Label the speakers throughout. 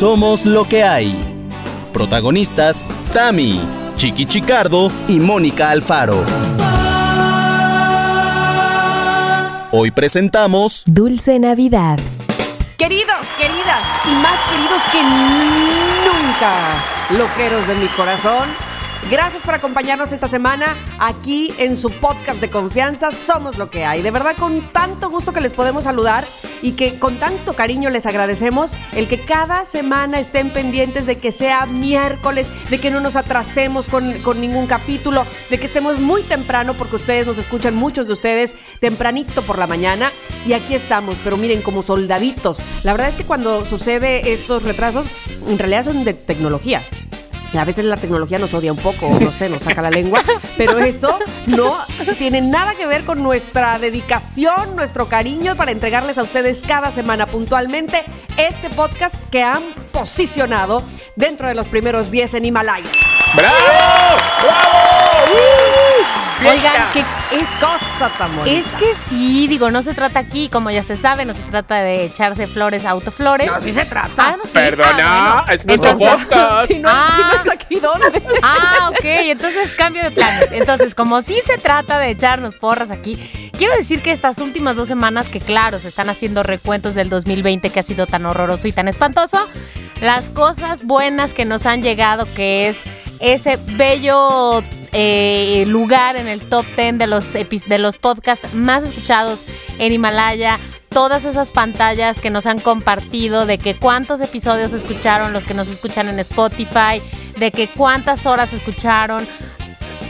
Speaker 1: Somos lo que hay. Protagonistas, Tami, Chiqui Chicardo y Mónica Alfaro. Hoy presentamos
Speaker 2: Dulce Navidad.
Speaker 3: Queridos, queridas y más queridos que nunca, loqueros de mi corazón, Gracias por acompañarnos esta semana aquí en su podcast de confianza Somos lo que hay. De verdad, con tanto gusto que les podemos saludar y que con tanto cariño les agradecemos el que cada semana estén pendientes de que sea miércoles, de que no nos atrasemos con, con ningún capítulo, de que estemos muy temprano porque ustedes nos escuchan, muchos de ustedes, tempranito por la mañana. Y aquí estamos, pero miren, como soldaditos. La verdad es que cuando sucede estos retrasos, en realidad son de tecnología. A veces la tecnología nos odia un poco, no sé, nos saca la lengua, pero eso no tiene nada que ver con nuestra dedicación, nuestro cariño para entregarles a ustedes cada semana puntualmente este podcast que han posicionado dentro de los primeros 10 en Himalaya.
Speaker 4: ¡Bravo! ¡Bravo! ¡Uh!
Speaker 3: Oigan, ¿qué es cosa tan bonita?
Speaker 2: Es que sí, digo, no se trata aquí, como ya se sabe, no se trata de echarse flores a autoflores.
Speaker 3: No, sí se trata.
Speaker 2: Ah, no, sí.
Speaker 4: Perdona,
Speaker 2: Ah, bueno.
Speaker 4: es nuestro
Speaker 2: Entonces-
Speaker 4: podcast.
Speaker 3: Si no,
Speaker 2: Ah.
Speaker 3: si no es aquí, ¿dónde?
Speaker 2: Ah, ok, entonces cambio de planes. Entonces, como sí se trata de echarnos porras aquí, quiero decir que estas últimas dos semanas, que claro, se están haciendo recuentos del 2020 que ha sido tan horroroso y tan espantoso, las cosas buenas que nos han llegado, que es ese bello eh, lugar en el top 10 de los, de los podcasts más escuchados en Himalaya, todas esas pantallas que nos han compartido de que cuántos episodios escucharon los que nos escuchan en Spotify, de que cuántas horas escucharon.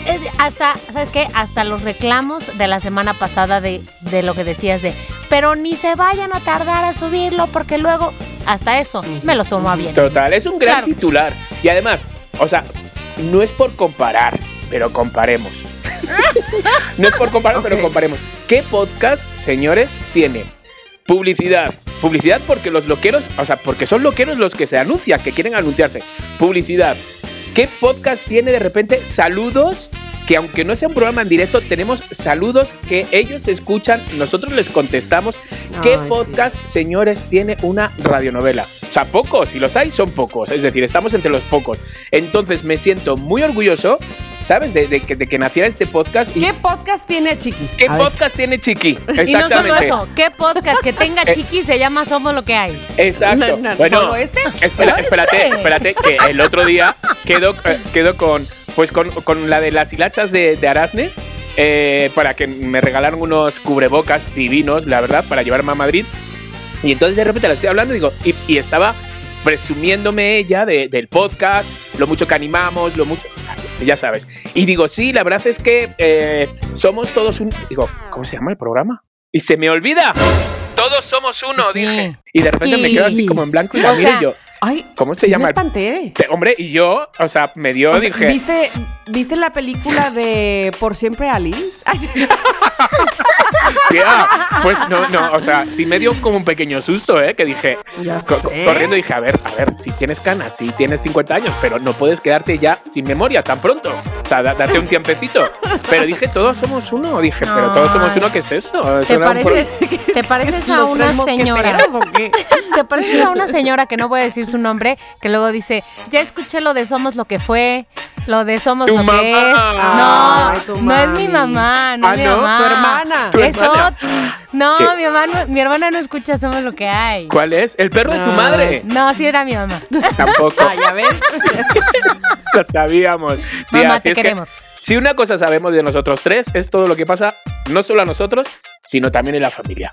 Speaker 2: Eh, Hasta, ¿sabes qué? Hasta los reclamos de la semana pasada de, de lo que decías de, pero ni se vayan a tardar a subirlo porque luego, hasta eso, me los tomo a bien.
Speaker 4: Total, es un gran
Speaker 2: Claro.
Speaker 4: titular. Y además, o sea, no es por comparar, pero comparemos. no es por comparar, pero comparemos. ¿Qué podcast, señores, tiene publicidad? Publicidad porque los loqueros, o sea, porque son loqueros los que se anuncian, que quieren anunciarse. Publicidad. ¿Qué podcast tiene de repente saludos? Que aunque no sea un programa en directo, tenemos saludos que ellos escuchan, nosotros les contestamos. ¿Qué
Speaker 3: Ay, sí.
Speaker 4: podcast, señores, tiene una radionovela? O sea, pocos, y los hay, son pocos. Es decir, estamos entre los pocos. Entonces me siento muy orgulloso, ¿sabes? De, de que, de que naciera este podcast. ¿Y
Speaker 3: ¿Qué podcast tiene Chiqui?
Speaker 4: qué
Speaker 3: A ver.
Speaker 4: podcast tiene Chiqui?
Speaker 2: Y no solo eso, ¿qué podcast que tenga
Speaker 4: Eh.
Speaker 2: chiqui se llama Somos lo que hay?
Speaker 4: Exacto.
Speaker 3: No, no,
Speaker 4: bueno,
Speaker 3: ¿solo este?
Speaker 4: espera-
Speaker 2: ¿Solo
Speaker 4: espérate, espérate, que el otro día quedó, eh, quedó con, pues con, con la de las hilachas de, de Arasne. eh, para que me regalaron unos cubrebocas divinos, la verdad, para llevarme a Madrid. Y entonces de repente la estoy hablando y digo, y, y estaba presumiéndome ella de- del podcast, lo mucho que animamos, lo mucho. Ya sabes. Y digo, sí, la verdad es que eh, somos todos un. Digo, ¿cómo se llama el programa? Y se me olvida. Todos somos uno, dije. Y de repente me quedo así como en blanco y la
Speaker 2: O
Speaker 4: miro
Speaker 2: sea,
Speaker 4: y yo.
Speaker 3: Ay,
Speaker 4: ¿Cómo se
Speaker 3: sí
Speaker 4: llama
Speaker 3: me espanté.
Speaker 4: hombre, y yo, o sea, me dio,
Speaker 3: O sea,
Speaker 4: dije.
Speaker 3: ¿viste, ¿Viste la película de Por siempre Alice? Ay,
Speaker 4: tía, pues no, no, o sea, sí me dio como un pequeño susto, ¿eh? Que dije,
Speaker 3: Ya
Speaker 4: co-
Speaker 3: sé.
Speaker 4: corriendo dije, a ver, a ver, si tienes canas, si tienes 50 años, pero no puedes quedarte ya sin memoria tan pronto. O sea, da- date un tiempecito. Pero dije, todos somos uno. Dije, pero todos somos
Speaker 2: Ay.
Speaker 4: uno, ¿qué es eso?
Speaker 2: ¿Te pareces, te pareces a
Speaker 3: ¿Los
Speaker 2: una señora? Te pareces a una señora que no voy a decir su nombre, que luego dice, ya escuché lo de Somos lo que fue, lo de Somos
Speaker 4: Tu
Speaker 2: lo
Speaker 4: mamá.
Speaker 2: que es.
Speaker 3: Ay, tu
Speaker 2: No, no es mi mamá, no
Speaker 4: Ah,
Speaker 2: es mi
Speaker 4: ¿no?
Speaker 2: mamá.
Speaker 3: Tu hermana.
Speaker 4: Tu
Speaker 2: Es
Speaker 4: hermana.
Speaker 2: No,
Speaker 4: ¿Qué?
Speaker 2: mi hermana, mi hermana no escucha Somos lo que hay.
Speaker 4: ¿Cuál es? ¿El perro de tu
Speaker 3: No.
Speaker 4: madre?
Speaker 2: No, sí era mi mamá.
Speaker 4: Tampoco.
Speaker 3: Ah, ya ves.
Speaker 4: Lo sabíamos. Tía,
Speaker 2: Mamá,
Speaker 4: si es que-
Speaker 2: queremos.
Speaker 4: si una cosa sabemos de nosotros tres, es todo lo que pasa, no solo a nosotros, sino también en la familia.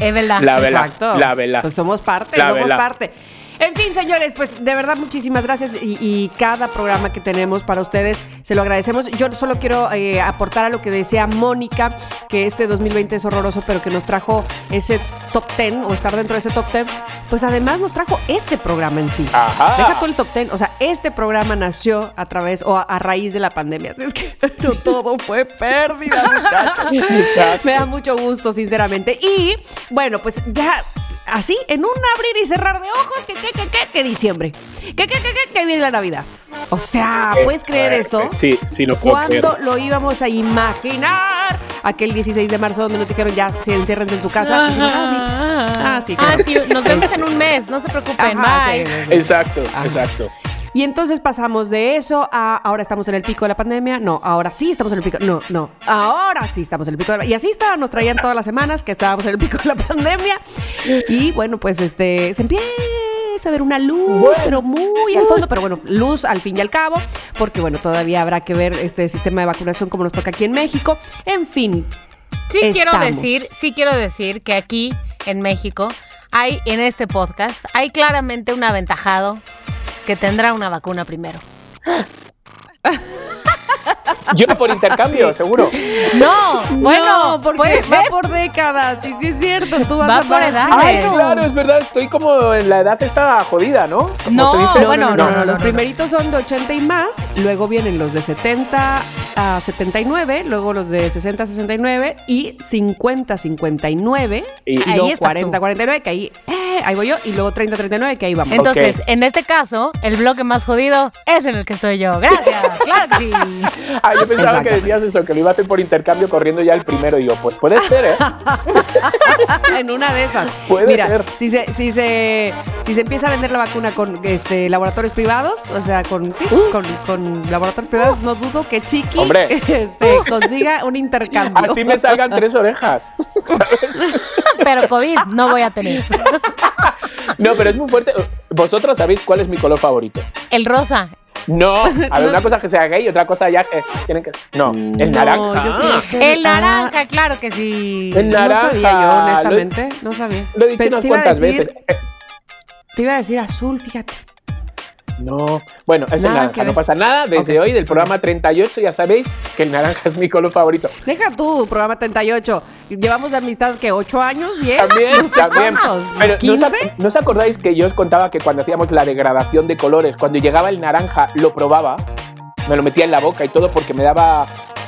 Speaker 2: Es verdad.
Speaker 4: La vela.
Speaker 3: Exacto.
Speaker 4: La vela.
Speaker 3: Pues somos parte,
Speaker 4: La
Speaker 3: somos
Speaker 4: vela.
Speaker 3: parte. En fin, señores, pues de verdad muchísimas gracias y, y cada programa que tenemos para ustedes se lo agradecemos. Yo solo quiero eh, aportar a lo que decía Mónica, que este 2020 es horroroso, pero que nos trajo ese top 10 o estar dentro de ese top 10, pues además nos trajo este programa en sí.
Speaker 4: Ajá.
Speaker 3: Deja tú el top 10, o sea, este programa nació a través o a, a raíz de la pandemia. Es que no todo fue pérdida, muchachos. Me da mucho gusto, sinceramente. Y bueno, pues ya así, en un abrir y cerrar de ojos, que, que, que, que, que diciembre. Que, que, que, que, que viene la Navidad. O sea, ¿puedes creer eso?
Speaker 4: Sí, sí, lo puedo creer.
Speaker 3: ¿Cuándo lo íbamos a imaginar? aquel 16 de marzo donde nos dijeron ya, si enciérrense en su casa. Dijimos, ah, sí. Ah, sí,
Speaker 2: Ah, nos vemos en un mes, no se preocupen,
Speaker 3: Ajá,
Speaker 2: bye.
Speaker 3: sí, sí, sí.
Speaker 4: Exacto,
Speaker 3: Ajá.
Speaker 4: exacto.
Speaker 3: Y entonces pasamos de eso a ahora estamos en el pico de la pandemia. No, ahora sí estamos en el pico. No, no, ahora sí estamos en el pico de la Y así estaba, nos traían todas las semanas que estábamos en el pico de la pandemia. Y bueno, pues este se empieza a ver una luz,
Speaker 4: Bueno.
Speaker 3: pero muy al fondo, pero bueno, luz al fin y al cabo, porque bueno, todavía habrá que ver este sistema de vacunación como nos toca aquí en México. En fin,
Speaker 2: Sí quiero decir, sí quiero decir que aquí en México hay en este podcast hay claramente un aventajado que tendrá una vacuna primero.
Speaker 4: Yo por intercambio, seguro.
Speaker 2: No, bueno,
Speaker 3: no, porque
Speaker 2: puede
Speaker 3: va
Speaker 2: ser.
Speaker 3: por décadas. Y sí es cierto, tú vas
Speaker 2: Va
Speaker 3: a
Speaker 2: por edad.
Speaker 4: Ay,
Speaker 2: Claro.
Speaker 4: es verdad. Estoy como en la edad esta jodida, ¿no? Como
Speaker 2: No.
Speaker 3: No,
Speaker 2: bueno,
Speaker 3: no,
Speaker 2: no,
Speaker 3: no,
Speaker 2: no,
Speaker 3: los
Speaker 2: no,
Speaker 3: primeritos son de 80 y más, luego vienen los de 70 a 79, luego los de 60 a 69 y 50 a 59
Speaker 4: Y-
Speaker 3: y, luego
Speaker 2: estás
Speaker 3: 40 a
Speaker 2: tú.
Speaker 3: 49 que ahí eh, ahí voy yo y luego 30 a 39 que ahí vamos.
Speaker 2: Entonces,
Speaker 4: Ok.
Speaker 2: en este caso, el bloque más jodido es en el que estoy yo. Gracias, claro que sí.
Speaker 4: Ah, yo pensaba
Speaker 3: Exacto.
Speaker 4: que decías eso, que lo iba a hacer por intercambio corriendo ya el primero. Digo, pues puede ser, ¿eh?
Speaker 3: en una de esas.
Speaker 4: Puede
Speaker 3: Mira,
Speaker 4: ser.
Speaker 3: Si se, si se si se empieza a vender la vacuna con este laboratorios privados, o sea, con sí, con, con laboratorios privados, no dudo que Chiqui
Speaker 4: Hombre.
Speaker 3: este, consiga un intercambio.
Speaker 4: Así me salgan tres orejas.
Speaker 2: Pero COVID no voy a tener.
Speaker 4: No, pero es muy fuerte. ¿Vosotros sabéis cuál es mi color favorito?
Speaker 2: El rosa.
Speaker 4: No, a ver, una cosa que sea gay y otra cosa ya que tienen que. No, el
Speaker 3: No,
Speaker 4: naranja.
Speaker 3: yo creo que-
Speaker 2: El
Speaker 3: Ah,
Speaker 2: naranja, claro que sí.
Speaker 4: El
Speaker 3: No
Speaker 4: naranja.
Speaker 3: sabía yo,
Speaker 4: Lo-
Speaker 3: honestamente. No sabía.
Speaker 4: Lo he dicho
Speaker 3: Pero
Speaker 4: unas
Speaker 3: te iba a
Speaker 4: cuantas
Speaker 3: decir-
Speaker 4: veces. Eh,
Speaker 3: Te iba a decir azul, fíjate.
Speaker 4: No, bueno, es
Speaker 3: Nada
Speaker 4: naranja, no pasa nada. Desde hoy, del programa 38, ya sabéis que el naranja es mi color favorito.
Speaker 3: Deja tú, programa 38. Llevamos de amistad que ¿8 años? ¿10?
Speaker 4: También,
Speaker 3: No sé
Speaker 4: también.
Speaker 3: cuántos,
Speaker 4: Pero ¿no os,
Speaker 3: ¿15?
Speaker 4: ac- no os acordáis que yo os contaba que cuando hacíamos la degradación de colores, cuando llegaba el naranja, lo probaba, me lo metía en la boca y todo porque me daba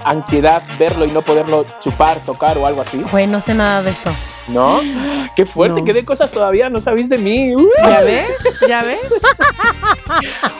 Speaker 4: ansiedad verlo y no poderlo chupar, tocar o algo así?
Speaker 2: Güey, no sé nada de esto.
Speaker 4: ¿No? Qué fuerte,
Speaker 3: No.
Speaker 4: qué de cosas todavía no sabéis de mí.
Speaker 3: ¿Ya ves? ¿Ya ves?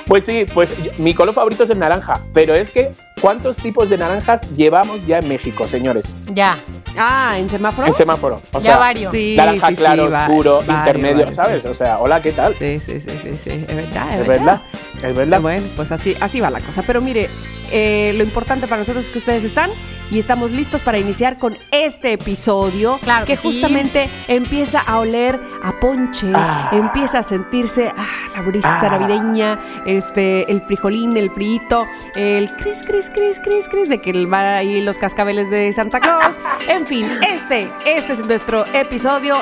Speaker 4: Pues sí, pues mi color favorito es el naranja, pero es que ¿cuántos tipos de naranjas llevamos ya en México, señores?
Speaker 2: Ya,
Speaker 3: Ah, ¿en semáforo?
Speaker 4: En semáforo. O
Speaker 2: ya
Speaker 4: sea,
Speaker 2: varios.
Speaker 3: Sí,
Speaker 4: naranja
Speaker 3: sí, sí,
Speaker 4: claro,
Speaker 3: va-
Speaker 4: oscuro,
Speaker 3: varios,
Speaker 4: intermedio,
Speaker 3: varios,
Speaker 4: ¿sabes?
Speaker 3: sí.
Speaker 4: O sea, hola, ¿qué tal?
Speaker 3: Sí, sí, sí, sí, sí. Es verdad, es,
Speaker 4: Es verdad, es verdad.
Speaker 3: Bueno, pues así, así va la cosa. Pero mire, eh, lo importante para nosotros es que ustedes están y estamos listos para iniciar con este episodio
Speaker 2: Claro
Speaker 3: que
Speaker 2: que sí.
Speaker 3: justamente empieza a oler a ponche,
Speaker 4: Ah.
Speaker 3: empieza a sentirse ah, la brisa
Speaker 4: Ah.
Speaker 3: navideña, este, el frijolín, el frito, el cris, cris, cris, cris, cris, de que va ahí los cascabeles de Santa Claus. En fin, este, este es nuestro episodio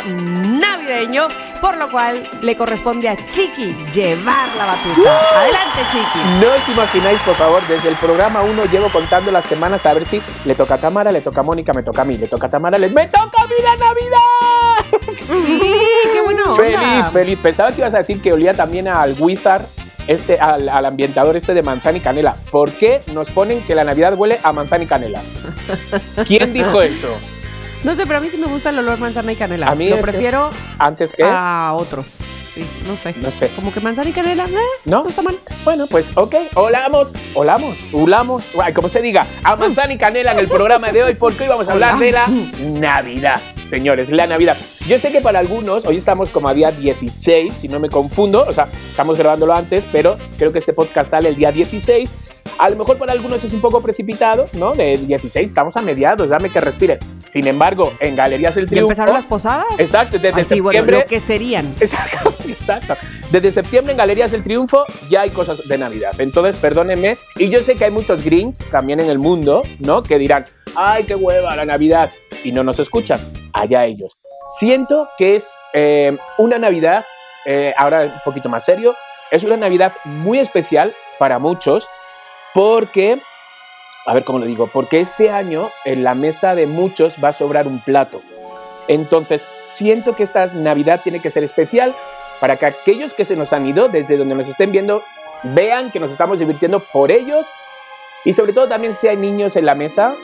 Speaker 3: navideño, por lo cual le corresponde a Chiqui llevar la batuta. Adelante, Chiqui.
Speaker 4: No os imagináis, por favor, desde el programa 1 llevo contando las semanas a ver si le toca a Tamara, le toca a Mónica, me toca a mí, le toca a Tamara, le... ¡Me toca a mí la Navidad!
Speaker 3: Sí, qué buena onda.
Speaker 4: Feliz, feliz. Pensaba que ibas a decir que olía también al Wizard, este, al, al ambientador este de manzana y canela. ¿Por qué nos ponen que la Navidad huele a manzana y canela? ¿Quién dijo eso?
Speaker 3: No sé, pero a mí sí me gusta el olor manzana y canela.
Speaker 4: A mí
Speaker 3: Lo
Speaker 4: que-
Speaker 3: prefiero
Speaker 4: ¿Antes que?
Speaker 3: a otros. Sí, no sé.
Speaker 4: No sé.
Speaker 3: Como que manzana y canela, eh,
Speaker 4: ¿No?
Speaker 3: no está mal.
Speaker 4: Bueno, pues ok, olamos, olamos, ulamos, como se diga, a manzana y canela en el programa de hoy, porque hoy vamos a hablar de la Navidad, señores, la Navidad. Yo sé que para algunos, hoy estamos como a día 16, si no me confundo, o sea, estamos grabándolo antes, pero creo que este podcast sale el día 16. A lo mejor para algunos es un poco precipitado, ¿no? De 16, estamos a mediados, dame que respire. Sin embargo, en Galerías El
Speaker 3: ¿Ya
Speaker 4: Triunfo...
Speaker 3: empezaron las posadas?
Speaker 4: Exacto, desde
Speaker 3: Así, bueno,
Speaker 4: septiembre...
Speaker 3: lo que serían.
Speaker 4: Exacto, exacto. Desde septiembre en Galerías El Triunfo ya hay cosas de Navidad. Entonces, perdónenme. Y yo sé que hay muchos greens también en el mundo, ¿no? Que dirán, ay, qué hueva la Navidad. Y no nos escuchan. Allá ellos. Siento que es eh, una Navidad, eh, ahora un poquito más serio, es una Navidad muy especial para muchos porque, a ver cómo lo digo, porque este año en la mesa de muchos va a sobrar un plato. Entonces, siento que esta Navidad tiene que ser especial para que aquellos que se nos han ido, desde donde nos estén viendo, vean que nos estamos divirtiendo por ellos y sobre todo también si hay niños en la mesa,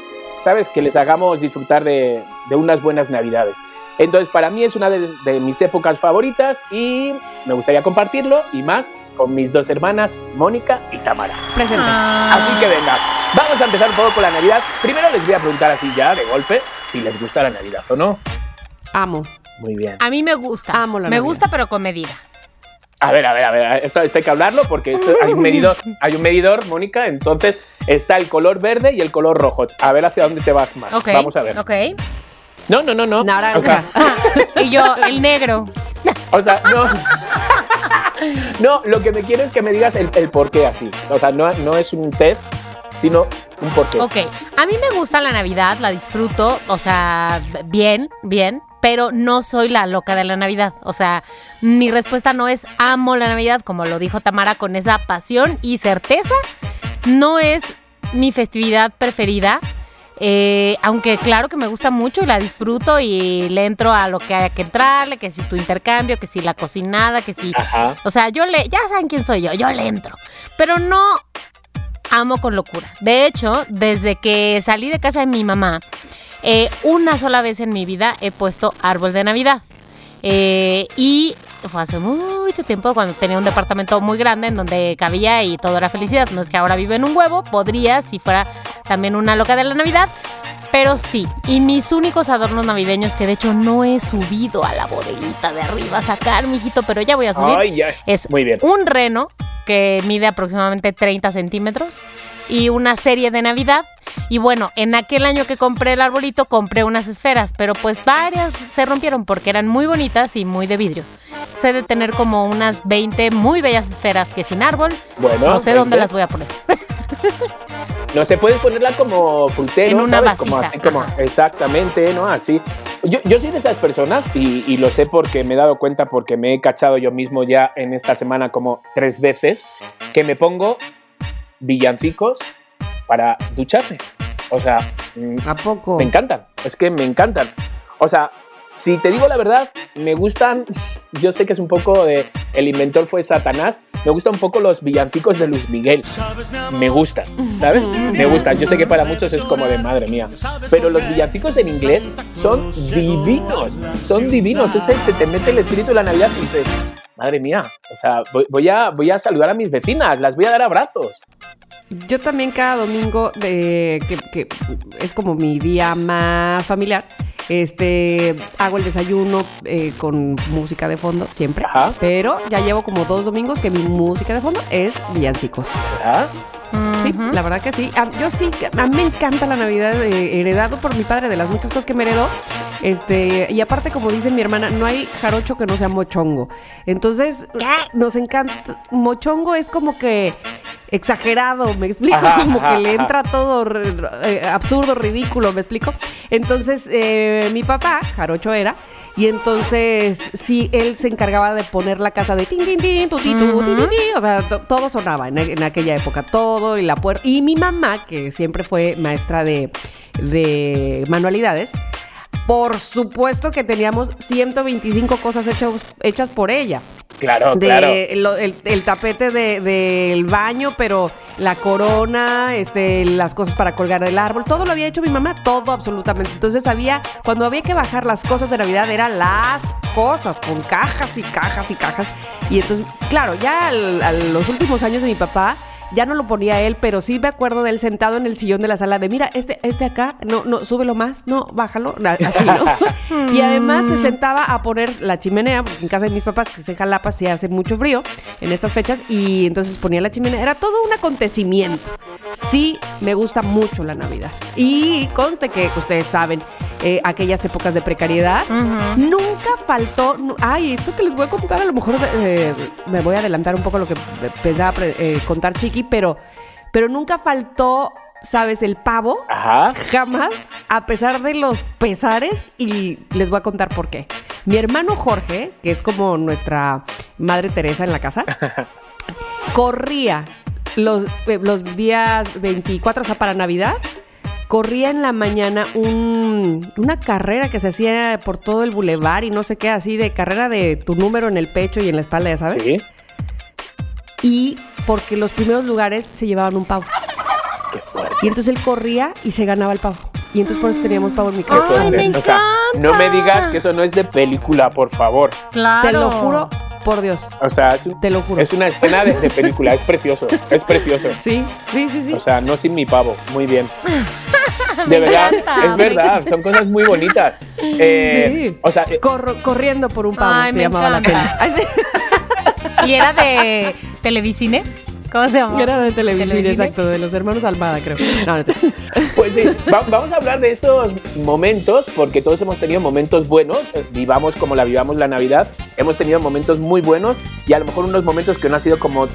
Speaker 4: ¿sabes? Que les hagamos disfrutar de, de unas buenas Navidades. Entonces, para mí es una de, de mis épocas favoritas y me gustaría compartirlo y más con mis dos hermanas, Mónica y Tamara.
Speaker 3: Presente.
Speaker 2: Ah.
Speaker 4: Así que venga, Vamos a empezar un poco con la Navidad. Primero les voy a preguntar así ya, de golpe, si les gusta la Navidad o no.
Speaker 3: Amo.
Speaker 4: Muy bien.
Speaker 2: A mí me gusta.
Speaker 3: Amo la
Speaker 2: me
Speaker 3: Navidad.
Speaker 2: gusta, pero con medida.
Speaker 4: A ver, a ver, a ver, esto, esto hay que hablarlo porque esto- hay un medidor, hay un medidor, Mónica, entonces está el color verde y el color rojo. A ver hacia dónde te vas más.
Speaker 2: Ok.
Speaker 4: Vamos a ver.
Speaker 2: Ok.
Speaker 4: No, no, no, no.
Speaker 3: Naranja.
Speaker 4: O sea,
Speaker 2: y yo, el negro.
Speaker 4: o sea, no. No, lo que me quiero es que me digas el, el por qué así. O sea, no, no es un test, sino un por qué.
Speaker 2: Ok, a mí me gusta la Navidad, la disfruto, o sea, bien, bien, pero no soy la loca de la Navidad. O sea, mi respuesta no es amo la Navidad, como lo dijo Tamara, con esa pasión y certeza. No es mi festividad preferida. Eh, aunque claro que me gusta mucho y la disfruto y le entro a lo que haya que entrarle, que si tu intercambio, que si la cocinada, que si
Speaker 4: Ajá.
Speaker 2: o sea, yo le, ya saben quién soy yo, yo le entro. Pero no amo con locura. De hecho, desde que salí de casa de mi mamá, eh, una sola vez en mi vida he puesto árbol de Navidad. Eh, y fue hace mucho tiempo cuando tenía un departamento muy grande en donde cabía y todo era felicidad. No es que ahora vive en un huevo, podría si fuera también una loca de la Navidad. Pero sí, y mis únicos adornos navideños, que de hecho no he subido a la bodeguita de arriba a sacar, mijito, pero ya voy a subir
Speaker 4: Ay, ya.
Speaker 2: es
Speaker 4: Muy bien.
Speaker 2: un reno que mide aproximadamente 30 centímetros y una serie de Navidad. Y bueno, en aquel año que compré el arbolito compré unas esferas, pero pues varias se rompieron porque eran muy bonitas y muy de vidrio. Sé de tener como unas 20 muy bellas esferas que sin árbol,
Speaker 4: Bueno,
Speaker 2: no sé dónde
Speaker 4: 20.
Speaker 2: las voy a poner.
Speaker 4: No se puede ponerla como frutero,
Speaker 2: En una
Speaker 4: ¿sabes? Como
Speaker 2: vasija,
Speaker 4: así, como,
Speaker 2: ajá.
Speaker 4: exactamente, ¿no? Así. Yo, yo soy de esas personas y, y lo sé porque me he dado cuenta, porque me he cachado yo mismo ya en esta semana como tres veces, que me pongo villancicos para ducharme. O sea, mm,
Speaker 3: ¿A poco?
Speaker 4: me encantan, es que me encantan. O sea, si te digo la verdad, me gustan, yo sé que es un poco de, el inventor fue Satanás, me gustan un poco los villancicos de Luis Miguel. Me gustan, ¿sabes? Me gustan. Yo sé que para muchos es como de madre mía. Pero los villancicos en inglés son divinos, son divinos. Es el, se te mete el espíritu de la Navidad y dices, madre mía, o sea, voy, a, voy a saludar a mis vecinas, las voy a dar abrazos.
Speaker 3: Yo también cada domingo, de, que, que es como mi día más familiar, este, hago el desayuno eh, con música de fondo, siempre.
Speaker 4: Ajá.
Speaker 3: Pero ya llevo como dos domingos que mi música de fondo es villancicos. Sí, la verdad que sí. A- yo sí, a mí me encanta la Navidad eh, heredado por mi padre de las muchas cosas que me heredó. Este, y aparte, como dice mi hermana, no hay jarocho que no sea mochongo. Entonces, nos encanta. Mochongo es como que exagerado, me explico,
Speaker 4: Ajá,
Speaker 3: como
Speaker 4: ajá,
Speaker 3: que le entra todo eh, absurdo, ridículo, me explico. Entonces, eh, mi papá, jarocho era, y entonces sí, él se encargaba de poner la casa de tin, tin, tin, tu, ti, o sea, to- todo sonaba en, en aquella época, todo y la puerta. Y mi mamá, que siempre fue maestra de, de manualidades, por supuesto que teníamos 125 cosas hechas, hechas por ella
Speaker 4: Claro,
Speaker 3: de
Speaker 4: claro.
Speaker 3: lo- el, el tapete de- del baño, pero la corona, este, las cosas para colgar del árbol, todo lo había hecho mi mamá, todo absolutamente. Entonces había, cuando había que bajar las cosas de Navidad, eran las cosas, con cajas y cajas y cajas. Y entonces, claro, ya al- a los últimos años de mi papá, ya no lo ponía él, pero sí me acuerdo de él sentado en el sillón de la sala de, mira, este, este acá, no, no, súbelo más, no, bájalo, así, ¿no? y además se sentaba a poner la chimenea, porque en casa de mis papás, que es en Jalapa, sí hace mucho frío en estas fechas, y entonces ponía la chimenea, era todo un acontecimiento. Sí, me gusta mucho la Navidad. Y conste que ustedes saben, eh, aquellas épocas de precariedad. Nunca faltó. Ay, esto que les voy a contar, a lo mejor eh, me voy a adelantar un poco lo que pensaba eh, contar Chiqui, pero, pero nunca faltó, ¿sabes? El pavo.
Speaker 4: Ajá.
Speaker 3: Jamás, a pesar de los pesares, y les voy a contar por qué. Mi hermano Jorge, que es como nuestra madre Teresa en la casa, corría los, eh, los días 24, o sea, para Navidad, corría en la mañana un- una carrera que se hacía por todo el bulevar y no sé qué, así de carrera de tu número en el pecho y en la espalda, ya sabes.
Speaker 4: Sí.
Speaker 3: Y porque los primeros lugares se llevaban un pavo.
Speaker 4: Qué fuerte.
Speaker 3: Y entonces él corría y se ganaba el pavo. Y entonces por eso teníamos pavo en mi casa.
Speaker 2: Ay,
Speaker 4: fuerte.
Speaker 2: me
Speaker 4: o sea, no me
Speaker 2: encanta.
Speaker 4: digas que eso no es de película, por favor.
Speaker 2: Claro.
Speaker 3: Te lo juro Por Dios.
Speaker 4: O sea, es, un-
Speaker 3: Te lo juro.
Speaker 4: es una escena de, de película, es precioso, es precioso.
Speaker 3: Sí, sí, sí, sí.
Speaker 4: O sea, no sin mi pavo, muy bien. De verdad,
Speaker 2: encanta,
Speaker 4: es verdad, son cosas muy bonitas. Eh,
Speaker 3: Sí.
Speaker 4: O sea, eh,
Speaker 3: Corro- corriendo por un pavo
Speaker 2: Ay,
Speaker 3: se
Speaker 2: me
Speaker 3: llamaba la peli.
Speaker 2: ¿Y era de Televisine? ¿Cómo se llama?
Speaker 3: Era de televisión,
Speaker 2: ¿Televisine?
Speaker 3: exacto, de los hermanos Almada, creo. No, no,
Speaker 4: Pues sí, va- vamos a hablar de esos momentos, porque todos hemos tenido momentos buenos, eh, vivamos como la vivamos la Navidad, hemos tenido momentos muy buenos y a lo mejor unos momentos que no han sido como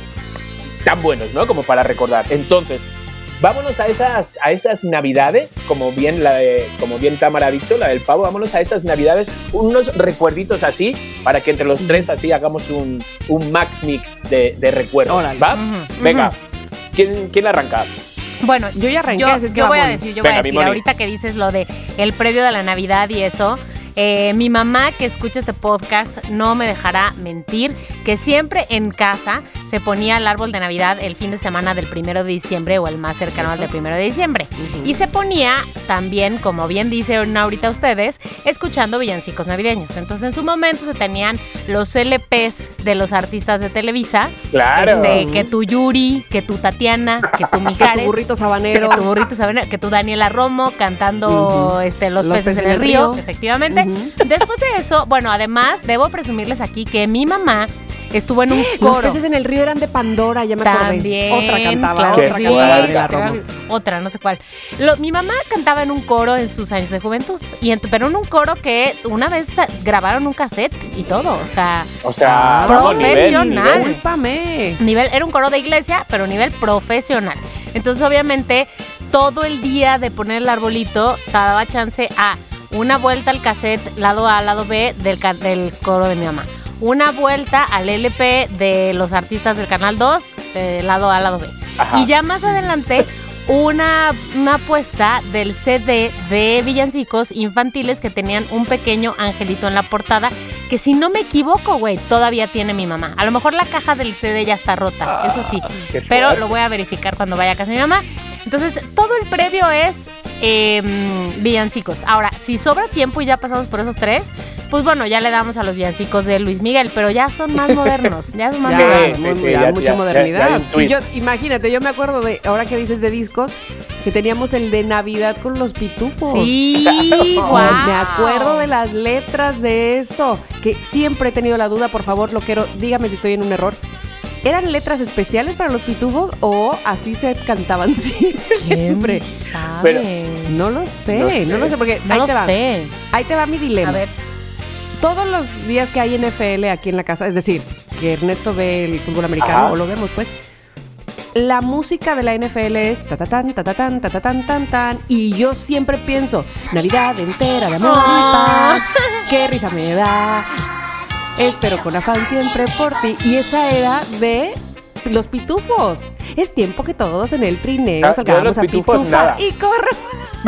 Speaker 4: tan buenos, ¿no? Como para recordar. Entonces, vámonos a esas, a esas Navidades, como bien, la de- como bien Tamara ha dicho, la del pavo, vámonos a esas Navidades, unos recuerditos así, para que entre los tres así hagamos un, un max mix de, de recuerdos,
Speaker 3: Órale.
Speaker 4: ¿va? Venga. ¿quién, quién arranca?
Speaker 2: Bueno,
Speaker 3: Yo ya arranqué,
Speaker 2: yo,
Speaker 3: así es que
Speaker 2: yo voy a decir, yo
Speaker 4: Venga,
Speaker 2: voy a decir, ahorita que dices lo de el previo de la Navidad y eso, eh, mi mamá que escucha este podcast no me dejará mentir que siempre en casa se ponía el árbol de Navidad el fin de semana del primero de diciembre o el más cercano al del primero de diciembre. Y se ponía también, como bien dicen ahorita ustedes, escuchando villancicos navideños. Entonces en su momento se tenían los LPs de los artistas de Televisa,
Speaker 4: Claro.
Speaker 2: este, que tu Yuri, que tu Tatiana, que tu
Speaker 3: Que
Speaker 2: Mijares.
Speaker 3: tu burrito sabanero.
Speaker 2: Que tu burrito sabanero, que tu Daniela Romo cantando este, Los, peces, en el río, efectivamente. Después de eso, bueno, además, debo presumirles aquí que mi mamá estuvo en un
Speaker 3: Los
Speaker 2: coro.
Speaker 3: peces en el río eran de Pandora, ya me acordé.
Speaker 2: También.
Speaker 3: Otra cantaba,
Speaker 2: claro
Speaker 3: otra
Speaker 2: sí.
Speaker 3: cantaba.
Speaker 2: Otra, no sé cuál. Lo- mi mamá cantaba en un coro en sus años de juventud, y pero en un coro que una vez grabaron un cassette y todo, o sea,
Speaker 4: O sea,
Speaker 3: Ah,
Speaker 2: profesional.
Speaker 4: nivel.
Speaker 3: Discúlpame.
Speaker 2: nivel, era un coro de iglesia, pero nivel profesional. Entonces, obviamente, todo el día de poner el arbolito te daba chance a una vuelta al cassette, lado A, lado B del, del coro de mi mamá. Una vuelta al LP de los artistas del Canal 2, de lado A, lado B.
Speaker 4: Ajá.
Speaker 2: Y ya más adelante, una, una apuesta del CD de villancicos infantiles que tenían un pequeño angelito en la portada, que si no me equivoco, güey, todavía tiene mi mamá. A lo mejor la caja del CD ya está rota, eso sí.
Speaker 4: Qué
Speaker 2: Pero lo voy a verificar cuando vaya a casa de mi mamá. Entonces, todo el previo es eh, villancicos. Ahora, si sobra tiempo y ya pasamos por esos tres, pues bueno, ya le damos a los villancicos de Luis Miguel, pero ya son más modernos, ya son más
Speaker 3: Ya,
Speaker 2: modernos.
Speaker 4: Sí,
Speaker 3: muy-
Speaker 4: sí,
Speaker 3: ya
Speaker 4: ya-
Speaker 3: mucha modernidad. Sí, yo, imagínate, yo me acuerdo de, ahora que dices de discos, que teníamos el de Navidad con los pitufos.
Speaker 2: Sí, guau.
Speaker 3: Me acuerdo de las letras de eso, que siempre he tenido la duda, por favor, loquero, dígame si estoy en un error. ¿Eran letras especiales para los pitufos o así se cantaban siempre?
Speaker 2: ¿Sabe?
Speaker 4: Pero-
Speaker 3: No lo sé,
Speaker 4: No
Speaker 3: no,
Speaker 4: sé.
Speaker 3: lo sé, porque
Speaker 2: no
Speaker 3: ahí
Speaker 2: lo
Speaker 3: te va.
Speaker 2: sé.
Speaker 3: Ahí te va mi dilema.
Speaker 2: A ver,
Speaker 3: Todos los días que hay NFL aquí en la casa, es decir, que Ernesto ve el fútbol americano,
Speaker 4: Ajá.
Speaker 3: o lo vemos pues, la música de la NFL es ta ta tan, ta ta tan, ta ta tan, tan tan, y yo siempre pienso, Navidad entera de amor
Speaker 2: Ah.
Speaker 3: y paz, qué risa me da, espero con afán siempre por ti, y esa era de los pitufos. Es tiempo que todos en el trineo
Speaker 4: Ah,
Speaker 3: salgamos a
Speaker 4: pitufos,
Speaker 3: pitufar
Speaker 4: nada.
Speaker 3: y corre.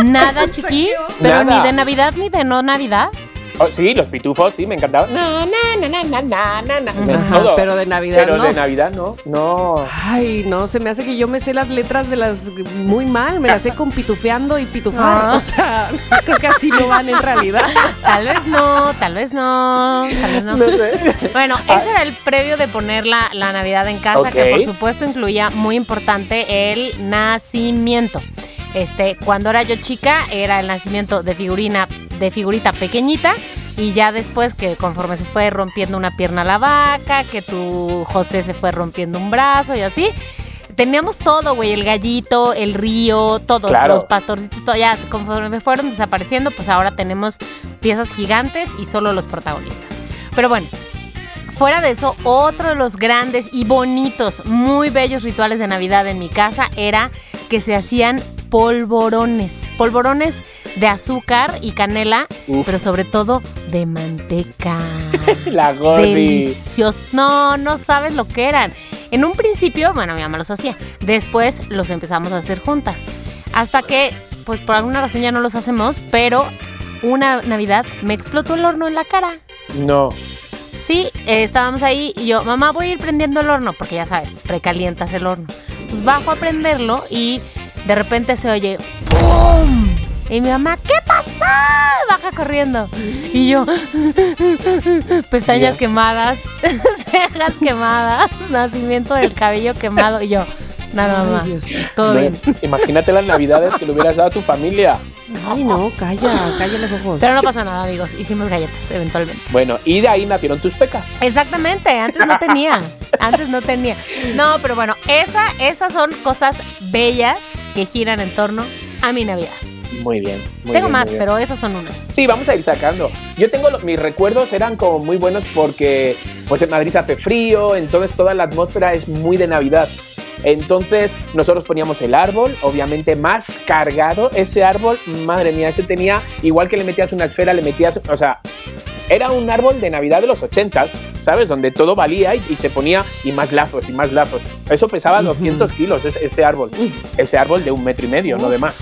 Speaker 2: nada, chiqui, pero
Speaker 4: Nada.
Speaker 2: ni de Navidad ni de no Navidad.
Speaker 4: Oh, sí, los pitufos, sí, me encantaban. Na, na, na, na, na, na, na.
Speaker 3: Ajá,
Speaker 4: Todo.
Speaker 3: pero de Navidad
Speaker 4: Pero
Speaker 3: no.
Speaker 4: de Navidad no, no.
Speaker 3: Ay, no, se me hace que yo me sé las letras de las muy mal, me las sé con pitufeando y pitufar.
Speaker 2: Ah.
Speaker 3: O sea, creo que así no van en realidad.
Speaker 2: Tal vez no, tal vez no, tal vez no.
Speaker 4: No sé.
Speaker 2: Bueno, ese era el previo de poner la, la Navidad en casa, que por supuesto incluía muy importante el nacimiento. Este, cuando era yo chica, era el nacimiento de figurina, de figurita pequeñita. Y ya después que conforme se fue rompiendo una pierna la vaca, que tu José se fue rompiendo un brazo y así. Teníamos todo, güey, el gallito, el río, todos
Speaker 4: Claro.
Speaker 2: los pastorcitos, todo, ya conforme fueron desapareciendo, pues ahora tenemos piezas gigantes y solo los protagonistas. Pero bueno, Fuera de eso, otro de los grandes y bonitos, muy bellos rituales de Navidad en mi casa era que se hacían polvorones. Polvorones de azúcar y canela,
Speaker 4: Uf.
Speaker 2: pero sobre todo de manteca.
Speaker 4: La gordi.
Speaker 2: Delicioso. No, no sabes lo que eran. En un principio, bueno, mi mamá los hacía. Después los empezamos a hacer juntas. Hasta que, pues por alguna razón ya no los hacemos, pero una Navidad me explotó el horno en la cara.
Speaker 4: No.
Speaker 2: Sí, eh, estábamos ahí y yo, mamá, voy a ir prendiendo el horno, porque ya sabes, precalientas el horno. Pues bajo a prenderlo y de repente se oye ¡Pum! Y mi mamá, ¿qué pasó? Baja corriendo. Y yo, pestañas quemadas. cejas quemadas, nacimiento del cabello quemado. Y yo, nada más. Todo
Speaker 4: No,
Speaker 2: bien.
Speaker 4: Imagínate las navidades que le hubieras dado a tu familia.
Speaker 3: Ay, no, calla, calla los ojos.
Speaker 2: Pero no pasó nada, amigos. Hicimos galletas, eventualmente.
Speaker 4: Bueno, y de ahí nacieron tus pecas.
Speaker 2: Exactamente, antes no tenía. Antes no tenía. No, pero bueno, esa, esas son cosas bellas que giran en torno a mi Navidad.
Speaker 4: Muy bien. muy
Speaker 2: Tengo
Speaker 4: bien,
Speaker 2: más,
Speaker 4: bien.
Speaker 2: pero esas son unas.
Speaker 4: Sí, vamos a ir sacando. Yo tengo lo- mis recuerdos eran como muy buenos porque pues en Madrid hace frío, entonces toda la atmósfera es muy de Navidad. Entonces nosotros poníamos el árbol, obviamente más cargado. Ese árbol, madre mía, ese tenía, igual que le metías una esfera, le metías, o sea, era un árbol de Navidad de los 80s, ¿sabes? Donde todo valía y, y se ponía y más lazos y más lazos. Eso pesaba 200 kilos, ese, ese árbol. Ese árbol de un metro y medio, no de más.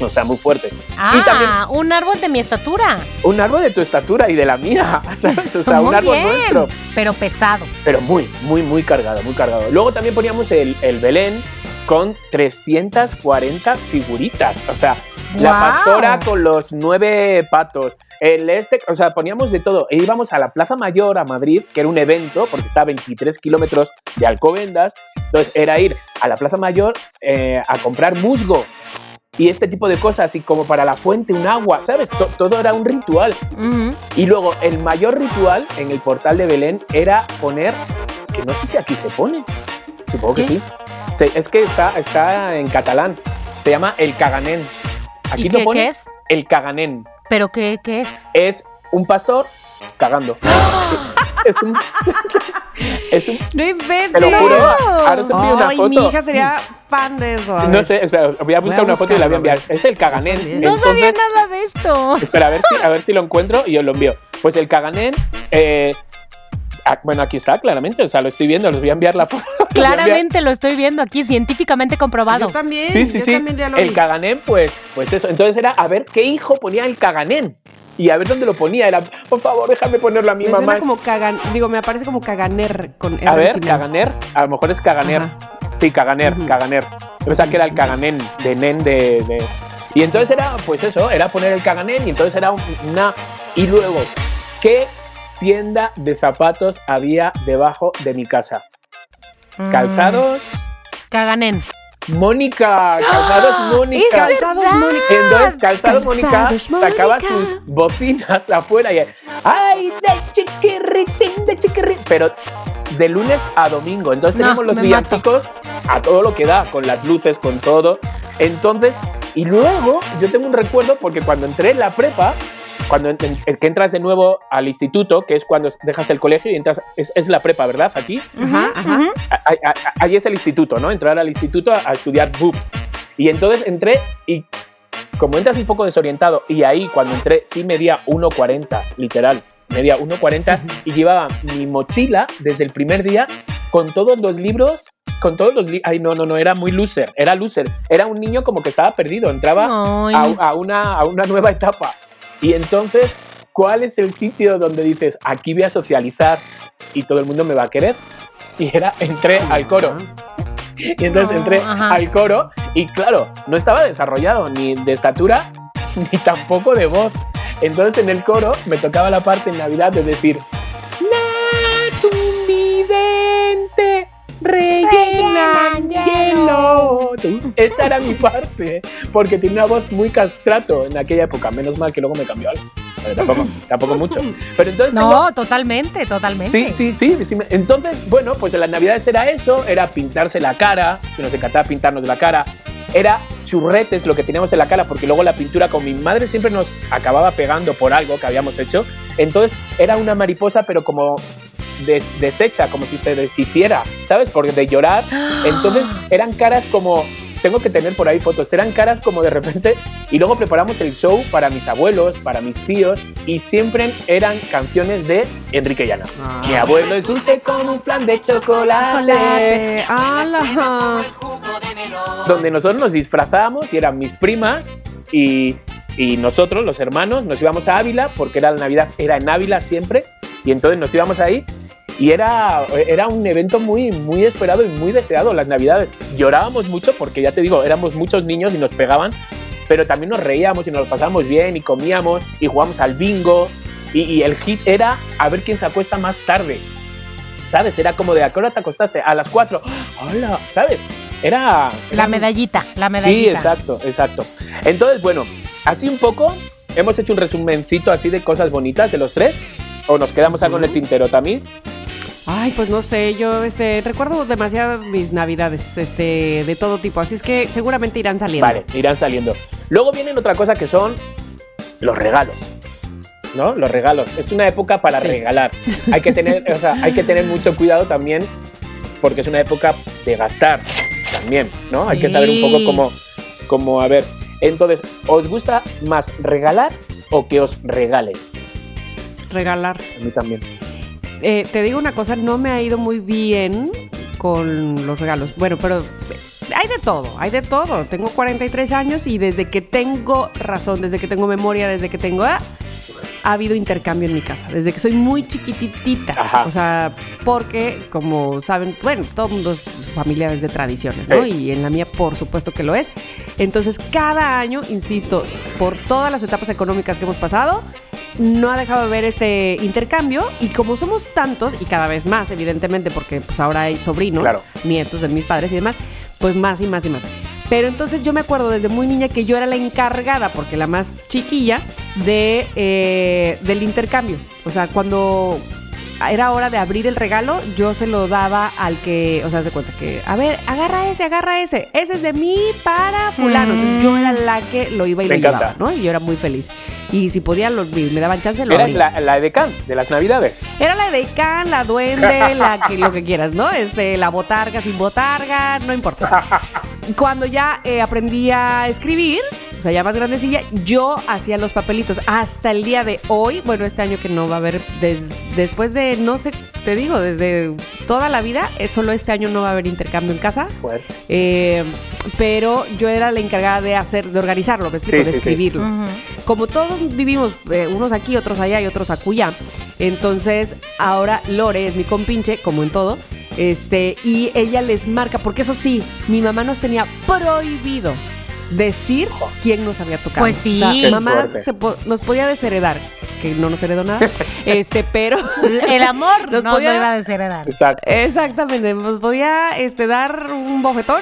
Speaker 4: O sea, muy fuerte.
Speaker 2: Ah,
Speaker 4: también-
Speaker 2: un árbol de mi estatura.
Speaker 4: Un árbol de tu estatura y de la mía, ¿sabes? O sea, un árbol
Speaker 2: bien,
Speaker 4: nuestro.
Speaker 2: Pero pesado.
Speaker 4: Pero muy, muy, muy cargado, muy cargado. Luego también poníamos el, el Belén con 340 figuritas. O sea, la pastora con los nueve patos. El este, o sea, poníamos de todo. E íbamos a la Plaza Mayor, a Madrid, que era un evento, porque está a 23 kilómetros de Alcobendas. Entonces era ir a la Plaza Mayor eh, a comprar musgo y este tipo de cosas, y como para la fuente, un agua, ¿sabes? To- todo era un ritual. Y luego, el mayor ritual en el portal de Belén era poner, que no sé si aquí se pone, supongo que sí. Es que está, está en catalán, se llama el caganén. Aquí
Speaker 2: ¿Y
Speaker 4: lo
Speaker 2: qué,
Speaker 4: pone
Speaker 2: qué es?
Speaker 4: el caganén.
Speaker 2: ¿Pero qué, qué es?
Speaker 4: Es un pastor cagando. es un. es un.
Speaker 3: No inventes.
Speaker 4: Te lo juro, ahora os envío una foto.
Speaker 3: mi hija sería fan de eso. a
Speaker 4: No sé, espera, voy a buscar
Speaker 3: a
Speaker 4: una foto y la voy a enviar. Es el caganén.
Speaker 2: No sabía
Speaker 4: Entonces,
Speaker 2: nada de esto.
Speaker 4: Espera, a ver si, a ver si lo encuentro y os lo envío. Pues el Caganen, eh, bueno, aquí está claramente, o sea, lo estoy viendo, les voy a enviar la foto.
Speaker 2: Claramente lo estoy viendo aquí, científicamente comprobado.
Speaker 3: Yo también.
Speaker 4: Sí, sí,
Speaker 3: yo
Speaker 4: sí.
Speaker 3: también ya lo vi.
Speaker 4: El Caganen, pues, pues eso. Entonces era a ver qué hijo ponía el Caganen. Y a ver dónde lo ponía. Era, por favor, déjame ponerlo a mi
Speaker 3: Me
Speaker 4: mamá.
Speaker 3: suena como cagan, digo, me aparece como caganer con R
Speaker 4: A ver,
Speaker 3: final.
Speaker 4: Caganer. A lo mejor es Caganer.
Speaker 3: Ajá.
Speaker 4: Sí, Caganer,
Speaker 3: Ujú.
Speaker 4: Caganer. Yo pensaba que era el Caganen, de nen de, de- Y entonces era, pues eso, era poner el Caganen y entonces era un- una... Y luego, ¿qué tienda de zapatos había debajo de mi casa?
Speaker 2: Mm,
Speaker 4: Calzados
Speaker 2: Caganen.
Speaker 4: Mónica, calzados Mónica.
Speaker 2: ¡Es
Speaker 3: Calzados! Mónica.
Speaker 4: Entonces, calzado Mónica
Speaker 3: Calzados Mónica.
Speaker 4: sacaba sus bocinas afuera y ¡ay, de chiquirritín, de chiquirritín! Pero de lunes a domingo. Entonces
Speaker 2: No,
Speaker 4: tenemos los
Speaker 2: me mato.
Speaker 4: villancicos a todo lo que da, con las luces, con todo. Entonces, y luego yo tengo un recuerdo porque cuando entré en la prepa, cuando en- en- que entras de nuevo al instituto, que es cuando dejas el colegio y entras, es, es la prepa, ¿verdad? Aquí.
Speaker 3: Ajá, ajá.
Speaker 2: Ujú.
Speaker 4: Ahí- ahí- es el instituto, ¿no? Entrar al instituto a, a estudiar BUP. Y entonces entré y como entras un poco desorientado y ahí cuando entré sí medía 1,40, literal, medía 1,40 y llevaba mi mochila desde el primer día con todos los libros, con todos los libros, ay no, no, no, era muy loser, era loser, era un niño como que estaba perdido, entraba a, a una, a una nueva etapa. Y entonces, ¿cuál es el sitio donde dices, aquí voy a socializar y todo el mundo me va a querer? Y era, entré al coro. Y entonces
Speaker 2: No,
Speaker 4: entré
Speaker 2: ajá.
Speaker 4: al coro y claro, no estaba desarrollado ni de estatura ni tampoco de voz. Entonces en el coro me tocaba la parte en Navidad de decir, Naturvidente, rellena hielo. Esa era mi parte, porque tenía una voz muy castrato en aquella época. Menos mal que luego me cambió algo. Tampoco, tampoco mucho. Pero entonces tengo-
Speaker 2: No, totalmente, totalmente.
Speaker 4: Sí, sí, sí, sí Entonces, bueno, pues en las navidades era eso, era pintarse la cara, que nos encantaba pintarnos la cara, era churretes lo que teníamos en la cara, porque luego la pintura con mi madre siempre nos acababa pegando por algo que habíamos hecho. Entonces era una mariposa, pero como des- deshecha, como si se deshiciera, ¿sabes? Porque de llorar. Entonces eran caras como. Tengo que tener por ahí fotos. Eran caras como de repente. Y luego preparamos el show para mis abuelos, para mis tíos. Y siempre eran canciones de Enrique Llana.
Speaker 3: Ah.
Speaker 4: Mi abuelo es dulce como un plan de chocolate.
Speaker 3: Chocolate.
Speaker 4: Donde nosotros nos disfrazábamos y eran mis primas y, y nosotros, los hermanos, nos íbamos a Ávila porque era la Navidad, era en Ávila siempre. Y entonces nos íbamos ahí y era, era un evento muy, muy esperado y muy deseado las Navidades. Llorábamos mucho porque ya te digo, éramos muchos niños y nos pegaban, pero también nos reíamos y nos lo pasábamos bien y comíamos y jugábamos al bingo. Y, y el hit era a ver quién se acuesta más tarde. ¿sabes? Era como de, ¿a qué hora te acostaste? A las 4. Hola, ¿sabes? Era...
Speaker 2: La medallita, la
Speaker 4: Sí,
Speaker 2: medallita.
Speaker 4: exacto, exacto. Entonces, bueno, así un poco, hemos hecho un resumencito así de cosas bonitas de los tres. ¿O nos quedamos algo en el tintero también?
Speaker 3: Ay, pues no sé, yo este recuerdo demasiado mis navidades, este, de todo tipo, así es que seguramente irán saliendo.
Speaker 4: Vale, irán saliendo. Luego vienen otra cosa que son los regalos. ¿No? Los regalos. Es una época para
Speaker 3: Sí.
Speaker 4: regalar. Hay que tener, o sea, hay que tener mucho cuidado también porque es una época de gastar también, ¿no? Hay que saber un poco
Speaker 2: Sí.
Speaker 4: cómo, cómo, a ver. Entonces, ¿os gusta más regalar o que os regalen?
Speaker 3: Regalar.
Speaker 4: A mí también.
Speaker 3: Eh, te digo una cosa, no me ha ido muy bien con los regalos. Bueno, pero eh, hay de todo, hay de todo. Tengo 43 años y desde que tengo razón, desde que tengo memoria, desde que tengo... ah, ha habido intercambio en mi casa, desde que soy muy chiquititita.
Speaker 4: Ajá.
Speaker 3: O sea, porque, como saben, bueno, todo el mundo, su familia es de tradiciones, ¿no?
Speaker 4: Sí.
Speaker 3: Y en la mía, por supuesto que lo es. Entonces, cada año, insisto, por todas las etapas económicas que hemos pasado, no ha dejado de ver este intercambio y como somos tantos y cada vez más evidentemente porque pues ahora hay sobrinos,
Speaker 4: Claro.
Speaker 3: nietos de mis padres y demás, pues más y más y más. Pero entonces yo me acuerdo desde muy niña que yo era la encargada, porque la más chiquilla, de, eh, del intercambio. O sea, cuando era hora de abrir el regalo, yo se lo daba al que, o sea, se cuenta que, a ver, agarra ese, agarra ese, ese es de mí para fulano. Entonces, yo era la que lo iba y
Speaker 4: Me
Speaker 3: lo
Speaker 4: encanta.
Speaker 3: llevaba, ¿no? Y yo era muy feliz. Y si podía, lo- me daban chance, lo abría.
Speaker 4: la, la edecán de las navidades.
Speaker 3: Era la de Can, la duende, la que, lo que quieras, ¿no? Este, la botarga sin botarga, no importa. Cuando ya eh, aprendí a escribir, o sea, ya más grandecilla, yo hacía los papelitos. Hasta el día de hoy, bueno, este año que no va a haber, des- después de, no sé, te digo, desde toda la vida, eh, solo este año no va a haber intercambio en casa.
Speaker 4: Pues,
Speaker 3: Eh, pero yo era la encargada de hacer, de organizarlo, me explico,
Speaker 4: Sí,
Speaker 3: de
Speaker 4: sí, sí.
Speaker 3: escribirlo. Como todos vivimos, eh, unos aquí, otros allá y otros acullá, entonces ahora Lore es mi compinche, como en todo, este, y ella les marca, porque eso sí, mi mamá nos tenía prohibido decir quién nos había tocado.
Speaker 2: Pues sí.
Speaker 3: O sea,
Speaker 4: Qué
Speaker 3: mamá se po- nos podía desheredar, que no nos heredó nada, este, pero...
Speaker 2: El amor
Speaker 3: Nos podía-
Speaker 2: lo iba a desheredar.
Speaker 4: exacto.
Speaker 3: Exactamente, nos podía este, dar un bofetón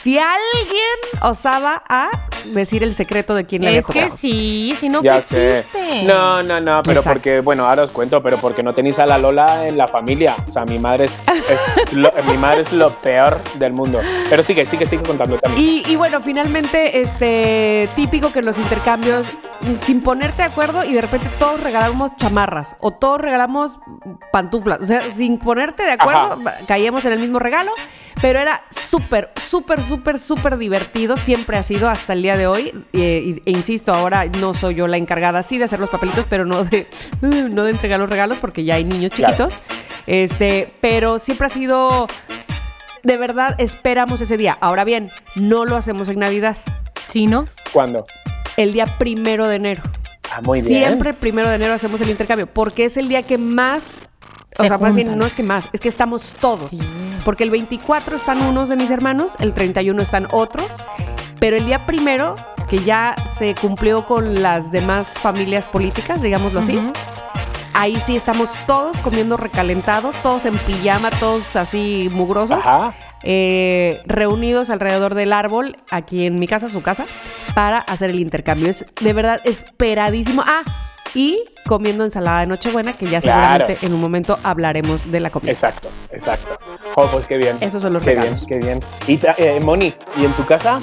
Speaker 3: si alguien osaba a decir el secreto de quién le había
Speaker 2: Es que
Speaker 3: tocado.
Speaker 2: sí, si no,
Speaker 4: ya
Speaker 2: qué
Speaker 4: sé.
Speaker 2: chiste.
Speaker 4: No, no, no, pero
Speaker 3: Exacto.
Speaker 4: porque, bueno, ahora os cuento, pero porque no tenéis a la Lola en la familia. O sea, mi madre es, es lo, mi madre es lo peor del mundo. Pero sigue, sigue, sigue contando también.
Speaker 3: Y, y bueno, finalmente, este típico que en los intercambios, sin ponerte de acuerdo, y de repente todos regalamos chamarras o todos regalamos pantuflas. O sea, sin ponerte de acuerdo, caíamos en el mismo regalo, pero era súper, súper, súper, súper divertido. Siempre ha sido hasta el día de hoy. E, e insisto, ahora no soy yo la encargada, sí, de hacer los papelitos, pero no de, no de entregar los regalos porque ya hay niños
Speaker 4: Claro.
Speaker 3: chiquitos. Este, pero siempre ha sido de verdad esperamos ese día. Ahora bien, no lo hacemos en Navidad.
Speaker 2: Sí, ¿no?
Speaker 4: ¿Cuándo?
Speaker 3: El día primero de enero.
Speaker 4: Ah, muy bien.
Speaker 3: Siempre primero de enero hacemos el intercambio, porque es el día que más, o
Speaker 2: Se
Speaker 3: sea, más bien no es que más, es que estamos todos. Porque el 24 están unos de mis hermanos, el 31 están otros, pero el día primero, que ya se cumplió con las demás familias políticas, digámoslo así, ahí sí estamos todos comiendo recalentado, todos en pijama, todos así mugrosos.
Speaker 4: Ajá.
Speaker 3: eh, reunidos alrededor del árbol, aquí en mi casa, su casa, para hacer el intercambio. Es de verdad esperadísimo. Ah, y comiendo ensalada de Nochebuena, que ya
Speaker 4: Claro.
Speaker 3: seguramente en un momento hablaremos de la comida.
Speaker 4: Exacto, exacto. Jo, pues qué bien.
Speaker 3: Esos son los
Speaker 4: qué
Speaker 3: regalos.
Speaker 4: bien, qué bien. Y eh, Moni, ¿y en tu casa?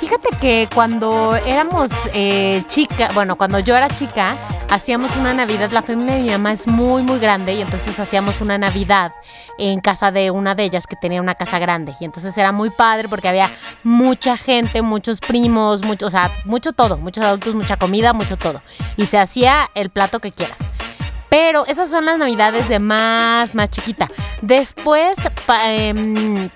Speaker 2: Fíjate que cuando éramos eh, chica, bueno, cuando yo era chica, hacíamos una Navidad, la familia de mi mamá es muy, muy grande y entonces hacíamos una Navidad en casa de una de ellas que tenía una casa grande y entonces era muy padre porque había mucha gente, muchos primos, mucho, o sea, mucho todo, muchos adultos, mucha comida, mucho todo y se hacía el plato que quieras. Pero esas son las navidades de más, más chiquita. Después, pa- em,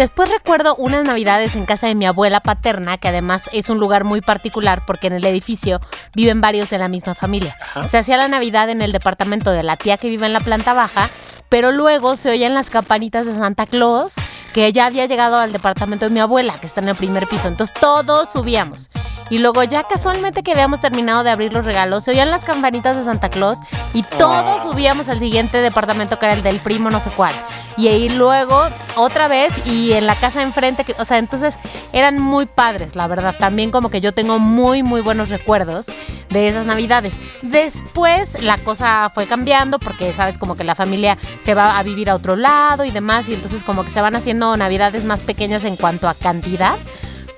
Speaker 2: Después recuerdo unas navidades en casa de mi abuela paterna, que además es un lugar muy particular porque en el edificio viven varios de la misma familia. Se hacía la navidad en el departamento de la tía que vive en la planta baja, pero luego se oían las campanitas de Santa Claus, que ya había llegado al departamento de mi abuela, que está en el primer piso. Entonces todos subíamos. Y luego ya casualmente que habíamos terminado de abrir los regalos, se oían las campanitas de Santa Claus y todos
Speaker 4: Ah.
Speaker 2: subíamos al siguiente departamento que era el del primo no sé cuál. Y ahí luego otra vez y en la casa enfrente, que- o sea, entonces eran muy padres, la verdad. También como que yo tengo muy, muy buenos recuerdos de esas navidades. Después la cosa fue cambiando porque, sabes, como que la familia se va a vivir a otro lado y demás, y entonces como que se van haciendo navidades más pequeñas en cuanto a cantidad.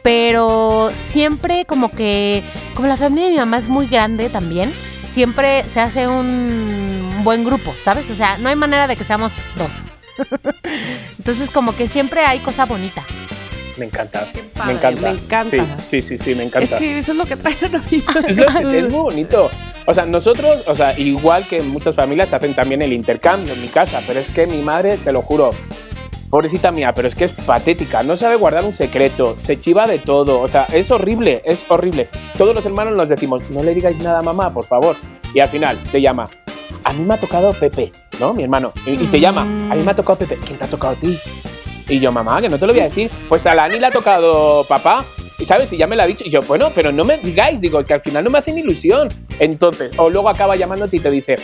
Speaker 2: Pero siempre como que, como la familia de mi mamá es muy grande también, siempre se hace un buen grupo, ¿sabes? O sea, no hay manera de que seamos dos. Entonces como que siempre hay cosa bonita.
Speaker 4: Me encanta.
Speaker 3: padre,
Speaker 4: me encanta.
Speaker 3: me encanta.
Speaker 4: Sí, sí, sí, sí, me
Speaker 3: Es
Speaker 4: encanta.
Speaker 3: que eso es lo que trae la Navidad.
Speaker 4: Es, lo que- es muy bonito. O sea, nosotros, o sea, igual que muchas familias hacen también el intercambio en mi casa, pero es que mi madre, te lo juro, pobrecita mía, pero es que es patética, no sabe guardar un secreto, se chiva de todo, o sea, es horrible, es horrible. Todos los hermanos nos decimos, no le digáis nada a mamá, por favor. Y al final te llama, a mí me ha tocado Pepe, ¿no? Mi hermano. Y, te llama, a mí me ha tocado Pepe, ¿quién te ha tocado a ti? Y yo, mamá, que no te lo voy a decir. Pues a la le ha tocado papá. Y sabes, y ya me lo ha dicho. Y yo, bueno, pero no me digáis, digo, que al final no me hacen ilusión. Entonces, o luego acaba llamándote y te dice,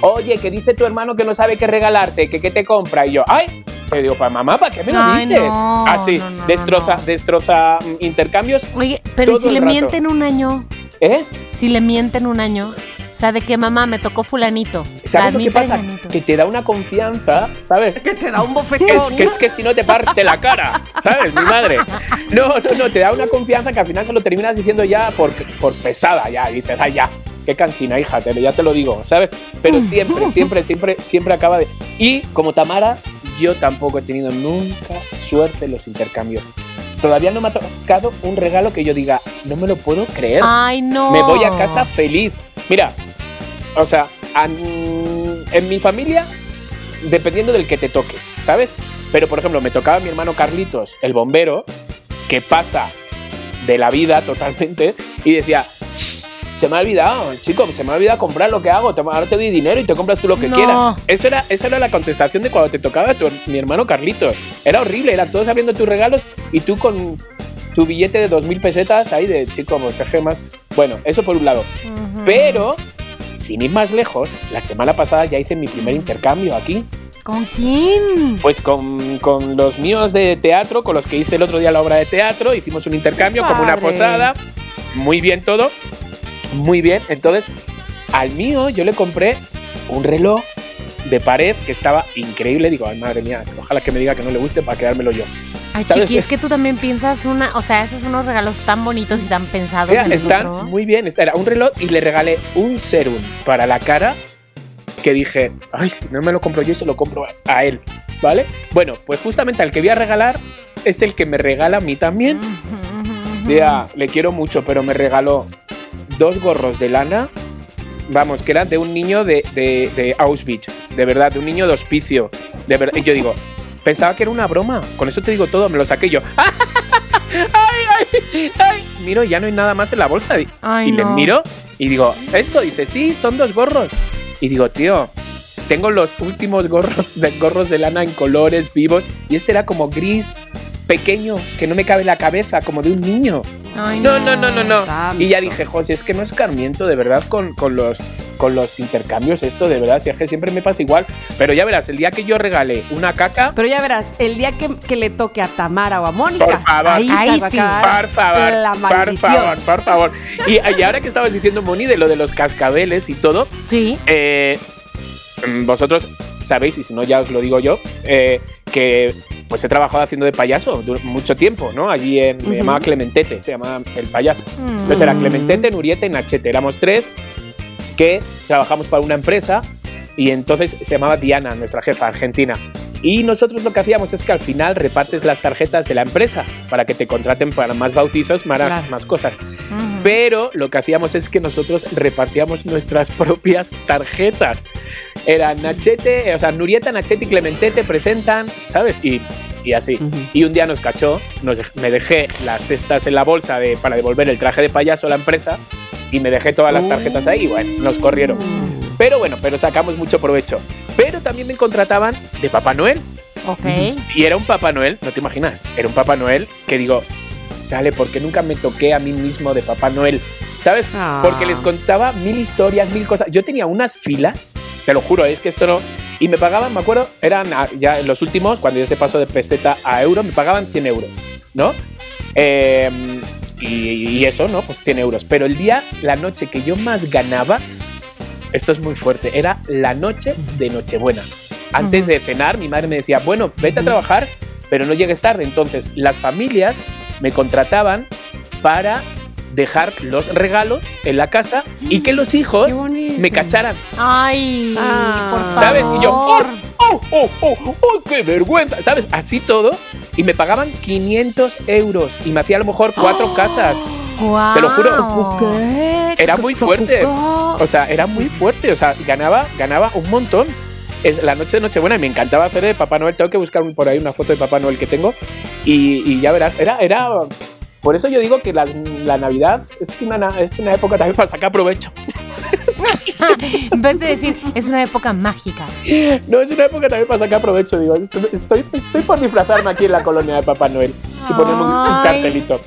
Speaker 4: oye, que dice tu hermano que no sabe qué regalarte, que qué te compra. Y yo, ay, te digo, para mamá, ¿para qué me lo
Speaker 2: Ay,
Speaker 4: dices?
Speaker 2: no,
Speaker 4: Así,
Speaker 2: no, no, no,
Speaker 4: destroza, destroza mm, intercambios.
Speaker 2: Oye, pero ¿y
Speaker 4: Todo
Speaker 2: si le
Speaker 4: rato.
Speaker 2: mienten un año?
Speaker 4: ¿Eh?
Speaker 2: Si le mienten un año. O sea, de que mamá me tocó fulanito.
Speaker 4: ¿Sabes lo que pasa?
Speaker 2: perenganito.
Speaker 4: Que te da una confianza, ¿sabes?
Speaker 3: que te da un bofetón.
Speaker 4: Es que, es que si no te parte la cara, ¿sabes? Mi madre. No, no, no, te da una confianza que al final se lo terminas diciendo ya por, por pesada, ya. Dices, ay, ya, qué cansina, hija, te, ya te lo digo, ¿sabes? Pero siempre, siempre, siempre, siempre acaba de. Y como Tamara, yo tampoco he tenido nunca suerte en los intercambios. Todavía no me ha tocado un regalo que yo diga, no me lo puedo creer.
Speaker 2: Ay, no.
Speaker 4: Me voy a casa feliz. Mira, o sea, an- en mi familia, dependiendo del que te toque, ¿sabes? Pero, por ejemplo, me tocaba mi hermano Carlitos, el bombero, que pasa de la vida totalmente y decía, "Shh, se me ha olvidado, chico, se me ha olvidado comprar lo que hago, ahora te doy dinero y te compras tú lo que
Speaker 2: No.
Speaker 4: quieras. Eso era, esa era la contestación de cuando te tocaba tu- mi hermano Carlitos. Era horrible, eran todos abriendo tus regalos y tú con tu billete de 2.000 pesetas ahí de, chico, pues gemas. Bueno, eso por un lado. Pero, sin ir más lejos, la semana pasada ya hice mi primer intercambio aquí.
Speaker 2: ¿Con quién?
Speaker 4: Pues con, con los míos de teatro, con los que hice el otro día la obra de teatro, hicimos un intercambio, como una posada. Muy bien todo. Muy bien. Entonces, al mío yo le compré un reloj de pared que estaba increíble. Digo, ay, madre mía, ojalá que me diga que no le guste para quedármelo yo.
Speaker 2: Ay,
Speaker 4: ¿sabes?
Speaker 2: chiqui, es que tú también piensas una, o sea, esos son unos regalos tan bonitos y tan pensados
Speaker 4: Mira, están muy bien. Era un reloj y le regalé un serum para la cara que dije, ay, si no me lo compro yo, se lo compro a- él, ¿vale? Bueno, pues justamente al que voy a regalar es el que me regala a mí también. Ya, le quiero mucho, pero me regaló dos gorros de lana, vamos, que eran de un niño de, de, de Auschwitz, de verdad, de un niño de hospicio, de verdad. Y yo digo, pensaba que era una broma, con eso te digo todo, me lo saqué yo. ¡Ay, ay, ay! Miro, y ya no hay nada más en la bolsa. Y,
Speaker 2: Ay,
Speaker 4: y le miro y digo, ¿esto? Dice, sí, son dos gorros. Y digo, tío, tengo los últimos gorros de, gorros de lana en colores vivos y este era como gris, pequeño, que no me cabe la cabeza, como de un niño.
Speaker 2: Ay,
Speaker 4: No, no, no, no, no. Y ya dije, José, es que no es carmiento de verdad con, con los con los intercambios esto, de verdad, si es que siempre me pasa igual. Pero ya verás, el día que yo regale una caca,
Speaker 3: Pero ya verás, el día que, que le toque a Tamara o a Mónica,
Speaker 4: Por favor.
Speaker 3: ahí,
Speaker 2: Ahí sí.
Speaker 4: por favor,
Speaker 3: la
Speaker 4: por favor, por favor. Y, y ahora que estabas diciendo, Moni, de lo de los cascabeles y todo,
Speaker 2: Sí.
Speaker 4: eh, mm, vosotros sabéis, y si no ya os lo digo yo, eh, que pues he trabajado haciendo de payaso mucho tiempo, ¿no? Allí en, me llamaba Clementete, se llamaba el payaso.
Speaker 2: Mm.
Speaker 4: Entonces era Clementete, Nurieta y Nachete. Éramos tres que trabajamos para una empresa y entonces se llamaba Diana, nuestra jefa argentina. Y nosotros lo que hacíamos es que al final repartes las tarjetas de la empresa para que te contraten para más bautizos, más,
Speaker 3: Claro.
Speaker 4: más cosas.
Speaker 2: Ujú.
Speaker 4: Pero lo que hacíamos es que nosotros repartíamos nuestras propias tarjetas. Era Nachete, o sea, Nurieta, Nachete y Clementete presentan, ¿sabes? Y, y así. Y un día nos cachó, nos me dejé las cestas en la bolsa de, para devolver el traje de payaso a la empresa y me dejé todas las tarjetas ahí y bueno, nos corrieron. Pero bueno, pero sacamos mucho provecho. Pero también me contrataban de Papá Noel.
Speaker 2: Ok.
Speaker 4: Y era un Papá Noel, no te imaginas, era un Papá Noel que digo, chale, porque nunca me toqué a mí mismo de Papá Noel. ¿Sabes?
Speaker 3: Ah.
Speaker 4: Porque les contaba mil historias, mil cosas. Yo tenía unas filas, te lo juro, es que esto no. Y me pagaban, me acuerdo, eran ah, ya los últimos, cuando ya se pasó de peseta a euro, me pagaban 100 euros, ¿no? Eh, y, y eso, ¿no? Pues 100 euros. Pero el día, la noche que yo más ganaba, esto es muy fuerte, era la noche de Nochebuena. Antes de cenar, mi madre me decía, bueno, vete a trabajar, pero no llegues tarde. Entonces, las familias me contrataban para dejar los regalos en la casa y que los hijos me cacharan,
Speaker 2: Ay,
Speaker 3: Ah.
Speaker 2: por favor.
Speaker 4: ¿sabes? Y yo, ¡oh, oh, oh, oh, oh, qué vergüenza! ¿Sabes? Así todo. Y me pagaban 500 euros y me hacía a lo mejor cuatro casas.
Speaker 2: Guau.
Speaker 4: Te lo juro.
Speaker 3: ¿Qué?
Speaker 4: Era muy fuerte.
Speaker 3: Oh.
Speaker 4: O sea, era muy fuerte. O sea, ganaba, ganaba un montón. Es la noche de Nochebuena y me encantaba hacer de Papá Noel. Tengo que buscar por ahí una foto de Papá Noel que tengo. Y, y ya verás, era, era. Por eso yo digo que la, la Navidad es una, na- es una época también para sacar provecho.
Speaker 2: En vez de decir, es una época mágica.
Speaker 4: No, es una época también para sacar provecho. Digo, estoy, estoy por disfrazarme aquí en la colonia de Papá Noel y ponerme un, cartelito.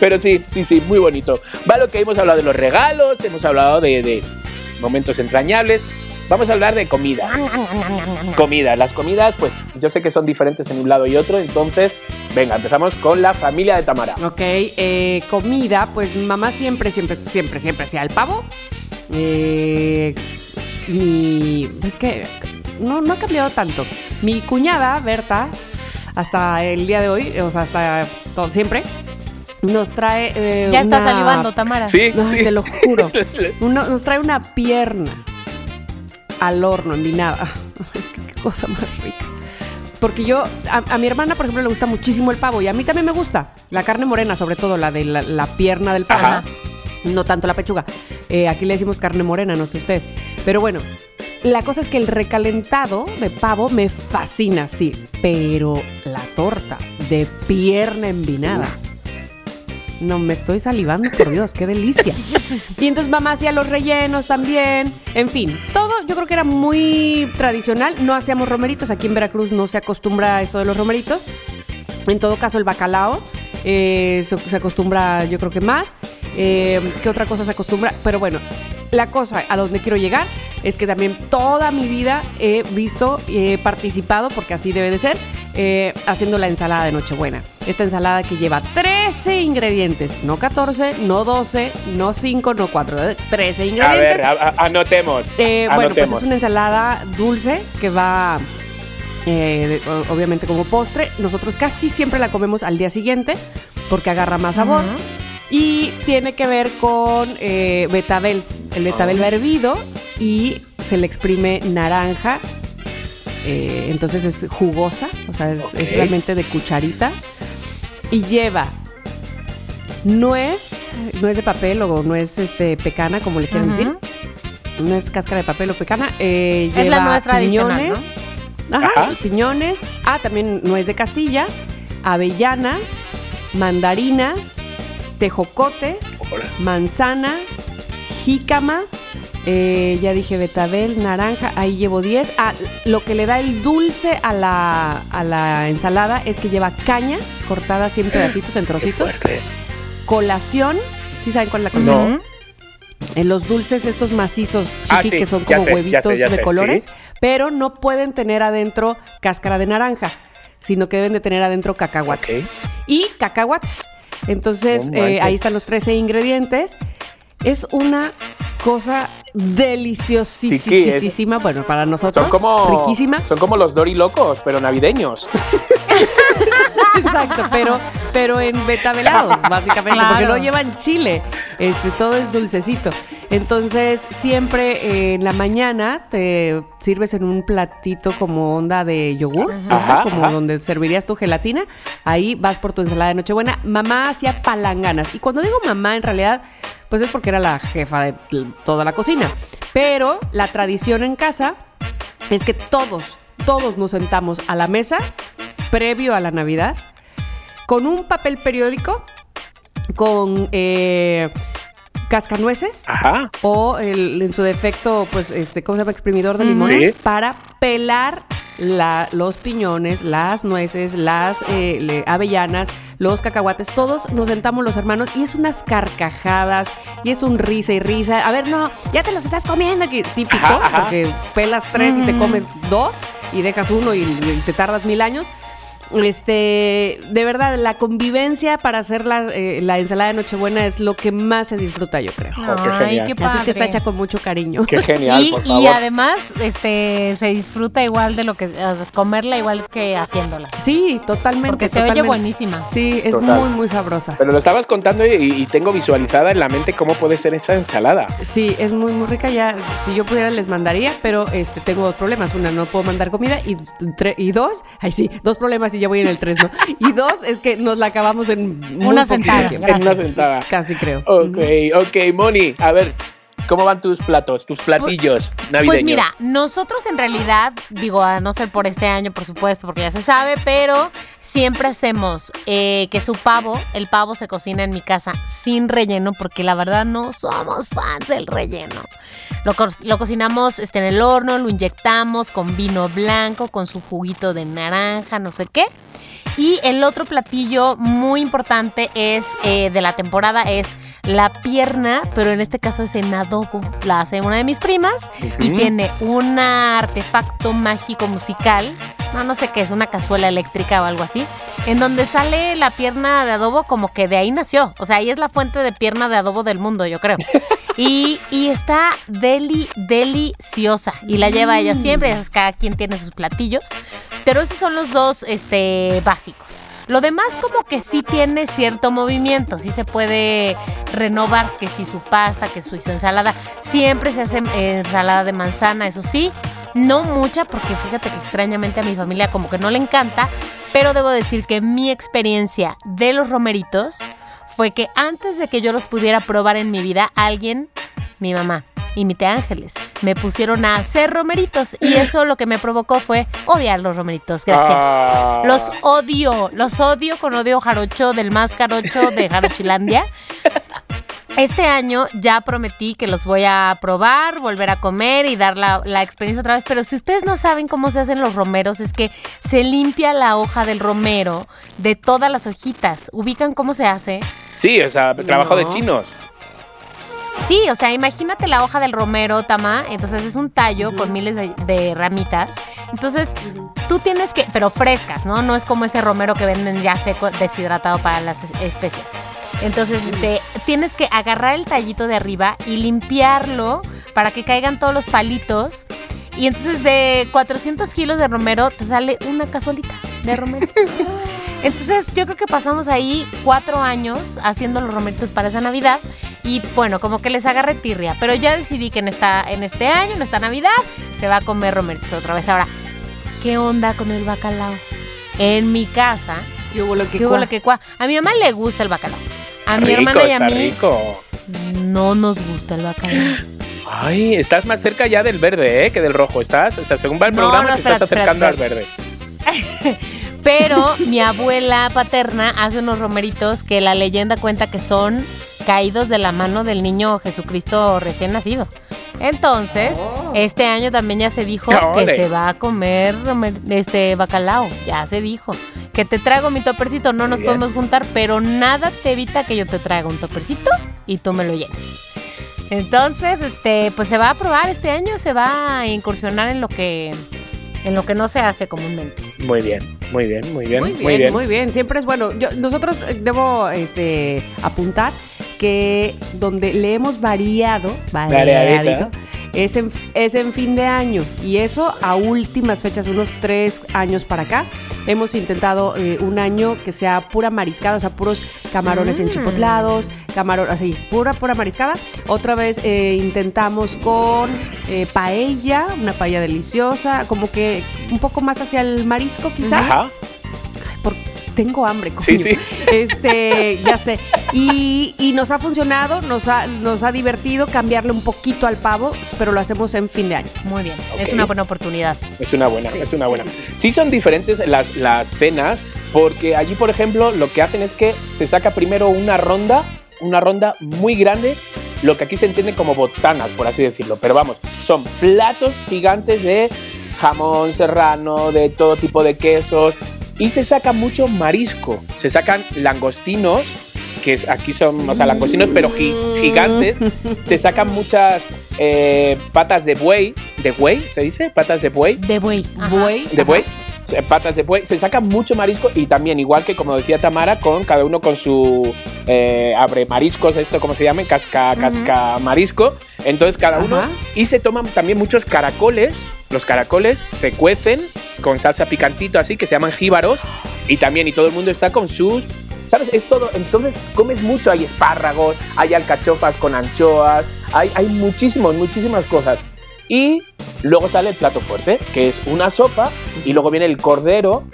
Speaker 4: Pero sí, sí, sí, muy bonito. Vale, que hemos hablado de los regalos, hemos hablado de, de momentos entrañables. Vamos a hablar de comida. Comida. Las comidas, pues yo sé que son diferentes en un lado y otro. Entonces, venga, empezamos con la familia de Tamara.
Speaker 3: Ok, eh, comida, pues mamá siempre, siempre, siempre, siempre hacía el pavo. Eh, mi, es que no, no ha cambiado tanto. Mi cuñada, Berta, hasta el día de hoy, o sea, hasta todo, siempre, nos trae... eh,
Speaker 2: Ya está
Speaker 3: una-
Speaker 2: salivando, Tamara.
Speaker 4: Sí,
Speaker 3: No,
Speaker 4: sí.
Speaker 3: te lo juro. Nos trae una pierna al horno, envinada. Qué cosa más rica. Porque yo, a, a mi hermana, por ejemplo, le gusta muchísimo el pavo y a mí también me gusta. La carne morena, sobre todo la de la, la pierna del pavo.
Speaker 4: Ajá.
Speaker 3: No tanto la pechuga. Eh, aquí le decimos carne morena, no sé usted. Pero bueno, la cosa es que el recalentado de pavo me fascina, sí. Pero la torta de pierna envinada. No, me estoy salivando, por Dios, qué delicia. Y entonces mamá hacía los rellenos también. En fin, todo yo creo que era muy tradicional. No hacíamos romeritos. Aquí en Veracruz no se acostumbra a eso de los romeritos. En todo caso, el bacalao eh, se, se acostumbra, yo creo que más. Eh, ¿Qué otra cosa se acostumbra? Pero bueno, la cosa a donde quiero llegar es que también toda mi vida he visto y he participado, porque así debe de ser, eh, haciendo la ensalada de Nochebuena. Esta ensalada que lleva 13 ingredientes, no 14, no 12, no 5, no 4, 13
Speaker 4: A
Speaker 3: ingredientes.
Speaker 4: ver, a- a- anotemos.
Speaker 3: Eh, bueno, pues es una ensalada dulce que va, eh, obviamente como postre. Nosotros casi siempre la comemos al día siguiente porque agarra más sabor. Y tiene que ver con eh, betabel. El betabel va hervido y se le exprime naranja. Eh, entonces es jugosa, o sea, es, realmente de cucharita. Y lleva nuez, nuez de papel o nuez este, pecana, como le quieran
Speaker 2: Ujú.
Speaker 3: decir. Nuez cáscara de papel o pecana. eh,
Speaker 2: Es
Speaker 3: lleva
Speaker 2: la nuez tradicional,
Speaker 3: piñones. Ajá,
Speaker 4: Ajá.
Speaker 3: piñones. Ah, también nuez de Castilla, avellanas, mandarinas, tejocotes,
Speaker 4: Hola.
Speaker 3: manzana, jícama, eh, ya dije betabel, naranja, ahí llevo 10. Ah, lo que le da el dulce a la, a la ensalada es que lleva caña cortada así en pedacitos, en trocitos. Colación, ¿sí saben cuál es la colación?
Speaker 4: No.
Speaker 3: En los dulces estos macizos
Speaker 4: Ah,
Speaker 3: chiqui
Speaker 4: sí,
Speaker 3: que son como
Speaker 4: sé, ya
Speaker 3: huevitos
Speaker 4: sé, ya
Speaker 3: de
Speaker 4: sé,
Speaker 3: colores,
Speaker 4: sí.
Speaker 3: pero no pueden tener adentro cáscara de naranja, sino que deben de tener adentro cacahuate y cacahuates. Entonces, eh, ahí están los 13 ingredientes. Es una cosa deliciosísima. Bueno, para nosotros,
Speaker 4: Son como,
Speaker 3: riquísima.
Speaker 4: son como los dorilocos, pero navideños.
Speaker 3: Exacto, pero, pero en betabelados, básicamente,
Speaker 2: Claro.
Speaker 3: porque no llevan chile. Este, todo es dulcecito. Entonces, siempre eh, en la mañana te sirves en un platito como onda de yogur,
Speaker 4: Ajá,
Speaker 3: como
Speaker 4: ajá.
Speaker 3: donde servirías tu gelatina. Ahí vas por tu ensalada de Nochebuena. Mamá hacía palanganas. Y cuando digo mamá, en realidad, pues es porque era la jefa de toda la cocina. Pero la tradición en casa es que todos, todos nos sentamos a la mesa previo a la Navidad con un papel periódico, con eh, cascanueces
Speaker 4: Ajá.
Speaker 3: o el- en su defecto, pues, este, ¿cómo se llama? Exprimidor de limones
Speaker 4: Sí.
Speaker 3: para pelar la- los piñones, las nueces, las eh, le- avellanas, los cacahuates, todos nos sentamos los hermanos y es unas carcajadas y es un risa y risa. A ver, no, ya te los estás comiendo, que típico,
Speaker 4: Ajá, ajá.
Speaker 3: porque pelas tres y te comes dos y dejas uno y, y te tardas mil años. Este, de verdad, la convivencia para hacer la, eh, la ensalada de Nochebuena es lo que más se disfruta, yo creo.
Speaker 4: Oh, qué
Speaker 2: Ay, qué
Speaker 3: Así es que está hecha con mucho cariño.
Speaker 4: Qué genial,
Speaker 2: y,
Speaker 4: por
Speaker 2: y
Speaker 4: favor.
Speaker 2: además, este, se disfruta igual de lo que, sea, comerla igual que haciéndola.
Speaker 3: Sí, totalmente.
Speaker 2: Porque se oye
Speaker 3: totalmente.
Speaker 2: buenísima.
Speaker 3: Sí, es
Speaker 4: Total.
Speaker 3: muy, muy sabrosa.
Speaker 4: Pero lo estabas contando y, y tengo visualizada en la mente cómo puede ser esa ensalada.
Speaker 3: Sí, es muy, muy rica. Ya, si yo pudiera, les mandaría, pero este, tengo dos problemas. Una, no puedo mandar comida. Y, tre- y dos, ay, sí, dos problemas y ya voy en el tres, ¿no? Y dos, es que nos la acabamos en muy
Speaker 2: Una sentada.
Speaker 4: En una sentada.
Speaker 3: Casi creo.
Speaker 4: Ok, ok, Moni, a ver, ¿cómo van tus platos, tus platillos navideños?
Speaker 2: Pues mira, nosotros en realidad, digo, a no ser por este año, por supuesto, porque ya se sabe, pero siempre hacemos eh, que su pavo, el pavo se cocina en mi casa sin relleno, porque la verdad no somos fans del relleno. Lo, co- lo cocinamos este, en el horno, lo inyectamos con vino blanco, con su juguito de naranja, no sé qué. Y el otro platillo muy importante es eh, de la temporada es la pierna, pero en este caso es en adobo. La hace una de mis primas y tiene un artefacto mágico musical. No, no sé qué es, una cazuela eléctrica o algo así. En donde sale la pierna de adobo como que de ahí nació. O sea, ahí es la fuente de pierna de adobo del mundo, yo creo. Y, y está deli, deliciosa. Y la lleva ella siempre. ya sabes, Cada quien tiene sus platillos. Pero esos son los dos este, básicos. Lo demás como que sí tiene cierto movimiento, sí se puede renovar, que si su pasta, que su ensalada, siempre se hace eh, ensalada de manzana, eso sí, no mucha, porque fíjate que extrañamente a mi familia como que no le encanta, pero debo decir que mi experiencia de los romeritos fue que antes de que yo los pudiera probar en mi vida, alguien, mi mamá y mi tía Ángeles, me pusieron a hacer romeritos y eso lo que me provocó fue odiar los romeritos, gracias.
Speaker 4: Ah.
Speaker 2: Los odio, los odio con odio jarocho del más jarocho de Jarochilandia. Este año ya prometí que los voy a probar, volver a comer y dar la, la experiencia otra vez. Pero si ustedes no saben cómo se hacen los romeros, es que se limpia la hoja del romero de todas las hojitas. ¿Ubican cómo se hace?
Speaker 4: Sí, o sea, trabajo de
Speaker 3: No.
Speaker 4: chinos.
Speaker 2: Sí, o sea, imagínate la hoja del romero, Tama. Entonces es un tallo con miles de, de ramitas. Entonces tú tienes que, pero frescas, ¿no? No es como ese romero que venden ya seco, deshidratado para las es- especias. Entonces, este, tienes que agarrar el tallito de arriba y limpiarlo para que caigan todos los palitos. Y entonces de 400 kilos de romero te sale una cazuelita de romero. Entonces yo creo que pasamos ahí cuatro años haciendo los romeritos para esa Navidad y bueno, como que les agarré tirria, pero ya decidí que en, esta, en este año, en esta Navidad, se va a comer romeritos otra vez. Ahora, ¿qué onda con el bacalao? En mi casa,
Speaker 3: ¿Qué hubo lo que
Speaker 2: ¿qué hubo
Speaker 3: cua?
Speaker 2: lo que cua? A mi mamá le gusta el bacalao. A mi
Speaker 4: rico,
Speaker 2: hermana y a mí
Speaker 4: rico.
Speaker 2: no nos gusta el bacalao.
Speaker 4: Ay, estás más cerca ya del verde, ¿eh? Que del rojo. Estás, o sea, según va el
Speaker 2: No,
Speaker 4: programa,
Speaker 2: no,
Speaker 4: te estás
Speaker 2: espérate,
Speaker 4: acercando
Speaker 2: espérate,
Speaker 4: al verde.
Speaker 2: Pero mi abuela paterna hace unos romeritos que la leyenda cuenta que son caídos de la mano del niño Jesucristo recién nacido. Entonces,
Speaker 3: Oh.
Speaker 2: este año también ya se dijo
Speaker 4: ¡Ole!
Speaker 2: que se va a comer este bacalao. Ya se dijo. Que te traigo mi topercito, no nos
Speaker 4: bien.
Speaker 2: podemos juntar, pero nada te evita que yo te traiga un topercito y tú me lo llenes. Entonces, este, pues se va a probar este año, se va a incursionar en lo que en lo que no se hace comúnmente.
Speaker 4: Muy bien, muy bien, muy bien,
Speaker 3: Muy bien, muy bien. Siempre es bueno. Yo- nosotros eh, debo este, apuntar que donde le hemos variado, variadito, es en, es en fin de año. Y eso a últimas fechas, unos tres años para acá. Hemos intentado eh, un año que sea pura mariscada, o sea, puros camarones
Speaker 2: Mm.
Speaker 3: enchipotlados, camarón, así, pura, pura mariscada. Otra vez eh, intentamos con eh, paella, una paella deliciosa, como que un poco más hacia el marisco quizá.
Speaker 4: Ajá.
Speaker 3: Por- tengo hambre.
Speaker 4: Sí,
Speaker 3: coño.
Speaker 4: sí.
Speaker 3: Este, ya sé. Y, y nos ha funcionado, nos ha, nos ha divertido cambiarle un poquito al pavo, pero lo hacemos en fin de año.
Speaker 2: Muy bien, es una buena oportunidad.
Speaker 4: Es una buena,
Speaker 3: Sí,
Speaker 4: es una
Speaker 3: sí,
Speaker 4: buena.
Speaker 3: sí,
Speaker 4: Sí, son diferentes las, las cenas, porque allí, por ejemplo, lo que hacen es que se saca primero una ronda, una ronda muy grande, lo que aquí se entiende como botanas, por así decirlo. Pero vamos, son platos gigantes de jamón serrano, de todo tipo de quesos, Y se saca mucho marisco. Se sacan langostinos, que aquí son, o sea, langostinos, pero gi- gigantes. Se sacan muchas eh, patas de buey. ¿De buey se dice? Patas de buey.
Speaker 2: De buey. ajá.
Speaker 3: Buey.
Speaker 4: De buey. se- Patas de buey. Se saca mucho marisco y también, igual que como decía Tamara, con cada uno con su eh, abre mariscos, esto como se llama, casca, casca marisco. Entonces cada uno.
Speaker 3: Ajá.
Speaker 4: Y se toman también muchos caracoles. Los caracoles se cuecen con salsa picantito así, que se llaman jíbaros. Y también, y todo el mundo está con sus. ¿Sabes? Es todo. Entonces comes mucho. Hay espárragos, hay alcachofas con anchoas, hay, hay muchísimos, muchísimas cosas. Y luego sale el plato fuerte, que es una sopa, y luego viene el cordero.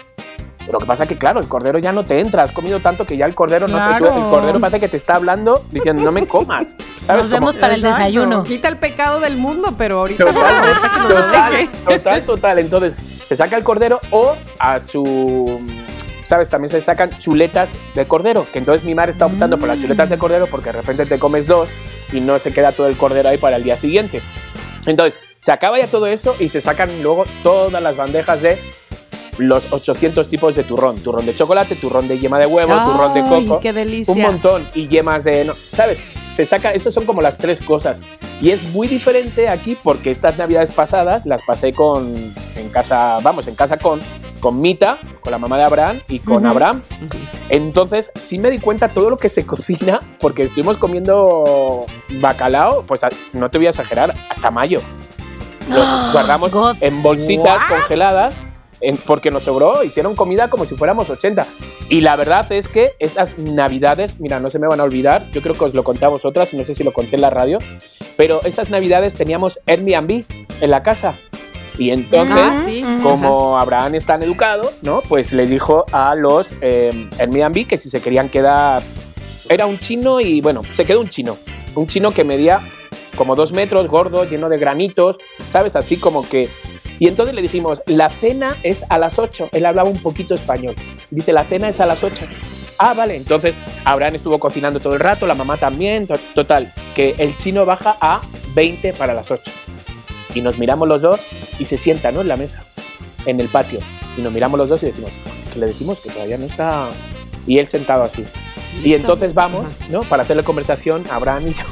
Speaker 4: Lo que pasa que, claro, el cordero ya no te entra. Has comido tanto que ya el cordero no te.
Speaker 2: Claro.
Speaker 4: El cordero parece que te está hablando diciendo, no me comas. ¿Sabes?
Speaker 2: Nos vemos
Speaker 4: Como-
Speaker 2: para el
Speaker 3: Exacto.
Speaker 2: desayuno.
Speaker 3: Quita el pecado del mundo, pero ahorita.
Speaker 4: Total, total, total, total. Entonces, se saca el cordero o a su. ¿Sabes? También se sacan chuletas de cordero. Que entonces mi madre está optando por las chuletas de cordero porque de repente te comes dos y no se queda todo el cordero ahí para el día siguiente. Entonces, se acaba ya todo eso y se sacan luego todas las bandejas de los 800 tipos de turrón. Turrón de chocolate, turrón de yema de huevo, turrón de coco.
Speaker 3: qué delicia.
Speaker 4: un montón. Y yemas de no, sabes se saca eso son como las tres cosas. Y es muy diferente aquí porque estas navidades pasadas las pasé con en casa vamos en casa con con Mita con la mamá de Abraham y con. Abraham. Entonces sí me di cuenta todo lo que se cocina porque estuvimos comiendo bacalao pues no te voy a exagerar hasta mayo. Lo guardamos en bolsitas
Speaker 3: What?
Speaker 4: congeladas en- porque nos sobró, hicieron comida como si fuéramos 80. Y la verdad es que esas navidades, mira, no se me van a olvidar, yo creo que os lo conté a vosotras, no sé si lo conté en la radio, pero esas navidades teníamos Airbnb en la casa. Y entonces,
Speaker 3: Ah, sí.
Speaker 4: como Abraham es tan educado, ¿no? Pues le dijo a los eh, Airbnb que si se querían quedar... Era un chino y bueno, se quedó un chino. Un chino que medía como dos metros, gordo, lleno de granitos, ¿sabes? Así como que... Y entonces le dijimos, la cena es a las 8. Él hablaba un poquito español. Dice, la cena es a las 8. Ah, vale. Entonces, Abraham estuvo cocinando todo el rato, la mamá también. to- Total, que el chino baja a 20 para las 8. Y nos miramos los dos y se sienta, ¿no? En la mesa, en el patio. Y nos miramos los dos y decimos, que le decimos que todavía no está. Y él sentado así. Y entonces vamos, ¿no? Para hacerle conversación, Abraham y yo.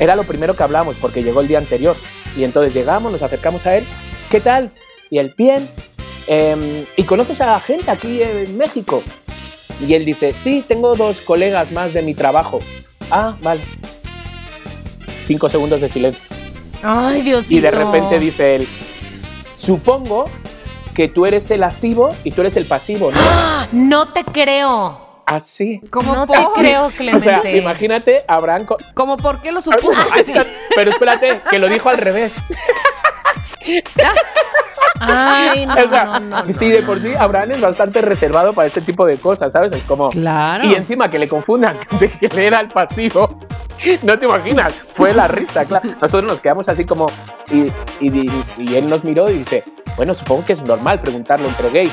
Speaker 4: Era lo primero que hablamos porque llegó el día anterior. Y entonces llegamos, nos acercamos a él. ¿Qué tal? Y él, bien. Em, ¿Y conoces a gente aquí en México? Y él dice, sí, tengo dos colegas más de mi trabajo. Ah, vale. Cinco segundos de silencio.
Speaker 2: Ay, Diosito.
Speaker 4: Y de repente dice él, supongo que tú eres el activo y tú eres el pasivo, ¿no?
Speaker 2: No te creo.
Speaker 4: Así.
Speaker 3: ¿Cómo
Speaker 2: no
Speaker 3: por?
Speaker 2: creo,
Speaker 4: O
Speaker 2: Clemente.
Speaker 4: sea, imagínate, Abraham... co-
Speaker 3: ¿Cómo por qué lo supuso?
Speaker 4: Pero espérate, que lo dijo al revés.
Speaker 2: Ay, no,
Speaker 4: o sea,
Speaker 2: no, no, no,
Speaker 4: sí, de por sí, Abraham es bastante reservado para ese tipo de cosas, ¿sabes? Es como...
Speaker 3: Claro.
Speaker 4: Y encima que le confundan de que él era el pasivo. No te imaginas, fue la risa, claro. Nosotros nos quedamos así como. Y, y- y él nos miró y dice: Bueno, supongo que es normal preguntarlo entre gays.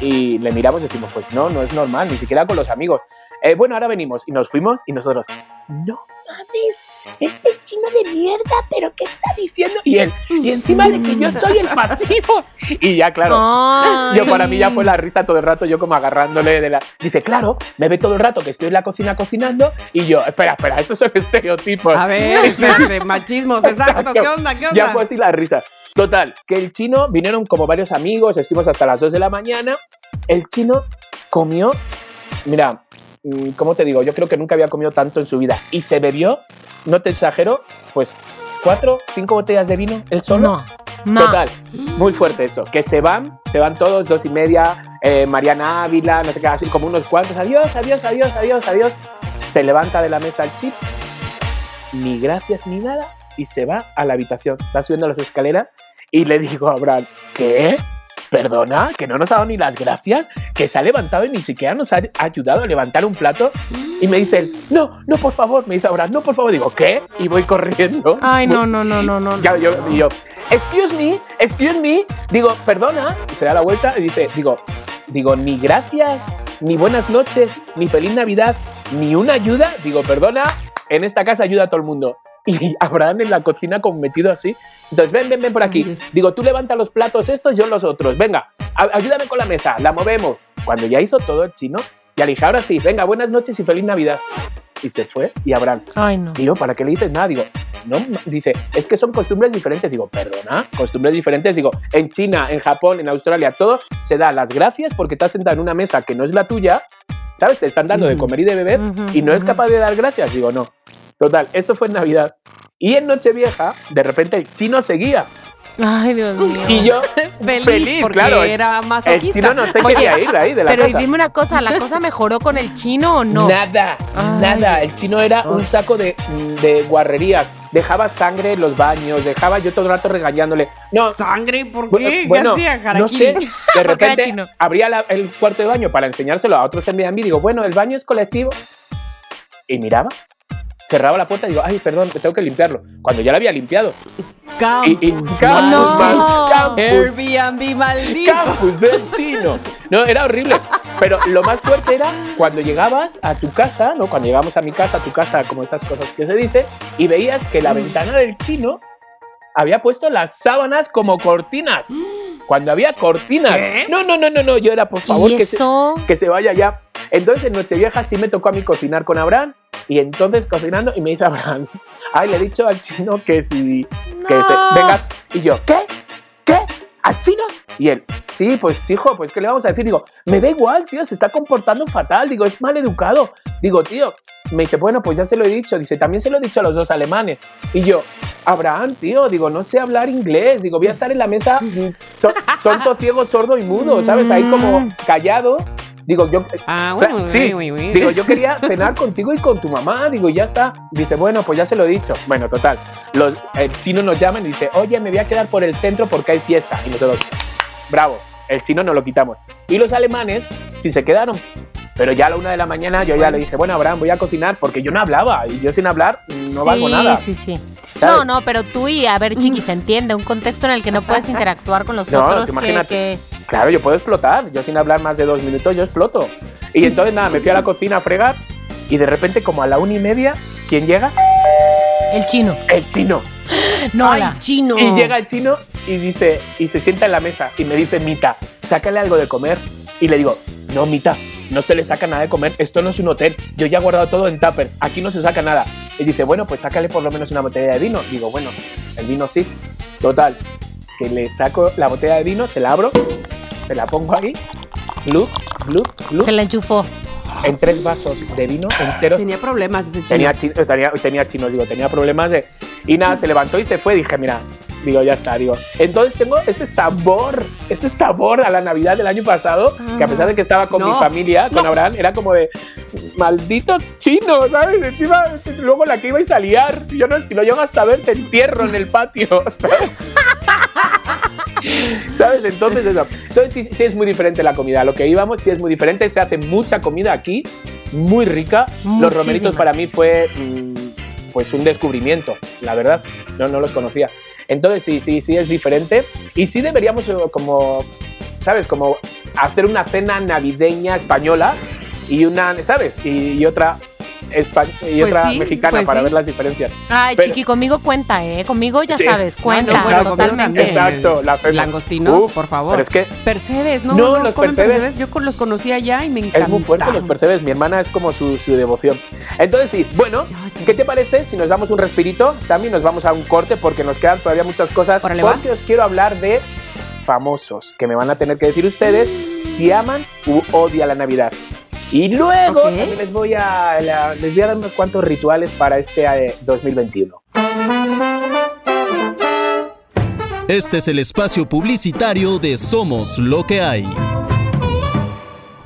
Speaker 4: Y le miramos y decimos: Pues no, no es normal, ni siquiera con los amigos. "Eh, bueno, ahora venimos. Y nos fuimos y nosotros: No mames, este chino de mierda, ¿pero qué está diciendo? Y él: Y encima de que yo soy el pasivo. Y ya, claro.
Speaker 2: Ay.
Speaker 4: Yo para mí ya fue la risa todo el rato, yo como agarrándole de la... Dice, claro, me ve todo el rato que estoy en la cocina cocinando y yo, espera, espera, esos son estereotipos.
Speaker 3: A ver, de, machismos, exacto. ¿Qué onda? ¿Qué onda?
Speaker 4: Ya fue así la risa. Total, que el chino, vinieron como varios amigos, estuvimos hasta las 2 de la mañana, el chino comió, mira, mm, ¿cómo te digo? Yo creo que nunca había comido tanto en su vida y se bebió, no te exagero, pues cuatro, cinco botellas de vino, él solo.
Speaker 2: No, no.
Speaker 4: Total, muy fuerte esto. Que se van, se van todos, dos y media, eh, Mariana Ávila, no sé qué, así como unos cuantos. Adiós, adiós, adiós, adiós, adiós. Se levanta de la mesa el chip, ni gracias ni nada, y se va a la habitación. Va subiendo las escaleras y le digo a Abraham, ¿qué? Perdona, que no nos ha dado ni las gracias, que se ha levantado y ni siquiera nos ha ayudado a levantar un plato. Y me dice él, no, no, por favor, me dice Abraham, no, por favor. Digo, ¿qué? Y voy corriendo.
Speaker 2: Ay, no, no, no, no, no.
Speaker 4: Ya, yo, y yo, excuse me, excuse me, digo, perdona, y se da la vuelta y dice, digo, digo, ni gracias, ni buenas noches, ni feliz Navidad, ni una ayuda, digo, perdona, en esta casa ayuda a todo el mundo. Y Abraham en la cocina como metido así. Entonces, ven, ven, ven por aquí. Digo, tú levanta los platos estos, yo los otros. Venga. "A- ayúdame con la mesa, la movemos. Cuando ya hizo todo el chino, ya le dije, ahora sí, venga, buenas noches y feliz Navidad. Y se fue y Abraham,
Speaker 2: Ay, no.
Speaker 4: Digo, ¿para qué le dices nada? Digo, no, dice, es que son costumbres diferentes. Digo, perdona, costumbres diferentes. Digo, en China, en Japón, en Australia, todo se da las gracias porque estás sentado en una mesa que no es la tuya, ¿sabes? Te están dando de
Speaker 3: Ujú.
Speaker 4: comer y de beber y no es capaz de dar gracias. Digo, no. Total, eso fue en Navidad. Y en Nochevieja, de repente el chino seguía.
Speaker 2: Ay, Dios mío.
Speaker 4: Y yo,
Speaker 3: Feliz,
Speaker 4: feliz,
Speaker 3: porque
Speaker 4: claro.
Speaker 3: era
Speaker 4: el
Speaker 3: masoquista.
Speaker 4: chino no se
Speaker 2: Oye,
Speaker 4: quería ir ahí, de la
Speaker 2: Pero
Speaker 4: casa.
Speaker 2: dime una cosa, ¿la cosa mejoró con el chino o no?
Speaker 4: Nada,
Speaker 2: Ay.
Speaker 4: nada. El chino era un saco de, de guarrerías. Dejaba sangre en los baños, dejaba yo todo el rato regañándole. No,
Speaker 3: ¿Sangre? ¿Por qué?
Speaker 4: Bueno,
Speaker 3: ¿Qué hacía,
Speaker 4: no sé, de repente abría la- el cuarto de baño para enseñárselo a otros en Airbnb. Digo, bueno, el baño es colectivo. Y miraba, cerraba la puerta y digo, ay, perdón, tengo que limpiarlo. Cuando ya lo había limpiado. Y, y
Speaker 3: Campus.
Speaker 4: campus,
Speaker 2: No.
Speaker 4: mal- campus,
Speaker 3: Airbnb maldito.
Speaker 4: campus del chino. No, era horrible. Pero lo más fuerte era cuando llegabas a tu casa, ¿no? Cuando llegamos a mi casa, a tu casa, como esas cosas que se dice, y veías que la ventana del chino había puesto las sábanas como cortinas. Cuando había cortinas.
Speaker 3: ¿Qué?
Speaker 4: No, no, no, no, no. Yo era, por favor,
Speaker 2: ¿Y
Speaker 4: que se,
Speaker 2: eso?
Speaker 4: que se vaya ya. Entonces en Nochevieja sí me tocó a mí cocinar con Abraham. Y entonces cocinando, y me dice Abraham, ay, le he dicho al chino que si, que se,
Speaker 3: No.
Speaker 4: venga. Y yo, ¿qué? ¿Qué? ¿Al chino? Y él, sí, pues hijo, pues ¿qué le vamos a decir? Digo, me da igual, tío, se está comportando fatal. Digo, es mal educado. Digo, tío, me dice, bueno, pues ya se lo he dicho. Dice, también se lo he dicho a los dos alemanes. Y yo, Abraham, tío, digo, no sé hablar inglés. Digo, voy a estar en la mesa mm, to- tonto, ciego, sordo y mudo, ¿sabes? Ahí como callado. Digo, yo.
Speaker 3: Ah,
Speaker 4: o sea,
Speaker 3: bueno,
Speaker 4: sí. Digo, yo quería cenar contigo y con tu mamá. Digo, ya está. Dice, bueno, pues ya se lo he dicho. Bueno, total. Los el chino nos llaman y dice, oye, me voy a quedar por el centro porque hay fiesta. Y nosotros, bravo, el chino no lo quitamos. Y los alemanes sí se quedaron. Pero ya a la una de la mañana yo ya le dije, bueno, Abraham, voy a cocinar porque yo no hablaba. Y yo sin hablar no
Speaker 2: sí,
Speaker 4: valgo nada.
Speaker 2: sí, sí.
Speaker 4: ¿sabes?
Speaker 2: No, no, pero tú y, a ver, Chiqui, se entiende, un contexto en el que no puedes interactuar con los
Speaker 4: No,
Speaker 2: otros. que-
Speaker 4: imagínate.
Speaker 2: que,
Speaker 4: Claro, yo puedo explotar. Yo sin hablar más de dos minutos, yo exploto. Y entonces nada, me fui a la cocina a fregar y de repente como a la una y media, ¿quién llega?
Speaker 2: El chino.
Speaker 4: El chino.
Speaker 2: No,
Speaker 3: Ay,
Speaker 2: la-
Speaker 3: chino.
Speaker 4: Y llega el chino y dice, y se sienta en la mesa y me dice, Mita, sácale algo de comer. Y le digo, no, Mita, no se le saca nada de comer, esto no es un hotel, yo ya he guardado todo en tuppers, aquí no se saca nada. Y dice, bueno, pues sácale por lo menos una botella de vino. Digo, bueno, el vino sí. Total, que le saco la botella de vino, se la abro, se la pongo ahí, glup, glup, glup,
Speaker 2: se la enchufó.
Speaker 4: en tres vasos de vino enteros
Speaker 3: Tenía problemas ese chino.
Speaker 4: tenía, chi- eh, tenía, tenía chinos, digo, tenía problemas de... Y nada, se levantó y se fue. Dije, mira, digo, ya está, digo. Entonces tengo ese sabor, ese sabor a la Navidad del año pasado, que a pesar de que estaba con
Speaker 3: No,
Speaker 4: mi familia, con Abraham, era como de, maldito chino, ¿sabes? Encima, luego la que ibais a liar, yo no, si lo llegas a ver, te entierro en el patio, ¿sabes? ¿Sabes? Entonces eso. Entonces sí, sí es muy diferente la comida. A Lo que íbamos sí es muy diferente. Se hace mucha comida aquí, muy rica.
Speaker 2: Muchísima.
Speaker 4: Los romeritos para mí fue mm, pues un descubrimiento, la verdad. No, no los conocía. Entonces sí, sí, sí es diferente. Y sí deberíamos eh, como, ¿sabes? Como hacer una cena navideña española y una, ¿sabes? Y, y otra, y
Speaker 3: Pues
Speaker 4: otra
Speaker 3: sí,
Speaker 4: mexicana
Speaker 3: pues
Speaker 4: para
Speaker 3: sí.
Speaker 4: ver las diferencias.
Speaker 2: Ay,
Speaker 4: Pero-
Speaker 2: Chiqui, conmigo cuenta, ¿eh? Conmigo ya
Speaker 4: Sí.
Speaker 2: sabes, cuenta.
Speaker 3: No, no, bueno, conmigo
Speaker 2: totalmente.
Speaker 4: Exacto, la hacemos.
Speaker 3: Langostinos,
Speaker 4: Uf,
Speaker 3: por favor.
Speaker 4: Pero es que
Speaker 3: Percebes, ¿no?
Speaker 4: No,
Speaker 3: no,
Speaker 4: los
Speaker 3: comen
Speaker 4: percebes.
Speaker 3: percebes. Yo los conocí allá y me encantaron.
Speaker 4: Es muy fuerte, los percebes. Mi hermana es como su, su devoción. Entonces, sí, bueno,
Speaker 3: qué
Speaker 4: ¿qué te parece si nos damos un respirito? También nos vamos a un corte porque nos quedan todavía muchas cosas.
Speaker 3: Órale, va.
Speaker 4: porque os quiero hablar de famosos que me van a tener que decir ustedes si aman u odian la Navidad. Y luego también les voy a la- les voy a dar unos cuantos rituales para este eh, 2021.
Speaker 1: Este es el espacio publicitario de Somos lo que hay.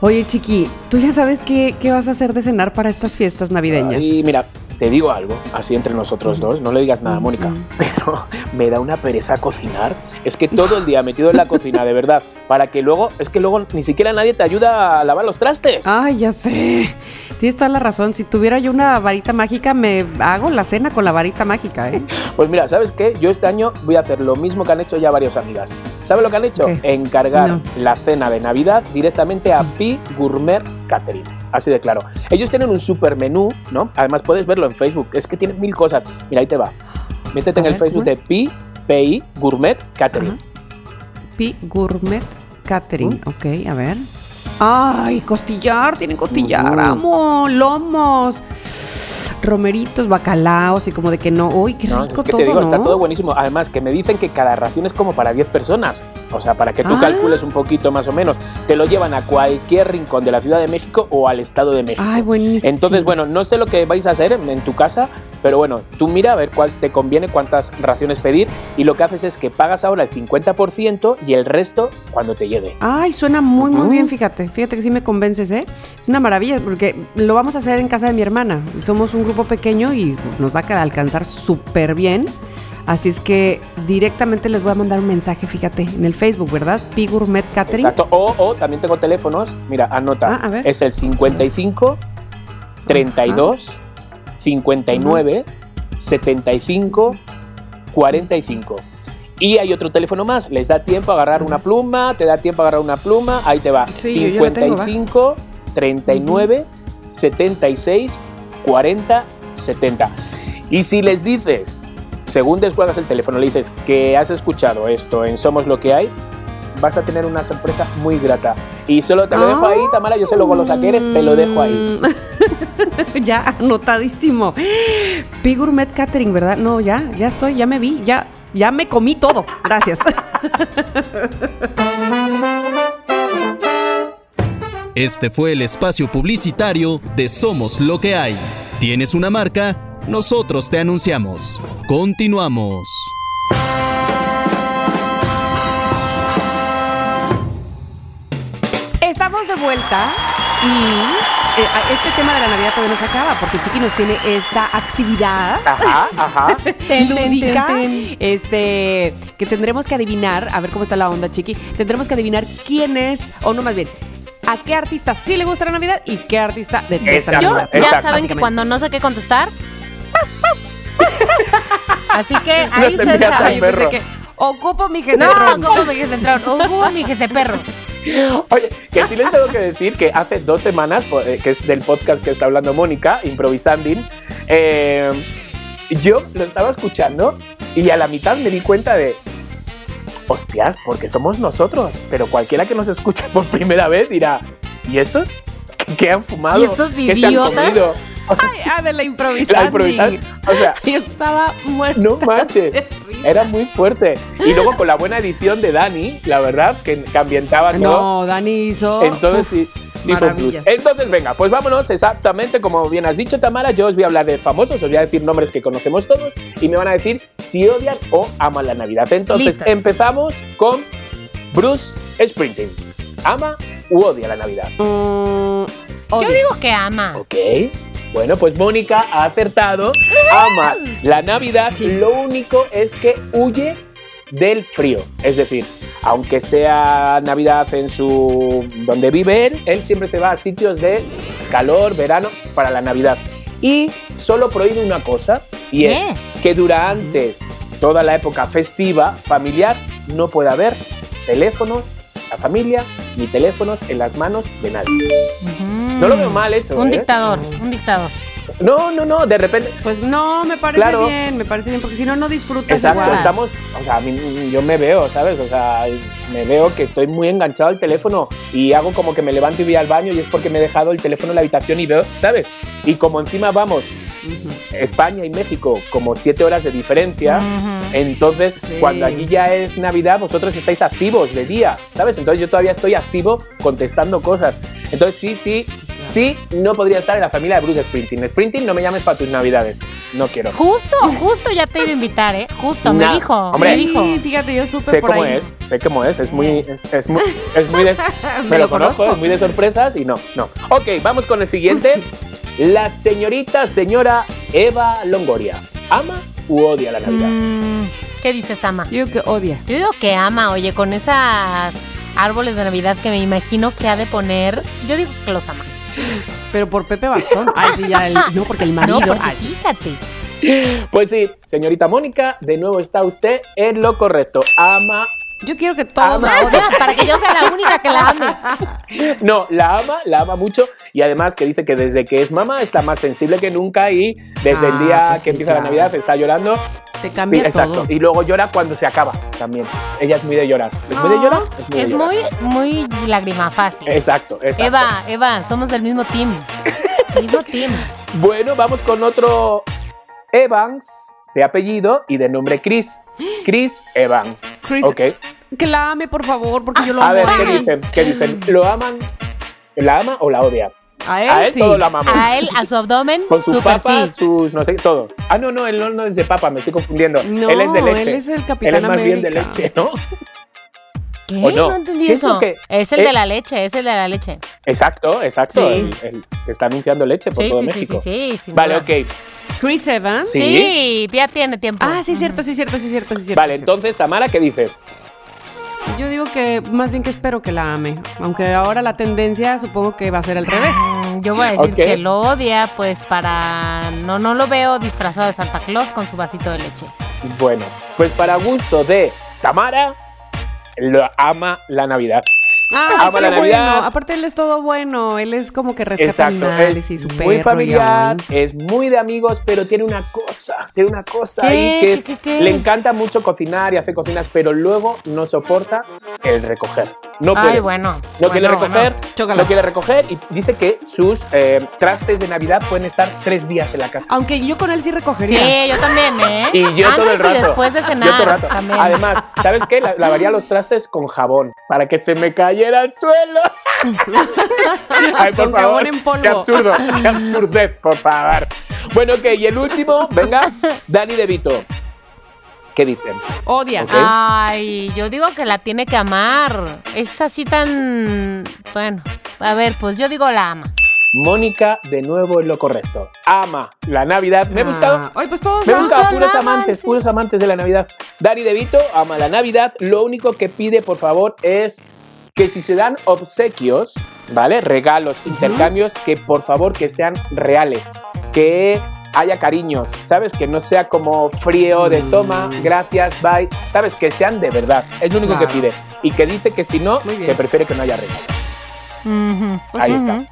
Speaker 3: Oye, Chiqui, ¿tú ya sabes qué, qué vas a hacer de cenar para estas fiestas navideñas?
Speaker 4: Y mira, te digo algo, así entre nosotros dos, no le digas nada, Mónica, pero me da una pereza cocinar. Es que todo el día metido en la cocina, de verdad, para que luego, es que luego ni siquiera nadie te ayuda a lavar los trastes.
Speaker 3: Ay, ya sé. Tienes toda la razón. Si tuviera yo una varita mágica, me hago la cena con la varita mágica, ¿eh?
Speaker 4: Pues mira, ¿sabes qué? Yo este año voy a hacer lo mismo que han hecho ya varias amigas. ¿Sabes lo que han hecho?
Speaker 3: ¿Qué?
Speaker 4: Encargar
Speaker 3: No.
Speaker 4: la cena de Navidad directamente a Pi Gourmet Catering. Así de claro. Ellos tienen un super menú, ¿no? Además puedes verlo en Facebook. Es que tienen mil cosas. Mira, ahí te va. Métete
Speaker 3: A
Speaker 4: en el Facebook
Speaker 3: ¿cómo
Speaker 4: de Pi, PI Gourmet Catering.
Speaker 3: Ajá. Pi Gourmet Catering. Ok, a ver. Ay, costillar, tienen costillar,
Speaker 4: Ujú.
Speaker 3: amo, lomos, romeritos, bacalaos y como de que no. Uy, qué
Speaker 4: No,
Speaker 3: rico
Speaker 4: es que
Speaker 3: todo,
Speaker 4: te digo,
Speaker 3: ¿no?
Speaker 4: está todo buenísimo. Además, que me dicen que cada ración es como para 10 personas. O sea, para que tú
Speaker 3: Ah.
Speaker 4: calcules un poquito más o menos. Te lo llevan a cualquier rincón de la Ciudad de México o al Estado de México.
Speaker 3: Ay, buenísimo.
Speaker 4: Entonces, bueno, no sé lo que vais a hacer en tu casa, pero bueno, tú mira a ver cuál te conviene, cuántas raciones pedir y lo que haces es que pagas ahora el 50% y el resto cuando te llegue.
Speaker 3: Ay, suena muy, muy
Speaker 4: Ujú.
Speaker 3: bien, fíjate. Fíjate que sí me convences, ¿eh? Es una maravilla, porque lo vamos a hacer en casa de mi hermana. Somos un grupo pequeño y nos va a alcanzar súper bien. Así es que directamente les voy a mandar un mensaje, fíjate, en el Facebook, ¿verdad? Pi Gourmet Catering.
Speaker 4: Exacto. O, o también tengo teléfonos, mira, anota.
Speaker 3: Ah, a ver.
Speaker 4: Es el 55 32 59 75 45. Y hay otro teléfono más, les da tiempo a agarrar una pluma, te da tiempo a agarrar una pluma, ahí te va.
Speaker 3: Sí, yo ya la tengo, va.
Speaker 4: 55 39 76 40 70. Y si les dices, según descuelgas el teléfono, le dices que has escuchado esto en Somos lo que hay, vas a tener una sorpresa muy grata. Y solo te lo dejo ahí, Tamara, yo sé lo golosa que eres, te lo dejo ahí.
Speaker 3: Ya, anotadísimo. Pi Gourmet Catering, ¿verdad? No, ya, ya estoy, ya me vi, ya, ya me comí todo. Gracias.
Speaker 1: Este fue el espacio publicitario de Somos lo que hay. ¿Tienes una marca? Nosotros te anunciamos. Continuamos.
Speaker 3: Estamos de vuelta y eh, este tema de la Navidad todavía no se acaba porque Chiqui nos tiene esta actividad
Speaker 4: Ajá, ajá.
Speaker 3: lúdica
Speaker 2: ten, ten.
Speaker 3: este que tendremos que adivinar, a ver cómo está la onda, Chiqui. Tendremos que adivinar quién es o no más bien a qué artista sí le gusta la Navidad y qué artista detesta la
Speaker 4: Exacto.
Speaker 2: Yo,
Speaker 3: Navidad.
Speaker 2: ya
Speaker 4: exacto.
Speaker 2: saben que cuando no sé qué contestar. Así que
Speaker 4: No
Speaker 2: ahí
Speaker 4: te
Speaker 2: ustedes saben.
Speaker 3: que ocupo mi
Speaker 2: No,
Speaker 3: gesetrón.
Speaker 2: ¿cómo me dijiste entrar? Hugo, mi jefe perro.
Speaker 4: Oye, que sí les tengo que decir que hace dos semanas, eh, que es del podcast que está hablando Mónica, Improvisando, eh, yo lo estaba escuchando y a la mitad me di cuenta de, hostias, porque somos nosotros, pero cualquiera que nos escuche por primera vez dirá, ¿y estos? ¿Qué, han fumado?
Speaker 2: ¿Y estos
Speaker 4: ¿Qué se han
Speaker 2: idiotas?
Speaker 4: comido?
Speaker 3: Ay, ah, de la improvisada.
Speaker 4: La improvisar, o sea,
Speaker 3: Y estaba muerta.
Speaker 4: no manches. Era muy fuerte. Y luego con la buena edición de Dani, la verdad, que, que ambientaba todo.
Speaker 3: No, Dani hizo.
Speaker 4: Entonces sí, sí. Entonces venga, pues vámonos exactamente como bien has dicho Tamara, yo os voy a hablar de famosos, os voy a decir nombres que conocemos todos y me van a decir si odian o aman la Navidad. Entonces
Speaker 2: Listas.
Speaker 4: empezamos con Bruce Springsteen. ¿Ama u odia la Navidad?
Speaker 3: Mm,
Speaker 2: Yo digo que ama.
Speaker 4: Ok. Bueno, pues Mónica ha acertado. Ama la Navidad.
Speaker 3: Chis.
Speaker 4: Lo único es que huye del frío. Es decir, aunque sea Navidad en su donde vive él, él siempre se va a sitios de calor, verano para la Navidad. Y solo prohíbe una cosa y es que durante toda la época festiva familiar no puede haber teléfonos, la familia, ni teléfonos en las manos de nadie. No lo veo mal eso.
Speaker 2: Un
Speaker 4: ¿eh?
Speaker 2: dictador, un dictador.
Speaker 4: No, no, no, de repente.
Speaker 3: Pues no, me parece
Speaker 4: Claro.
Speaker 3: bien, me parece bien, porque si no, no disfrutas
Speaker 4: Exacto,
Speaker 3: igual.
Speaker 4: estamos. O sea, a mí, yo me veo, ¿sabes? O sea, me veo que estoy muy enganchado al teléfono y hago como que me levanto y voy al baño y es porque me he dejado el teléfono en la habitación y veo, ¿sabes? Y como encima vamos. España y México, como siete horas de diferencia.
Speaker 2: Ujú.
Speaker 4: Entonces,
Speaker 3: Sí.
Speaker 4: cuando allí ya es Navidad, vosotros estáis activos de día, ¿sabes? Entonces yo todavía estoy activo contestando cosas. Entonces sí, sí, sí, no podría estar en la familia de Bruce Springsteen. Springsteen, no me llames para tus Navidades. No quiero.
Speaker 2: Justo, justo ya te iba a invitar, ¿eh? Justo, me
Speaker 4: Nah,
Speaker 2: dijo,
Speaker 4: hombre.
Speaker 2: me dijo.
Speaker 3: Sí, fíjate, yo supe
Speaker 4: sé
Speaker 3: por
Speaker 4: cómo
Speaker 3: ahí.
Speaker 4: es, sé cómo es, es muy, es, es muy, es muy de, me,
Speaker 3: Me
Speaker 4: lo
Speaker 3: lo
Speaker 4: conozco,
Speaker 3: conozco.
Speaker 4: es muy de sorpresas y no, no. Ok, vamos con el siguiente. La señorita, señora Eva Longoria, ¿ama u odia la Navidad?
Speaker 2: Mm, ¿Qué dices, Tama?
Speaker 3: Yo digo que odia.
Speaker 2: Yo digo que ama, oye, con esas árboles de Navidad que me imagino que ha de poner, yo digo que los ama.
Speaker 3: Pero por Pepe Bastón. Ay, sí, ya el, no, porque el marido.
Speaker 2: No, porque
Speaker 3: ay,
Speaker 2: fíjate.
Speaker 4: Pues sí, señorita Mónica, de nuevo está usted en lo correcto. Ama,
Speaker 3: yo quiero que todos
Speaker 4: Ama.
Speaker 3: la odien.
Speaker 2: Para que yo sea la única que la ame.
Speaker 4: no, la ama, la ama mucho y además que dice que desde que es mamá está más sensible que nunca y desde el
Speaker 3: Ah,
Speaker 4: día
Speaker 3: pues
Speaker 4: que
Speaker 3: sí,
Speaker 4: empieza la. Navidad está llorando
Speaker 3: Te cambia
Speaker 4: Exacto.
Speaker 3: todo.
Speaker 4: Y luego llora cuando se acaba también. Ella es muy de llorar. ¿Es muy de llorar? Es muy de
Speaker 2: Es
Speaker 4: llorar.
Speaker 2: muy, muy lágrima fácil.
Speaker 4: Exacto, exacto.
Speaker 2: Eva, Eva, somos del mismo team. mismo team.
Speaker 4: Bueno, vamos con otro Evans de apellido y de nombre Chris. Chris Evans.
Speaker 3: Chris-
Speaker 4: Ok.
Speaker 3: Que la ame, por favor, porque yo lo
Speaker 4: A
Speaker 3: amo.
Speaker 4: ver,
Speaker 3: a
Speaker 4: ¿qué
Speaker 3: él.
Speaker 4: dicen? ¿Qué dicen? ¿Lo aman? ¿La ama o la odia?
Speaker 3: A él,
Speaker 4: A él
Speaker 3: sí.
Speaker 4: todo lo amamos.
Speaker 2: A él, a su abdomen,
Speaker 4: Con su
Speaker 2: super
Speaker 4: papa,
Speaker 2: sí.
Speaker 4: sus no sé, todo. Ah, no, no, él no, no es de papa, me estoy confundiendo.
Speaker 3: No,
Speaker 4: él es de leche.
Speaker 3: él es el Capitán
Speaker 4: Él es más bien de
Speaker 3: América.
Speaker 4: leche, ¿no?
Speaker 2: ¿Qué?
Speaker 4: ¿O no?
Speaker 2: No entendí
Speaker 4: ¿Qué es lo
Speaker 2: eso.
Speaker 4: que-
Speaker 2: Es el
Speaker 4: eh?
Speaker 2: de la leche, es el de la leche.
Speaker 4: Exacto, exacto.
Speaker 3: Sí.
Speaker 4: El, el que está anunciando leche por
Speaker 2: Sí,
Speaker 4: todo
Speaker 2: sí, sí, sí,
Speaker 4: México.
Speaker 2: sí,
Speaker 4: Vale,
Speaker 2: duda.
Speaker 4: ok.
Speaker 3: Chris Evans.
Speaker 4: Sí.
Speaker 2: Sí, ya tiene tiempo.
Speaker 3: Ah, sí, cierto, sí, cierto, sí, cierto, sí, cierto.
Speaker 4: Vale, entonces, Tamara, ¿qué dices?
Speaker 3: Yo digo que más bien que espero que la ame. Aunque ahora la tendencia supongo que va a ser al revés.
Speaker 2: Mm, Yo voy a decir que lo odia, pues para. No, no lo veo disfrazado de Santa Claus con su vasito de leche.
Speaker 4: Bueno, pues para gusto de Tamara, lo ama la Navidad.
Speaker 3: Ah,
Speaker 4: Ama la Navidad.
Speaker 3: Aparte él es todo bueno. Él es como que rescata
Speaker 4: Exacto,
Speaker 3: animales y
Speaker 4: es
Speaker 3: su
Speaker 4: muy
Speaker 3: perro y
Speaker 4: familiar,
Speaker 3: aún.
Speaker 4: es muy de amigos, pero tiene una cosa, tiene una cosa
Speaker 2: ¿Qué?
Speaker 4: ahí que es,
Speaker 2: ¿Qué, qué,
Speaker 4: le encanta mucho cocinar y hacer cocinas, pero luego no soporta el recoger. No puede.
Speaker 2: Ay, bueno.
Speaker 4: No quiere
Speaker 2: bueno,
Speaker 4: recoger,
Speaker 2: bueno.
Speaker 4: No quiere recoger y dice que sus eh, trastes de Navidad pueden estar tres días en la casa.
Speaker 3: Aunque yo con él sí recogería.
Speaker 2: Sí, yo también, ¿eh?
Speaker 4: Y yo todo el
Speaker 2: Antes y
Speaker 4: rato.
Speaker 2: después de
Speaker 4: Yo
Speaker 2: cenar.
Speaker 4: todo el rato.
Speaker 2: También.
Speaker 4: Además, ¿sabes qué? La- Lavaría los trastes con jabón para que se me cayera al suelo. Ay, por
Speaker 3: Con
Speaker 4: favor,
Speaker 3: jabón en polvo.
Speaker 4: Qué absurdo, qué absurdez, por favor. Bueno, ok, y el último, venga, Dani De Vito. ¿Qué dicen?
Speaker 3: Odia.
Speaker 2: Ay, yo digo que la tiene que amar. Es así tan. Bueno, a ver, pues yo digo la ama.
Speaker 4: Mónica, de nuevo en lo correcto. Ama la Navidad. Me he buscado
Speaker 3: Ah, Ay, pues todos
Speaker 4: Me he buscado
Speaker 2: Todos
Speaker 4: puros
Speaker 2: aman,
Speaker 4: amantes,
Speaker 2: sí.
Speaker 4: puros amantes de la Navidad. Dani De Vito ama la Navidad. Lo único que pide, por favor, es que si se dan obsequios, ¿vale? Regalos, intercambios, que por favor que sean reales. Que haya cariños, ¿sabes? Que no sea como frío de toma,
Speaker 3: Mm.
Speaker 4: gracias, bye. ¿Sabes? Que sean de verdad. Es lo único
Speaker 3: Claro.
Speaker 4: que pide. Y que dice que si no, que prefiere que no haya regalos.
Speaker 2: Ujú.
Speaker 3: Pues
Speaker 4: Ahí
Speaker 2: Ujú.
Speaker 4: está.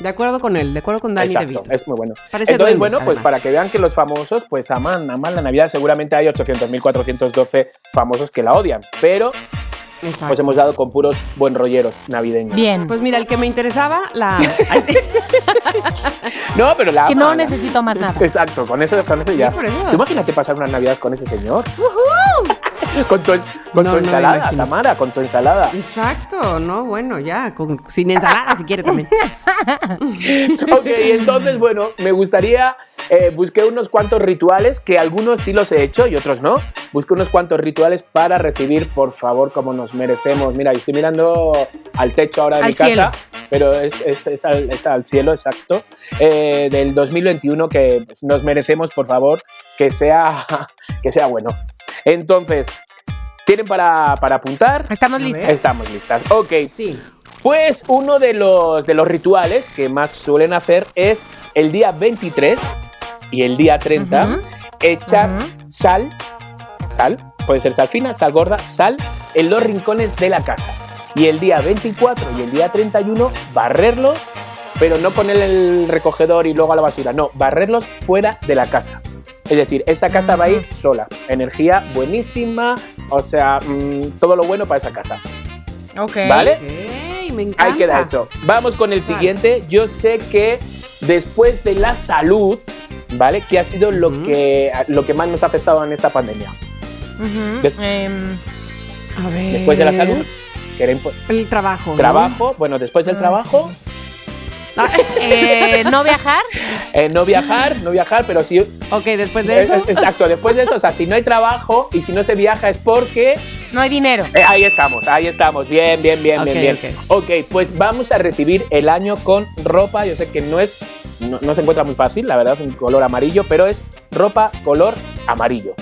Speaker 3: De acuerdo con él, de acuerdo con Dani
Speaker 4: Exacto,
Speaker 3: DeVito.
Speaker 4: es muy bueno.
Speaker 3: Parece
Speaker 4: Entonces,
Speaker 3: duende,
Speaker 4: bueno, pues
Speaker 3: además.
Speaker 4: para que vean que los famosos pues aman, aman la Navidad, seguramente hay 800.412 famosos que la odian, pero
Speaker 3: Exacto.
Speaker 4: pues hemos dado con puros buen rolleros navideños.
Speaker 2: Bien.
Speaker 3: Pues mira, el que me interesaba, la... Sí.
Speaker 4: No, pero la
Speaker 2: que no necesito más nada.
Speaker 4: Exacto, con eso, con eso ya.
Speaker 3: por eso.
Speaker 4: Tú imagínate pasar unas navidades con ese señor. Con tu, con
Speaker 3: No,
Speaker 4: tu
Speaker 3: no,
Speaker 4: ensalada. Tamara, con tu ensalada.
Speaker 3: Exacto, no, bueno, ya, con- sin ensalada si quiere también.
Speaker 4: ok, entonces, bueno, me gustaría. eh, busqué unos cuantos rituales, que algunos sí los he hecho y otros no. Busqué unos cuantos rituales para recibir, por favor, como nos merecemos. Mira, estoy mirando al techo ahora de
Speaker 2: Al
Speaker 4: mi casa,
Speaker 2: cielo.
Speaker 4: pero es, es- es al, es al cielo, exacto. eh, del 2021, que nos merecemos, por favor, que sea, que sea bueno. Entonces, ¿tienen para, para apuntar?
Speaker 2: Estamos
Speaker 3: ver.
Speaker 4: Estamos listas. Ok,
Speaker 3: Sí.
Speaker 4: pues uno de los, de los rituales que más suelen hacer es el día 23 y el día 30
Speaker 2: Ujú.
Speaker 4: echar sal, sal, puede ser sal fina, sal gorda, sal en los rincones de la casa. Y el día 24 y el día 31 barrerlos, pero no poner el recogedor y luego a la basura, no, barrerlos fuera de la casa. Es decir, esa casa va a ir sola. Energía buenísima, o sea, mm, todo lo bueno para esa casa.
Speaker 2: Ok.
Speaker 4: ¿Vale?
Speaker 3: Ok, me encanta.
Speaker 4: Ahí queda eso. Vamos con el
Speaker 3: Vale.
Speaker 4: siguiente. Yo sé que después de la salud, ¿vale? ¿Qué ha sido lo, que, lo que más nos ha afectado en esta pandemia? Des-
Speaker 2: Em,
Speaker 3: A ver.
Speaker 4: Después de la salud, que era
Speaker 3: El trabajo. ¿no?
Speaker 4: trabajo, bueno, después del
Speaker 2: Ah,
Speaker 4: trabajo,
Speaker 2: eh, no viajar.
Speaker 4: eh, no viajar, no viajar, pero sí.
Speaker 3: ok, después de eso.
Speaker 4: eh, exacto, después de eso, o sea, si no hay trabajo y si no se viaja es porque
Speaker 2: No hay dinero.
Speaker 4: Eh, ahí estamos, ahí estamos. Bien, bien, bien, bien, bien. ok, pues vamos a recibir el año con ropa. Yo sé que no es, no, no se encuentra muy fácil, la verdad, es un color amarillo, pero es ropa color amarillo.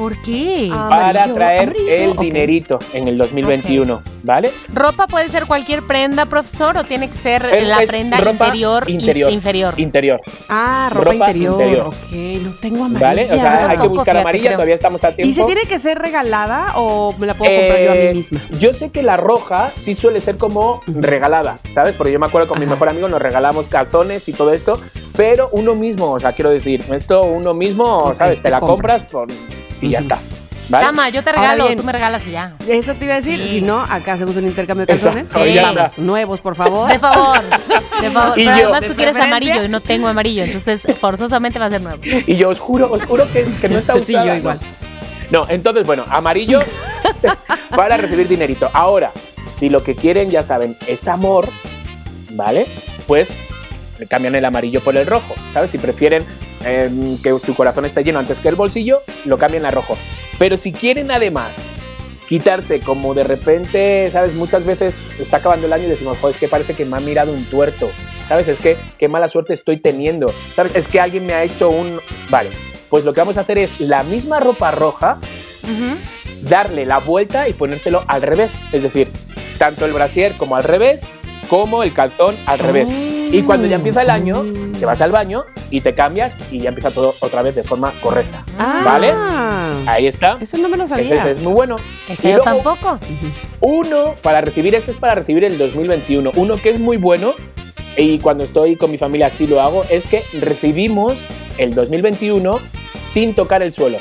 Speaker 2: ¿Por qué?
Speaker 3: Ah.
Speaker 4: para
Speaker 3: Amarillo,
Speaker 4: traer
Speaker 3: amarillo,
Speaker 4: el dinerito en el 2021, ¿vale?
Speaker 2: ¿Ropa puede ser cualquier prenda, profesor, o tiene que ser
Speaker 4: Es-
Speaker 2: la
Speaker 4: es
Speaker 2: prenda interior? in-
Speaker 4: interior.
Speaker 2: inferior.
Speaker 4: Interior,
Speaker 3: Ah, ropa,
Speaker 4: ropa
Speaker 3: interior.
Speaker 4: interior.
Speaker 3: Ok, no tengo amarilla.
Speaker 4: ¿vale? O sea, hay que buscar
Speaker 2: fíjate,
Speaker 4: amarilla,
Speaker 2: creo.
Speaker 4: todavía estamos a tiempo.
Speaker 3: ¿Y se tiene que ser regalada o me la puedo comprar yo a
Speaker 4: Eh,
Speaker 3: mí misma?
Speaker 4: Yo sé que la roja sí suele ser como regalada, ¿sabes? Porque yo me acuerdo con mi
Speaker 3: Ajá.
Speaker 4: mejor amigo nos regalamos calzones y todo esto, pero uno mismo, o sea, quiero decir, esto uno mismo, ¿sabes? Te
Speaker 3: te
Speaker 4: la
Speaker 3: compras.
Speaker 4: compras por y ya está. ¿Vale?
Speaker 2: Tama, yo te regalo,
Speaker 3: bien.
Speaker 2: tú me regalas y ya.
Speaker 3: Eso te iba a decir.
Speaker 2: Sí.
Speaker 3: Si no, acá hacemos un intercambio de calzones.
Speaker 2: Ya
Speaker 3: Vamos, nuevos, por favor.
Speaker 2: De favor, de favor.
Speaker 4: Y
Speaker 2: Pero
Speaker 4: yo,
Speaker 2: además
Speaker 3: de
Speaker 2: tú quieres amarillo y no tengo amarillo, entonces forzosamente va a ser nuevo.
Speaker 4: Y yo os juro, os juro que, que no está
Speaker 3: Sí,
Speaker 4: usada.
Speaker 3: yo
Speaker 4: ¿no?
Speaker 3: igual.
Speaker 4: No, entonces, bueno, amarillo para recibir dinerito. Ahora, si lo que quieren, ya saben, es amor, ¿vale? Pues cambian el amarillo por el rojo, ¿sabes? Si prefieren em, que su corazón esté lleno antes que el bolsillo, lo cambian a rojo. Pero si quieren además quitarse como de repente, ¿sabes? Muchas veces está acabando el año y decimos, joder, es que parece que me ha mirado un tuerto, ¿sabes? Es que qué mala suerte estoy teniendo, ¿sabes? Es que alguien me ha hecho un... Vale, pues lo que vamos a hacer es la misma ropa roja, darle la vuelta y ponérselo al revés. Es decir, tanto el brasier como al revés, como el calzón al revés. Y cuando ya empieza el año, te vas al baño y te cambias y ya empieza todo otra vez de forma correcta.
Speaker 3: Ah,
Speaker 4: ¿Vale? Ahí está.
Speaker 3: Eso no me lo
Speaker 4: Ese,
Speaker 3: sabía.
Speaker 4: ese es muy bueno.
Speaker 2: Ese
Speaker 4: Y
Speaker 2: yo
Speaker 4: luego,
Speaker 2: tampoco.
Speaker 4: Uno, para recibir este es para recibir el 2021. Uno que es muy bueno, y cuando estoy con mi familia así lo hago, es que recibimos el 2021 sin tocar el suelo.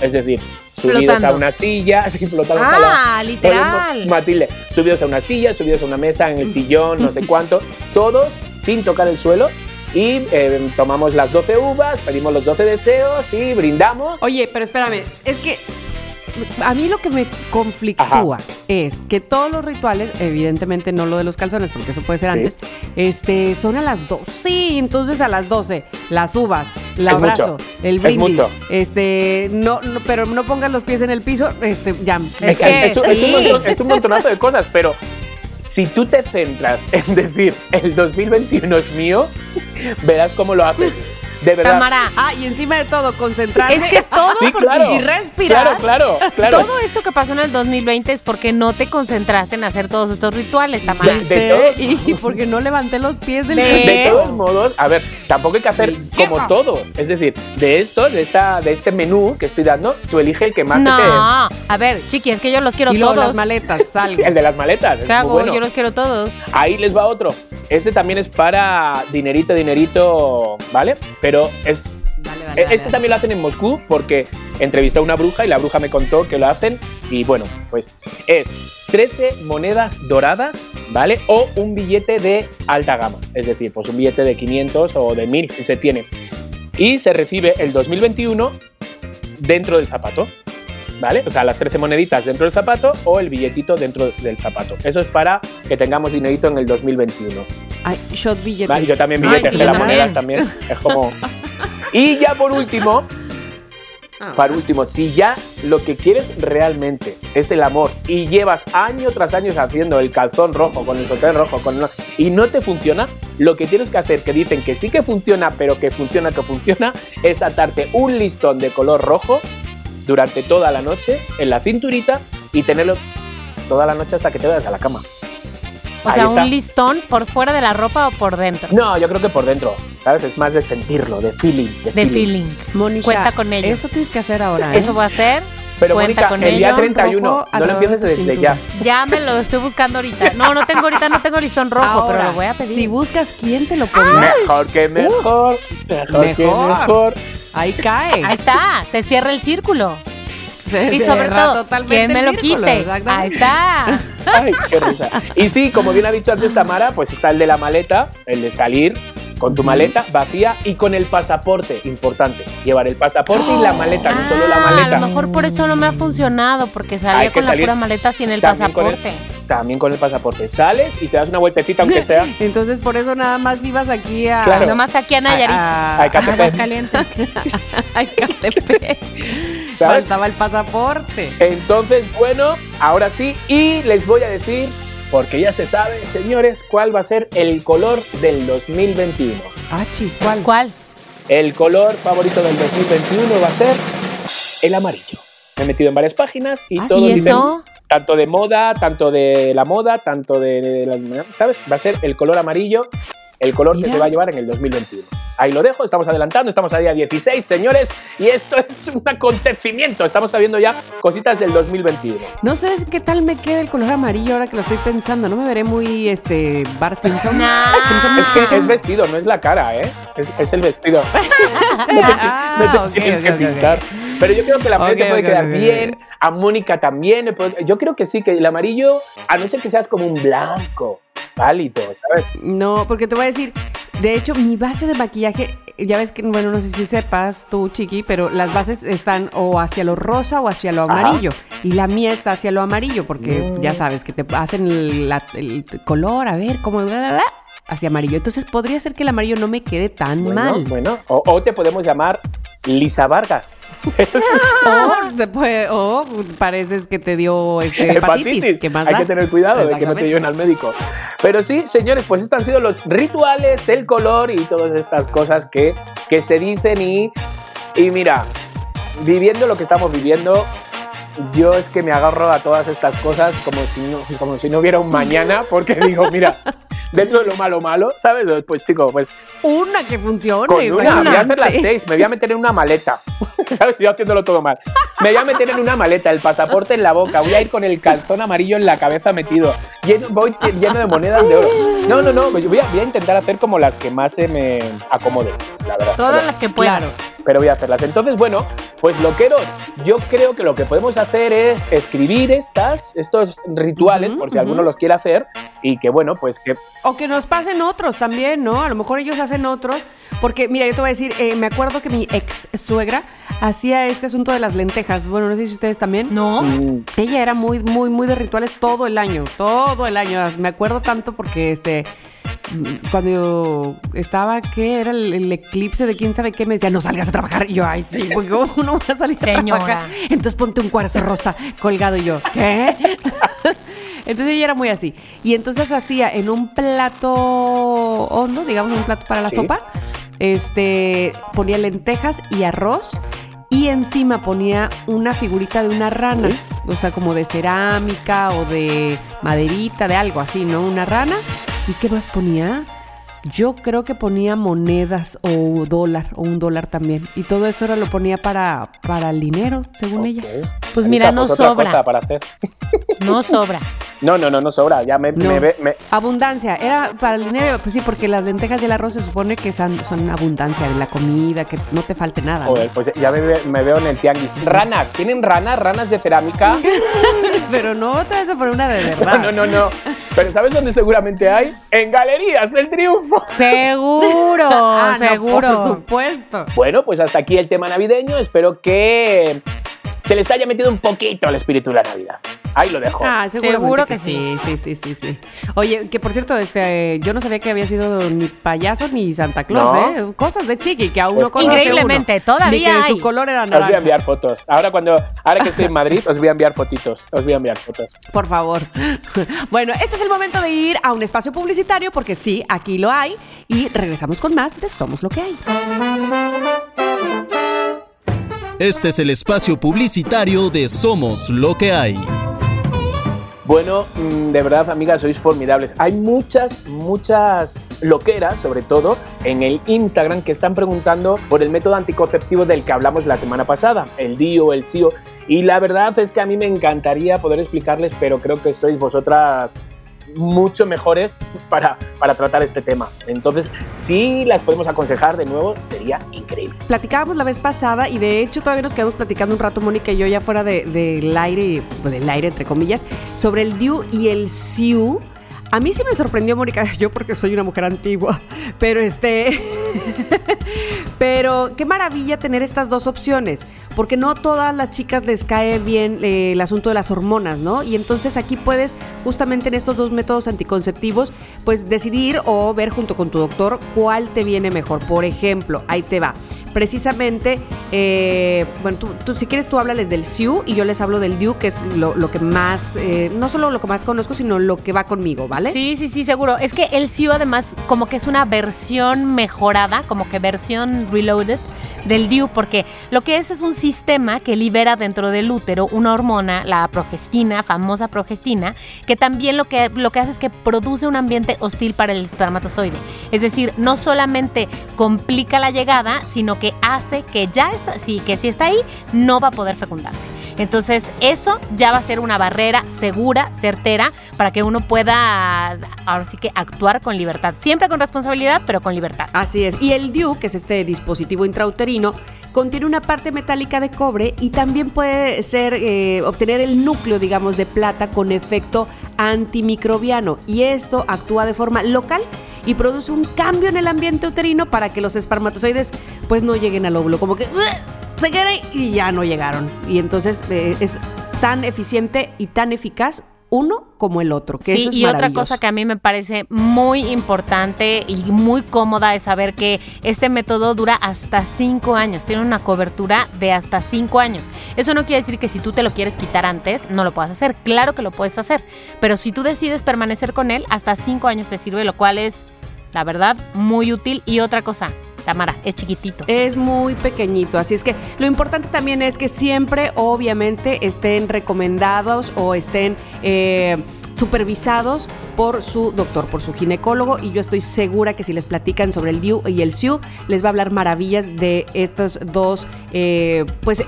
Speaker 4: Es decir, subidos
Speaker 2: Flotando.
Speaker 4: a una silla, así flotando.
Speaker 2: Ah, literal.
Speaker 4: Matilde, subidos a una silla, subidos a una mesa, en el sillón, no sé cuánto, todos sin tocar el suelo. Y eh, tomamos las 12 uvas, pedimos los 12 deseos y brindamos.
Speaker 3: Oye, pero espérame, es que a mí lo que me conflictúa es que todos los rituales, evidentemente no lo de los calzones, porque eso puede ser
Speaker 4: Sí.
Speaker 3: antes, este, son a las 12. Sí, entonces a las 12, las uvas, el
Speaker 4: Es
Speaker 3: abrazo,
Speaker 4: mucho.
Speaker 3: el
Speaker 4: Es
Speaker 3: brindis,
Speaker 4: mucho.
Speaker 3: este, no, no, pero no pongas los pies en el piso, este, ya.
Speaker 2: Es que
Speaker 4: es, un- es un
Speaker 2: sí.
Speaker 4: montón- es un montonazo de cosas, pero si tú te centras en decir el 2021 es mío, verás cómo lo haces. De verdad.
Speaker 2: Tamara,
Speaker 3: Ah, y encima de todo, concentrarse.
Speaker 2: es que todo,
Speaker 4: Sí,
Speaker 2: porque-
Speaker 4: claro.
Speaker 3: y respirar.
Speaker 4: Claro, claro, claro.
Speaker 2: todo esto que pasó en el 2020 es porque no te concentraste en hacer todos estos rituales, Tamara.
Speaker 4: De-
Speaker 3: Este,
Speaker 4: todos
Speaker 3: y porque no levanté los pies del
Speaker 2: De-
Speaker 4: De todos modos, a ver, tampoco hay que hacer como todos. Es decir, de esto, de esta, de este menú que estoy dando, tú elige el que más
Speaker 2: No,
Speaker 4: te.
Speaker 2: a ver, chiqui, es que yo los quiero
Speaker 3: y
Speaker 2: todos.
Speaker 3: las maletas, salgo.
Speaker 4: El de las maletas. es
Speaker 2: ¿Qué
Speaker 4: muy bueno.
Speaker 2: Yo los quiero todos.
Speaker 4: Ahí les va otro. Este también es para dinerito, dinerito, ¿vale? Pero es
Speaker 3: Dale, dale,
Speaker 4: E- Este también lo hacen en Moscú porque entrevisté a una bruja y la bruja me contó que lo hacen y bueno, pues es 13 monedas doradas, ¿vale? O un billete de alta gama, es decir, pues un billete de 500 o de 1000 si se tiene. Y se recibe el 2021 dentro del zapato, ¿vale? O sea, las 13 moneditas dentro del zapato o el billetito dentro del zapato. Eso es para que tengamos dinerito en el 2021.
Speaker 3: Ay, billete.
Speaker 4: Vale, yo también
Speaker 2: Ay,
Speaker 4: billetes
Speaker 2: sí,
Speaker 4: de
Speaker 2: yo
Speaker 4: las
Speaker 2: también.
Speaker 4: monedas también. Es como. Y ya por último,
Speaker 3: Ah.
Speaker 4: para último, si ya lo que quieres realmente es el amor y llevas año tras año haciendo el calzón rojo con el sotén rojo con el- y no te funciona, lo que tienes que hacer, que dicen que sí que funciona, pero que funciona, que funciona, es atarte un listón de color rojo durante toda la noche en la cinturita y tenerlo toda la noche hasta que te vayas a la cama.
Speaker 2: O
Speaker 4: Ahí
Speaker 2: sea,
Speaker 4: está.
Speaker 2: un listón por fuera de la ropa o por dentro.
Speaker 4: No, yo creo que por dentro, ¿sabes? Es más de sentirlo, de feeling. De,
Speaker 2: De
Speaker 4: feeling.
Speaker 2: feeling.
Speaker 3: Mónica,
Speaker 2: Cuenta con ello.
Speaker 3: Eso tienes que hacer ahora. ¿eh?
Speaker 2: Eso voy a hacer.
Speaker 4: Pero
Speaker 2: Cuenta
Speaker 4: Mónica,
Speaker 2: con
Speaker 4: el día
Speaker 2: ello.
Speaker 4: 31,
Speaker 3: Rojo
Speaker 4: no lo empieces desde ya.
Speaker 3: cintura.
Speaker 2: Ya me lo estoy buscando ahorita. No, no tengo ahorita, no tengo listón rojo,
Speaker 3: Ahora,
Speaker 2: pero lo voy a pedir.
Speaker 3: Si buscas quién te lo ponga,
Speaker 4: Mejor que mejor, mejor, que
Speaker 3: mejor.
Speaker 4: mejor.
Speaker 3: ahí cae.
Speaker 2: Ahí está, se cierra el círculo.
Speaker 3: Se
Speaker 2: Y sobre todo, ¿quién me lo
Speaker 3: círculo,
Speaker 2: quite? Ahí está.
Speaker 4: Ay, qué risa. Y sí, como bien ha dicho antes Tamara, pues está el de la maleta, el de salir con tu maleta vacía y con el pasaporte, importante. Llevar el pasaporte y la maleta, no solo la
Speaker 2: Ah,
Speaker 4: maleta.
Speaker 2: A lo mejor por eso no me ha funcionado, porque salía con la pura maleta sin el pasaporte.
Speaker 4: También con el pasaporte. Sales y te das una vueltecita, aunque sea.
Speaker 3: Entonces, por eso nada más ibas aquí a.
Speaker 4: Claro.
Speaker 2: Nomás aquí a Nayarit.
Speaker 3: A,
Speaker 4: A
Speaker 3: a, a. Faltaba el pasaporte.
Speaker 4: Entonces, bueno, ahora sí, y les voy a decir, porque ya se sabe, señores, cuál va a ser el color del 2021.
Speaker 3: Ah, chis, ¿cuál?
Speaker 2: ¿Cuál?
Speaker 4: El color favorito del 2021 va a ser el amarillo. Me he metido en varias páginas y
Speaker 3: Ah,
Speaker 4: todos
Speaker 2: ¿Y eso?
Speaker 4: tanto de moda, tanto de la moda, tanto de, de la- ¿sabes? Va a ser el color amarillo, el color
Speaker 3: Mira.
Speaker 4: que se va a llevar en el 2021. Ahí lo dejo, estamos adelantando, estamos a día 16, señores, y esto es un acontecimiento. Estamos sabiendo ya cositas del 2021.
Speaker 3: No sé qué tal me queda el color amarillo ahora que lo estoy pensando. No me veré muy, este, Bart Simpson.
Speaker 2: Nah.
Speaker 3: Simpson
Speaker 4: Es que es vestido, no es la cara, ¿eh? Es, es el vestido. No te,
Speaker 3: Ah,
Speaker 4: no te tienes que pintar. Pero yo creo que la amarilla
Speaker 3: Ok,
Speaker 4: puede quedar bien, a Mónica también. Yo creo que sí, que el amarillo, a no ser que seas como un blanco, pálido, ¿sabes?
Speaker 3: No, porque te voy a decir, de hecho, mi base de maquillaje, ya ves que, bueno, no sé si sepas tú, Chiqui, pero las bases están o hacia lo rosa o hacia lo
Speaker 4: Ajá.
Speaker 3: amarillo. Y la mía está hacia lo amarillo, porque
Speaker 4: Mm.
Speaker 3: ya sabes que te hacen el, la- el color, a ver, cómo... bla, bla, bla, hacia amarillo. Entonces podría ser que el amarillo no me quede tan
Speaker 4: Bueno,
Speaker 3: mal.
Speaker 4: bueno. O, o te podemos llamar Lisa Vargas.
Speaker 3: O, después- o pareces que te dio este, hepatitis. ¿Qué más
Speaker 4: Hay
Speaker 3: da?
Speaker 4: que tener cuidado de que no te lleven al médico. Pero sí, señores, pues estos han sido los rituales, el color y todas estas cosas que, que se dicen y, y mira, viviendo lo que estamos viviendo, yo es que me agarro a todas estas cosas como si no, como si no hubiera un mañana, porque digo, mira, dentro de lo malo malo, ¿sabes? Pues chico, pues
Speaker 3: Una que funcione.
Speaker 4: con una, voy a hacer las seis, me voy a meter en una maleta. ¿Sabes? Yo haciéndolo todo mal. Me voy a meter en una maleta, el pasaporte en la boca, voy a ir con el calzón amarillo en la cabeza metido, lleno, voy lleno de monedas de oro. No, no, no, yo voy a, voy a intentar hacer como las que más se me acomoden, la verdad.
Speaker 2: Todas
Speaker 4: Pero-
Speaker 2: las que puedas.
Speaker 3: Claro.
Speaker 4: Pero voy a hacerlas. Entonces, bueno, pues loqueros, yo creo que lo que podemos hacer es escribir estas, estos rituales, por si alguno los quiere hacer, y que bueno, pues que
Speaker 3: O que nos pasen otros también, ¿no? A lo mejor ellos hacen otros. Porque, mira, yo te voy a decir, eh, me acuerdo que mi ex suegra hacía este asunto de las lentejas. Bueno, no sé si ustedes también.
Speaker 2: No.
Speaker 4: mm,
Speaker 3: Ella era muy, muy, muy de rituales todo el año, todo el año. Me acuerdo tanto porque este cuando yo estaba, ¿qué? Era el, el eclipse de quién sabe qué, me decía, no salgas a trabajar. Y yo, ay, sí, porque ¿cómo no voy a salir a trabajar? Entonces ponte un cuarzo rosa colgado y yo, ¿qué? Entonces ella era muy así. Y entonces hacía en un plato hondo, digamos un plato para la
Speaker 4: Sí.
Speaker 3: sopa, este, ponía lentejas y arroz y encima ponía una figurita de una rana,
Speaker 4: Sí.
Speaker 3: o sea, como de cerámica o de maderita, de algo así, ¿no? Una rana. ¿Y qué más ponía? Yo creo que ponía monedas o dólar, o un dólar también. Y todo eso era lo ponía para, para el dinero, según ella.
Speaker 2: Pues
Speaker 4: Ahí
Speaker 2: mira, no
Speaker 4: otra
Speaker 2: sobra.
Speaker 4: cosa para hacer.
Speaker 2: No sobra.
Speaker 4: No, no, no, no sobra. Ya me,
Speaker 3: No.
Speaker 4: me ve- me-
Speaker 3: Abundancia, era para el dinero, pues sí, porque las lentejas y el arroz se supone que son, son abundancia de la comida, que no te falte nada. ¿no?
Speaker 4: Joder, pues ya me, ve- me veo en el tianguis. Ranas, ¿tienen ranas? ¿Ranas de cerámica?
Speaker 3: Pero no te vas a poner una de verdad.
Speaker 4: No, no, no. Pero ¿sabes dónde seguramente hay? En Galerías del Triunfo.
Speaker 2: Seguro,
Speaker 3: Ah, no,
Speaker 2: seguro.
Speaker 3: por supuesto.
Speaker 4: Bueno, pues hasta aquí el tema navideño. Espero que se les haya metido un poquito el espíritu de la Navidad. Ahí lo dejo.
Speaker 3: Ah,
Speaker 2: Seguro
Speaker 3: que,
Speaker 2: que
Speaker 3: sí. Sí, sí, sí, sí. Oye, que por cierto, este, yo no sabía que había sido ni payaso ni Santa Claus,
Speaker 4: No.
Speaker 3: ¿eh? Cosas de chiqui que aún
Speaker 4: Pues-
Speaker 3: no conoce
Speaker 2: Increíblemente,
Speaker 3: uno.
Speaker 2: todavía
Speaker 3: Ni que
Speaker 2: hay.
Speaker 3: su color era
Speaker 4: Os voy a
Speaker 3: naranja.
Speaker 4: enviar fotos. Ahora cuando, ahora que estoy en Madrid, os voy a enviar fotitos. Os voy a enviar fotos.
Speaker 3: Por favor. Bueno, este es el momento de ir a un espacio publicitario porque sí, aquí lo hay. Y regresamos con más de Somos lo que hay.
Speaker 1: Este es el espacio publicitario de Somos lo que hay.
Speaker 4: Bueno, mm, de verdad, amigas, sois formidables. Hay muchas, muchas loqueras, sobre todo en el Instagram, que están preguntando por el método anticonceptivo del que hablamos la semana pasada, el DIO, el SIO. Y la verdad es que a mí me encantaría poder explicarles, pero creo que sois vosotras mucho mejores para, para tratar este tema. Entonces, si las podemos aconsejar de nuevo, sería increíble.
Speaker 3: Platicábamos la vez pasada y de hecho todavía nos quedamos platicando un rato, Mónica y yo, ya fuera de- del aire, pues, del aire entre comillas, sobre el DIU y el SIU. A mí sí me sorprendió, Mónica, yo porque soy una mujer antigua, pero este... pero qué maravilla tener estas dos opciones, porque no todas las chicas les cae bien eh, el asunto de las hormonas, ¿no? Y entonces aquí puedes, justamente en estos dos métodos anticonceptivos, pues decidir o ver junto con tu doctor cuál te viene mejor. Por ejemplo, ahí te va precisamente, eh, bueno, tú, si quieres tú háblales del SIU y yo les hablo del DIU, que es lo, lo que más, eh, no solo lo que más conozco, sino lo que va conmigo, ¿vale?
Speaker 2: Sí, sí, sí, seguro. Es que el SIU además como que es una versión mejorada, como que versión reloaded del DIU, porque lo que es es un sistema que libera dentro del útero una hormona, la progestina, famosa progestina, que también lo que, lo que hace es que produce un ambiente hostil para el espermatozoide. Es decir, no solamente complica la llegada, sino que hace que ya está, sí, que si está ahí, no va a poder fecundarse. Entonces, eso ya va a ser una barrera segura, certera, para que uno pueda, ahora sí que actuar con libertad. Siempre con responsabilidad, pero con libertad.
Speaker 3: Así es. Y el DIU, que es este dispositivo intrauterino, contiene una parte metálica de cobre y también puede ser eh, obtener el núcleo, digamos, de plata con efecto antimicrobiano. Y esto actúa de forma local y produce un cambio en el ambiente uterino para que los espermatozoides pues no lleguen al óvulo, como que se queden y ya no llegaron. Y entonces eh, es tan eficiente y tan eficaz uno como el otro, que
Speaker 2: sí,
Speaker 3: eso es
Speaker 2: y otra cosa que a mí me parece muy importante y muy cómoda es saber que este método dura hasta cinco años, tiene una cobertura de hasta cinco años. Eso no quiere decir que si tú te lo quieres quitar antes, no lo puedas hacer. Claro que lo puedes hacer, pero si tú decides permanecer con él, hasta cinco años te sirve, lo cual es, la verdad, muy útil. Y otra cosa, Tamara, es chiquitito.
Speaker 3: Es muy pequeñito, así es que lo importante también es que siempre, obviamente, estén recomendados o estén eh, supervisados por su doctor, por su ginecólogo. Y yo estoy segura que si les platican sobre el DIU y el SIU, les va a hablar maravillas de estos dos, eh, pues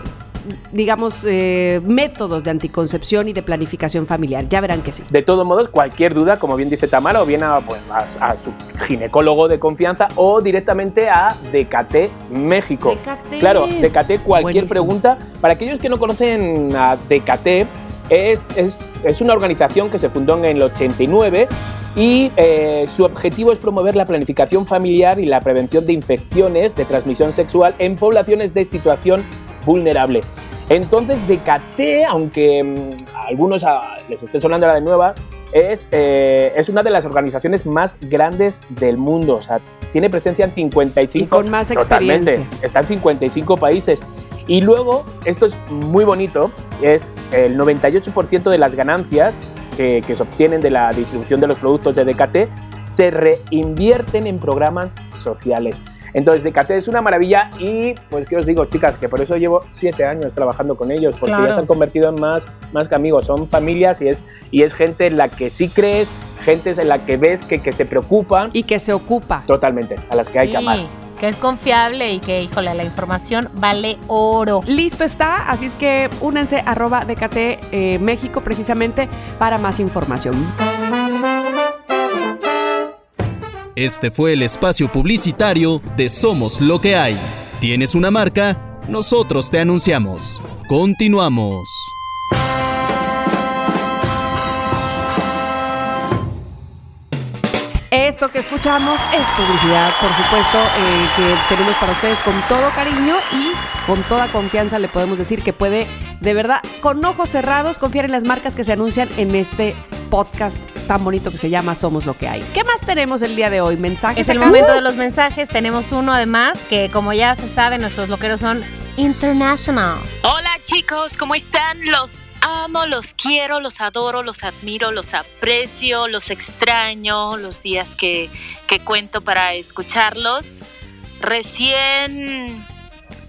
Speaker 3: digamos, eh, métodos de anticoncepción y de planificación familiar. Ya verán que sí.
Speaker 4: De todos modos, cualquier duda, como bien dice Tamara, o bien a, pues, a- a su ginecólogo de confianza o directamente a Decate México.
Speaker 3: Decate.
Speaker 4: Claro, Decate, cualquier
Speaker 3: Buenísimo.
Speaker 4: pregunta. Para aquellos que no conocen a Decate, es, es, es una organización que se fundó en el 89 y eh, su objetivo es promover la planificación familiar y la prevención de infecciones de transmisión sexual en poblaciones de situación vulnerable. Entonces, Decate, aunque mm, a algunos ah, les esté sonando la de nueva, es, eh, es una de las organizaciones más grandes del mundo. O sea, tiene presencia en 55
Speaker 3: Y con más
Speaker 4: Totalmente.
Speaker 3: experiencia.
Speaker 4: Está en 55 países. Y luego, esto es muy bonito, es el 98% de las ganancias que, que se obtienen de la distribución de los productos de DKT se reinvierten en programas sociales. Entonces, DKT es una maravilla y, pues, ¿qué os digo, chicas? Que por eso llevo siete años trabajando con ellos, porque
Speaker 2: Claro.
Speaker 4: ya se han convertido en más, más que amigos, son familias y es, y es gente en la que sí crees, gente en la que ves que, que se preocupan
Speaker 3: Y que se ocupa.
Speaker 4: totalmente, a las que hay que amar.
Speaker 2: Que es confiable y que, híjole, la información vale oro.
Speaker 3: Listo está, así es que únanse arroba DKT eh, México precisamente para más información.
Speaker 1: Este fue el espacio publicitario de Somos lo que hay. ¿Tienes una marca? Nosotros te anunciamos. Continuamos.
Speaker 3: Esto que escuchamos es publicidad, por supuesto, eh, que tenemos para ustedes con todo cariño y con toda confianza le podemos decir que puede, de verdad, con ojos cerrados, confiar en las marcas que se anuncian en este podcast tan bonito que se llama Somos lo que hay. ¿Qué más tenemos el día de hoy? ¿Mensajes?
Speaker 2: Es el
Speaker 3: acaso?
Speaker 2: momento de los mensajes. Tenemos uno además que, como ya se sabe, nuestros loqueros son international.
Speaker 5: Hola chicos, ¿cómo están? Los amo, los quiero, los adoro, los admiro, los aprecio, los extraño, los días que, que cuento para escucharlos. Recién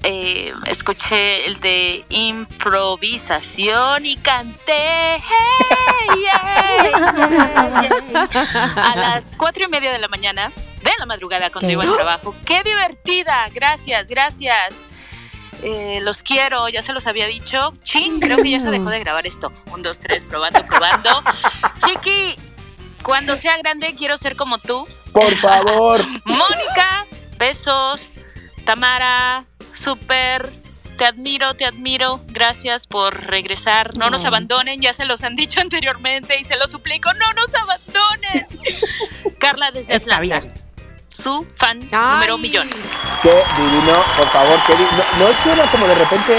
Speaker 5: eh, escuché el de improvisación y canté hey, yeah, yeah, yeah. a las cuatro y media de la mañana de la madrugada cuando iba al trabajo. ¡Qué divertida! Gracias, gracias. Eh, los quiero, ya se los había dicho. Chin, creo que ya se dejó de grabar esto. Un, dos, tres, probando, probando. Chiqui, cuando sea grande quiero ser como tú.
Speaker 4: Por favor.
Speaker 5: Mónica, besos. Tamara, súper. Te admiro, te admiro. Gracias por regresar. No nos
Speaker 2: No.
Speaker 5: abandonen, ya se los han dicho anteriormente y se los suplico, no nos abandonen. Carla desde
Speaker 3: Está
Speaker 5: Atlanta,
Speaker 3: bien.
Speaker 5: Su fan
Speaker 3: Ay.
Speaker 5: número millón.
Speaker 4: Qué divino, por favor, qué di- no, no suena como de repente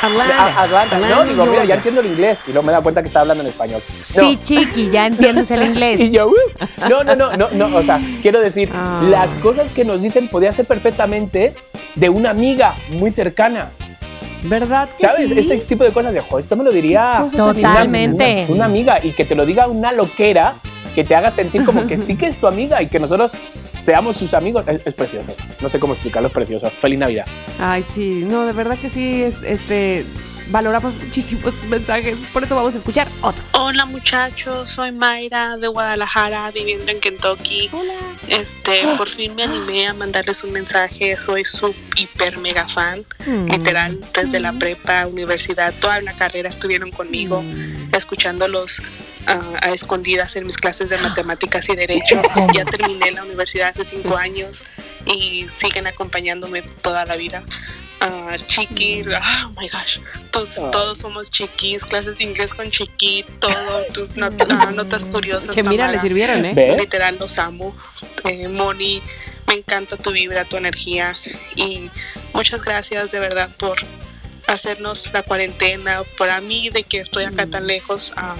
Speaker 3: Atlanta.
Speaker 4: a- Atlanta. No, digo, mira, ya entiendo el inglés y luego me da cuenta que está hablando en español. No.
Speaker 2: Sí, chiqui, ya entiendes el inglés.
Speaker 4: Y yo, uh, no, no, no, no, no, o sea, quiero decir,
Speaker 3: Ah.
Speaker 4: las cosas que nos dicen podía ser perfectamente de una amiga muy cercana,
Speaker 3: ¿Verdad que
Speaker 4: ¿sabes?
Speaker 3: sí?
Speaker 4: Ese tipo de cosas de, jo, esto me lo diría una-
Speaker 2: Totalmente.
Speaker 4: Una, una amiga y que te lo diga una loquera que te haga sentir como que sí que es tu amiga y que nosotros seamos sus amigos. Es, es precioso. No sé cómo explicarlo, es precioso. Feliz Navidad.
Speaker 3: Ay, sí, no, de verdad que sí, es- este, valoramos muchísimo sus mensajes. Por eso vamos a escuchar otro.
Speaker 6: Hola muchachos, soy Mayra de Guadalajara, viviendo en Kentucky.
Speaker 3: Hola.
Speaker 6: Este, por fin me animé a mandarles un mensaje. Soy su hiper mega fan.
Speaker 3: Mm.
Speaker 6: Literal, desde la prepa, universidad, toda la carrera estuvieron conmigo,
Speaker 3: Mm.
Speaker 6: escuchándolos ah, a escondidas en mis clases de matemáticas y derecho. Ya terminé la universidad hace cinco años y siguen acompañándome toda la vida. Ah, chiqui, oh my gosh, tus- todos somos chiquis, clases de inglés con chiqui, todo, tus not- ah, notas curiosas.
Speaker 3: Que mira,
Speaker 6: Tamara.
Speaker 3: le sirvieron, ¿eh?
Speaker 4: ¿Ves?
Speaker 6: Literal, los amo. Eh, Moni, me encanta tu vibra, tu energía. Y muchas gracias de verdad por hacernos la cuarentena, para mí de que estoy acá tan lejos, a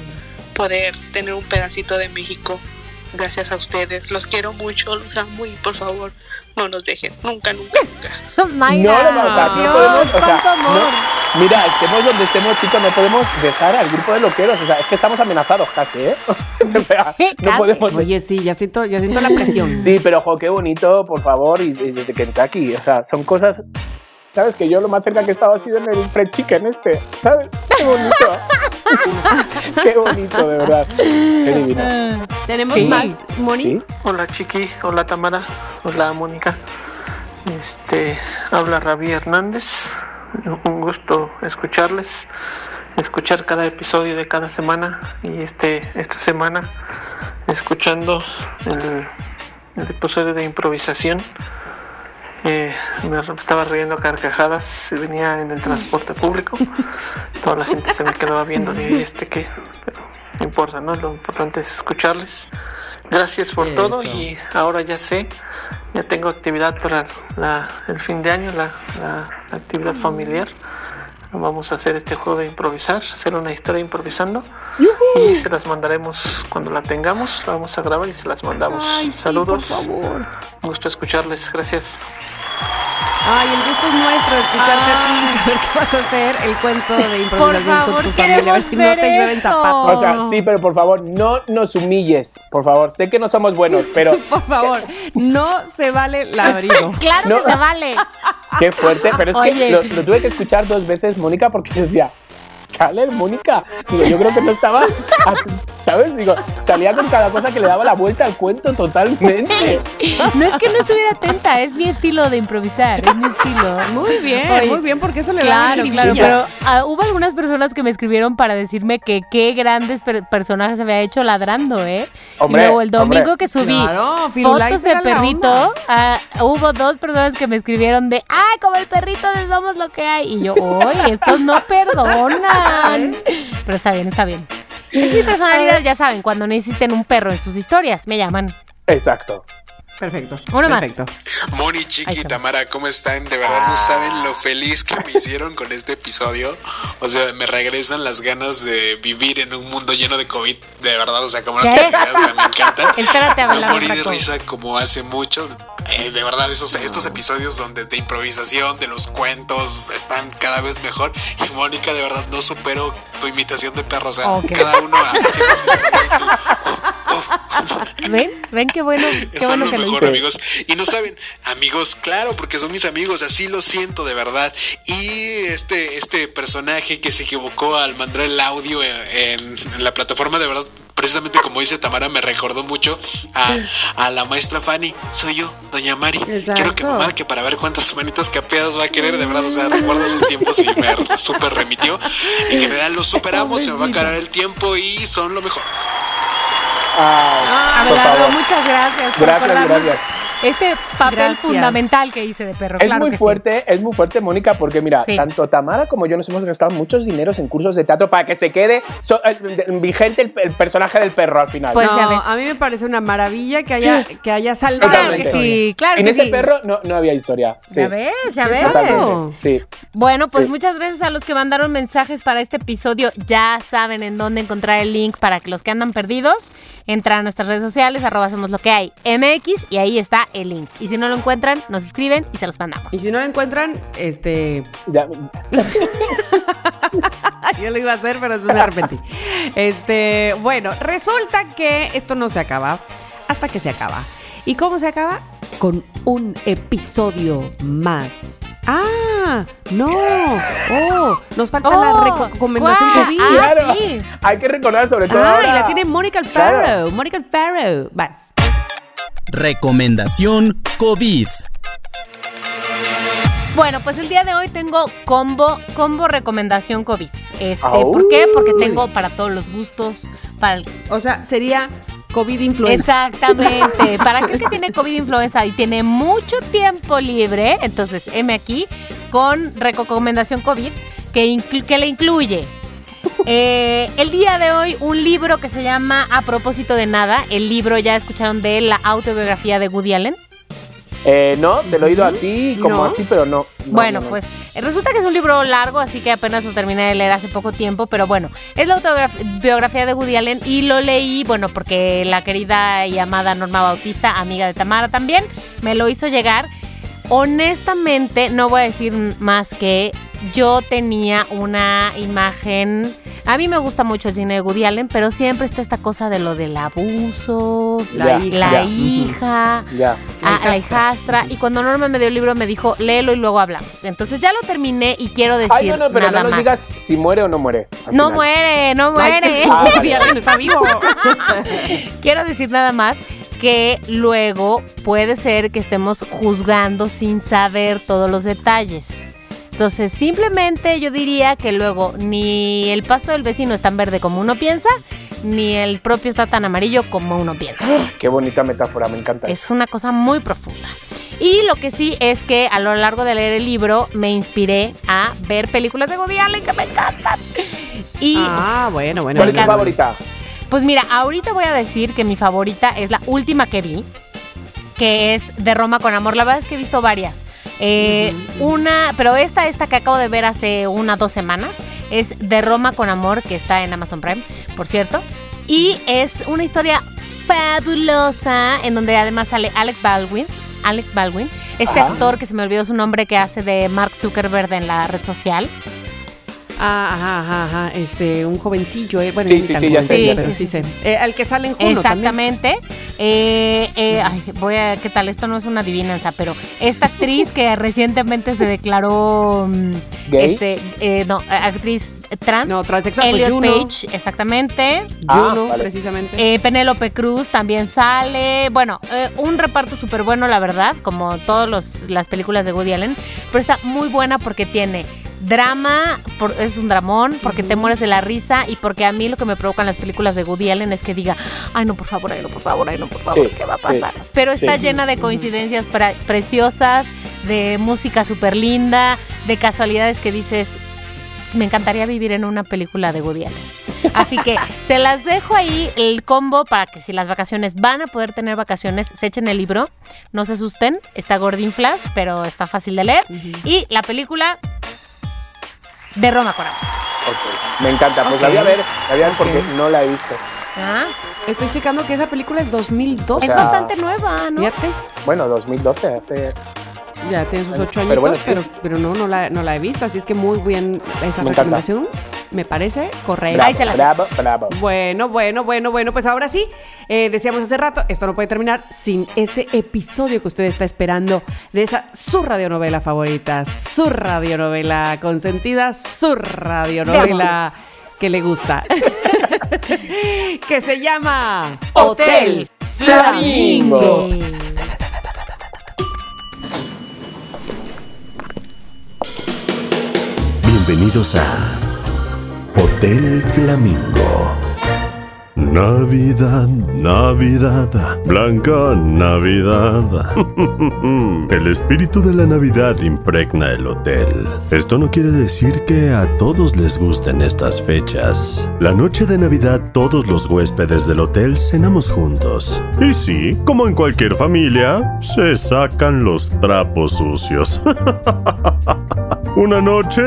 Speaker 6: poder tener un pedacito de México. Gracias a ustedes, los quiero mucho, los amo y por favor no nos dejen, nunca, nunca, nunca.
Speaker 2: Mayra,
Speaker 4: No, no, no,
Speaker 2: Dios,
Speaker 4: podemos, o sea, no- mira, estemos donde estemos, chicos, no podemos dejar al grupo de loqueros, o sea, es que estamos amenazados casi, ¿eh? o sea, no
Speaker 2: Casi.
Speaker 4: podemos...
Speaker 3: Oye, sí, ya siento, ya siento la presión.
Speaker 4: Sí, pero ojo, qué bonito, por favor, y, y desde Kentucky, o sea, son cosas... ¿Sabes? Que yo lo más cerca que he estado ha sido en el fried chicken este, ¿sabes? Qué bonito. qué bonito, de verdad. Qué divino.
Speaker 3: Tenemos
Speaker 2: Sí.
Speaker 3: más, Moni.
Speaker 4: ¿Sí?
Speaker 7: Hola Chiqui, hola Tamara, hola Mónica. Este, habla Ravi Hernández. Un gusto escucharles, escuchar cada episodio de cada semana y este esta semana escuchando el, el episodio de improvisación. Eh, me estaba riendo carcajadas, venía en el transporte público, toda la gente se me quedaba viendo de este que, no importa, ¿no? Lo importante es escucharles. Gracias por todo y ahora ya sé, ya tengo actividad para la- el fin de año, la, la actividad familiar. Vamos a hacer este juego de improvisar, hacer una historia improvisando y se las mandaremos cuando la tengamos, la vamos a grabar y se las mandamos. Saludos,
Speaker 3: por favor.
Speaker 7: un gusto escucharles, gracias.
Speaker 3: Ay, el gusto es nuestro escucharte a ti y saber qué vas a hacer el cuento de improvisación
Speaker 2: favor,
Speaker 3: con tu familia. A ver si no te llueven zapatos.
Speaker 4: O sea, sí, pero por favor, no nos humilles, por favor. Sé que no somos buenos, pero
Speaker 3: Por favor, no se vale el abrigo.
Speaker 2: Claro
Speaker 4: No.
Speaker 2: que se vale.
Speaker 4: qué fuerte. Pero es
Speaker 2: Oye.
Speaker 4: que lo, lo tuve que escuchar dos veces, Mónica, porque decía, chale, Mónica. Digo, yo creo que no estaba, ¿sabes? Digo, salía con cada cosa que le daba la vuelta al cuento totalmente.
Speaker 2: No es que no estuviera atenta, es mi estilo de improvisar, es mi estilo.
Speaker 3: Muy bien,
Speaker 2: Oye,
Speaker 3: muy bien, porque eso le da
Speaker 2: Claro, claro, pero ah, hubo algunas personas que me escribieron para decirme que qué grandes per- personajes había hecho ladrando, ¿eh?
Speaker 4: Hombre,
Speaker 2: y luego el domingo
Speaker 4: hombre.
Speaker 2: que subí
Speaker 3: Claro,
Speaker 2: fotos de perrito, ah, hubo dos personas que me escribieron de, ay, como el perrito de Somos lo que hay. Y yo, oye, estos no perdonan. Pero está bien, está bien. Es mi personalidad, ya saben, cuando necesiten un perro en sus historias, me llaman.
Speaker 4: Exacto.
Speaker 3: Perfecto.
Speaker 2: Uno más.
Speaker 3: Perfecto.
Speaker 8: Moni,
Speaker 2: Ahí
Speaker 8: Chiqui. Tamara, ¿cómo están? De verdad no saben lo feliz que me hicieron con este episodio. O sea, me regresan las ganas de vivir en un mundo lleno de COVID. De verdad, o sea, como no te o sea, me encanta.
Speaker 2: Espérate hablar
Speaker 8: morí de risa como hace mucho. Eh, de verdad, esos, estos episodios donde de improvisación, de los cuentos, están cada vez mejor. Y Mónica, de verdad, no supero tu imitación de perro. O sea, cada uno haciendo su
Speaker 2: ¿Ven? ¿Ven qué bueno? Qué
Speaker 8: son
Speaker 2: bueno
Speaker 8: lo
Speaker 2: que lo
Speaker 8: mejor,
Speaker 2: hice.
Speaker 8: amigos. Y no saben, amigos, claro, porque son mis amigos, así lo siento de verdad. Y este, este personaje que se equivocó al mandar el audio en, en- en la plataforma, de verdad, precisamente como dice Tamara, me recordó mucho a, a la maestra Fanny. Soy yo, doña Mari.
Speaker 3: Exacto.
Speaker 8: Quiero que me marque para ver cuántas manitas capeadas va a querer, de verdad. O sea, recuerdo esos tiempos y me súper remitió. En general, lo superamos, se me va a acabar el tiempo y son lo mejor.
Speaker 2: Ah, Abelardo,
Speaker 4: favor.
Speaker 2: muchas gracias
Speaker 4: Gracias, gracias.
Speaker 2: Este papel
Speaker 3: Gracias.
Speaker 2: fundamental que hice de perro.
Speaker 4: Es
Speaker 2: claro
Speaker 4: muy
Speaker 2: que sí.
Speaker 4: fuerte, es muy fuerte, Mónica, porque mira,
Speaker 2: Sí.
Speaker 4: tanto Tamara como yo nos hemos gastado muchos dineros en cursos de teatro para que se quede so- eh, vigente el, el personaje del perro al final.
Speaker 2: Pues
Speaker 3: no,
Speaker 2: ya ves.
Speaker 3: a mí me parece una maravilla que haya, que haya salvado
Speaker 2: Claro
Speaker 3: la
Speaker 2: que sí, claro
Speaker 4: Sin
Speaker 2: que
Speaker 4: ese
Speaker 2: sí.
Speaker 4: perro no, no había historia. Sí,
Speaker 2: Ya ves, ya ves.
Speaker 4: Sí.
Speaker 2: Bueno, pues
Speaker 4: Sí.
Speaker 2: muchas gracias a los que mandaron mensajes para este episodio. Ya saben en dónde encontrar el link para que los que andan perdidos entran a nuestras redes sociales, arroba somos lo que hay, MX, y ahí está el link. Y si no lo encuentran, nos escriben y se los mandamos.
Speaker 3: Y si no lo encuentran, este.
Speaker 4: Ya-
Speaker 3: Yo lo iba a hacer, pero me arrepentí. Este, bueno, resulta que esto no se acaba hasta que se acaba. ¿Y cómo se acaba? Con un episodio más Ah, no. Oh, nos falta la
Speaker 2: Oh,
Speaker 3: recomendación
Speaker 2: ¿cuál?
Speaker 3: COVID.
Speaker 2: Ah,
Speaker 4: Claro.
Speaker 2: sí.
Speaker 4: Hay que recordar sobre todo.
Speaker 3: Ah, y
Speaker 4: ahora.
Speaker 3: la tiene Mónica Alfaro. Mónica Alfaro. Vas.
Speaker 1: Recomendación COVID.
Speaker 2: Bueno, pues el día de hoy tengo combo, combo recomendación COVID. Este,
Speaker 4: Au.
Speaker 2: ¿Por qué? Porque tengo para todos los gustos, para el
Speaker 3: O sea, sería COVID influenza.
Speaker 2: Exactamente. Para aquel que tiene COVID influenza y tiene mucho tiempo libre, entonces M aquí con recomendación COVID que, inclu- que le incluye. Eh, el día de hoy un libro que se llama A propósito de nada. El libro ya escucharon de la autobiografía de Woody Allen.
Speaker 4: Eh, no, te lo he oído a ti como
Speaker 3: No.
Speaker 4: así, pero no. No,
Speaker 2: Bueno,
Speaker 4: no, no.
Speaker 2: pues eh, resulta que es un libro largo, así que apenas lo terminé de leer hace poco tiempo, pero bueno, es la autobiografía de Woody Allen y lo leí, bueno, porque la querida y amada Norma Bautista, amiga de Tamara también, me lo hizo llegar. Honestamente, no voy a decir más que yo tenía una imagen. A mí me gusta mucho el cine de Woody Allen, pero siempre está esta cosa de lo del abuso,
Speaker 3: La
Speaker 4: Ya,
Speaker 3: hija.
Speaker 2: la
Speaker 4: ya.
Speaker 2: hija,
Speaker 4: Ya.
Speaker 2: a, a la hijastra. Y cuando Norma me dio el libro me dijo, léelo y luego hablamos. Entonces ya lo terminé y quiero decir
Speaker 4: Ay, no, no, pero
Speaker 2: nada
Speaker 4: no nos
Speaker 2: más.
Speaker 4: digas si muere o no muere.
Speaker 2: no
Speaker 4: final.
Speaker 2: muere, no muere.
Speaker 4: Ah,
Speaker 3: Woody Allen está vivo.
Speaker 2: quiero decir nada más que luego puede ser que estemos juzgando sin saber todos los detalles. Entonces, simplemente yo diría que luego ni el pasto del vecino es tan verde como uno piensa, ni el propio está tan amarillo como uno piensa.
Speaker 4: Qué bonita metáfora, me encanta.
Speaker 2: Es una cosa muy profunda. Y lo que sí es que a lo largo de leer el libro me inspiré a ver películas de Woody Allen que me encantan. Y
Speaker 3: Ah, bueno, bueno.
Speaker 4: ¿Cuál es tu favorita?
Speaker 2: Pues mira, ahorita voy a decir que mi favorita es la última que vi, que es de Roma con amor. La verdad es que he visto varias. Eh, Una, pero esta, esta que acabo de ver hace una dos semanas, es de Roma con amor, que está en Amazon Prime, por cierto. Y es una historia fabulosa, en donde además sale Alec Baldwin. Alec Baldwin, este
Speaker 4: Ajá.
Speaker 2: actor que se me olvidó su nombre que hace de Mark Zuckerberg en la red social.
Speaker 3: Ah, ajá, ajá, ajá. Este, un jovencillo, eh. Bueno,
Speaker 4: Sí, sí, sí, ya sé,
Speaker 2: ya
Speaker 3: pero
Speaker 2: sé.
Speaker 3: sí sé. Eh, al que sale en Juno también.
Speaker 2: Exactamente. Eh, eh, ay, voy a, ¿qué tal? Esto no es una adivinanza, pero esta actriz que recientemente se declaró, mm,
Speaker 4: ¿Gay?
Speaker 2: este, eh, no, actriz trans,
Speaker 3: No, transexual. pues,
Speaker 2: Elliot
Speaker 3: Juno.
Speaker 2: Page, exactamente.
Speaker 4: Ah,
Speaker 3: Juno,
Speaker 4: vale.
Speaker 3: precisamente.
Speaker 2: Eh, Penélope Cruz también sale. Bueno, eh, un reparto súper bueno, la verdad, como todas las películas de Woody Allen. Pero está muy buena porque tiene drama, por- es un dramón, porque te mueres de la risa y porque a mí lo que me provocan las películas de Woody Allen es que diga, ay no, por favor, ay no, por favor, ay no, por favor,
Speaker 4: Sí,
Speaker 2: ¿qué va a
Speaker 4: sí,
Speaker 2: pasar? Pero está
Speaker 4: sí.
Speaker 2: llena de coincidencias pre- preciosas, de música súper linda, de casualidades que dices, me encantaría vivir en una película de Woody Allen. Así que se las dejo ahí el combo para que si las vacaciones van a poder tener vacaciones, se echen el libro, no se asusten, está gordinflas, pero está fácil de leer. Y la película de Roma Coral.
Speaker 4: Ok, Me encanta, pues la voy a ver, la voy a ver porque no la he visto.
Speaker 2: Ah,
Speaker 3: Estoy checando que esa película es 2012.
Speaker 2: es
Speaker 4: sea,
Speaker 2: bastante nueva, ¿no?
Speaker 3: Fíjate.
Speaker 4: Bueno, 2012, hace...
Speaker 3: Ya tiene sus ocho añitos, pero,
Speaker 4: bueno,
Speaker 3: pero, no, no la, no la he visto, así es que muy bien esa
Speaker 4: Me encanta.
Speaker 3: Me parece correcta.
Speaker 4: Bravo,
Speaker 2: Ahí se
Speaker 4: bravo, bravo.
Speaker 3: Bueno, bueno, bueno, bueno, pues ahora sí, eh, decíamos hace rato, esto no puede terminar sin ese episodio que usted está esperando de esa su radionovela favorita, su radionovela consentida, su radionovela que le gusta, que se llama
Speaker 2: Hotel
Speaker 3: Flamingo.
Speaker 9: Bienvenidos a Hotel Flamingo. Navidad, Navidad, Blanca Navidad. El espíritu de la Navidad impregna el hotel. Esto no quiere decir que a todos les gusten estas fechas. La noche de Navidad todos los huéspedes del hotel cenamos juntos. Y sí, como en cualquier familia, se sacan los trapos sucios. Una noche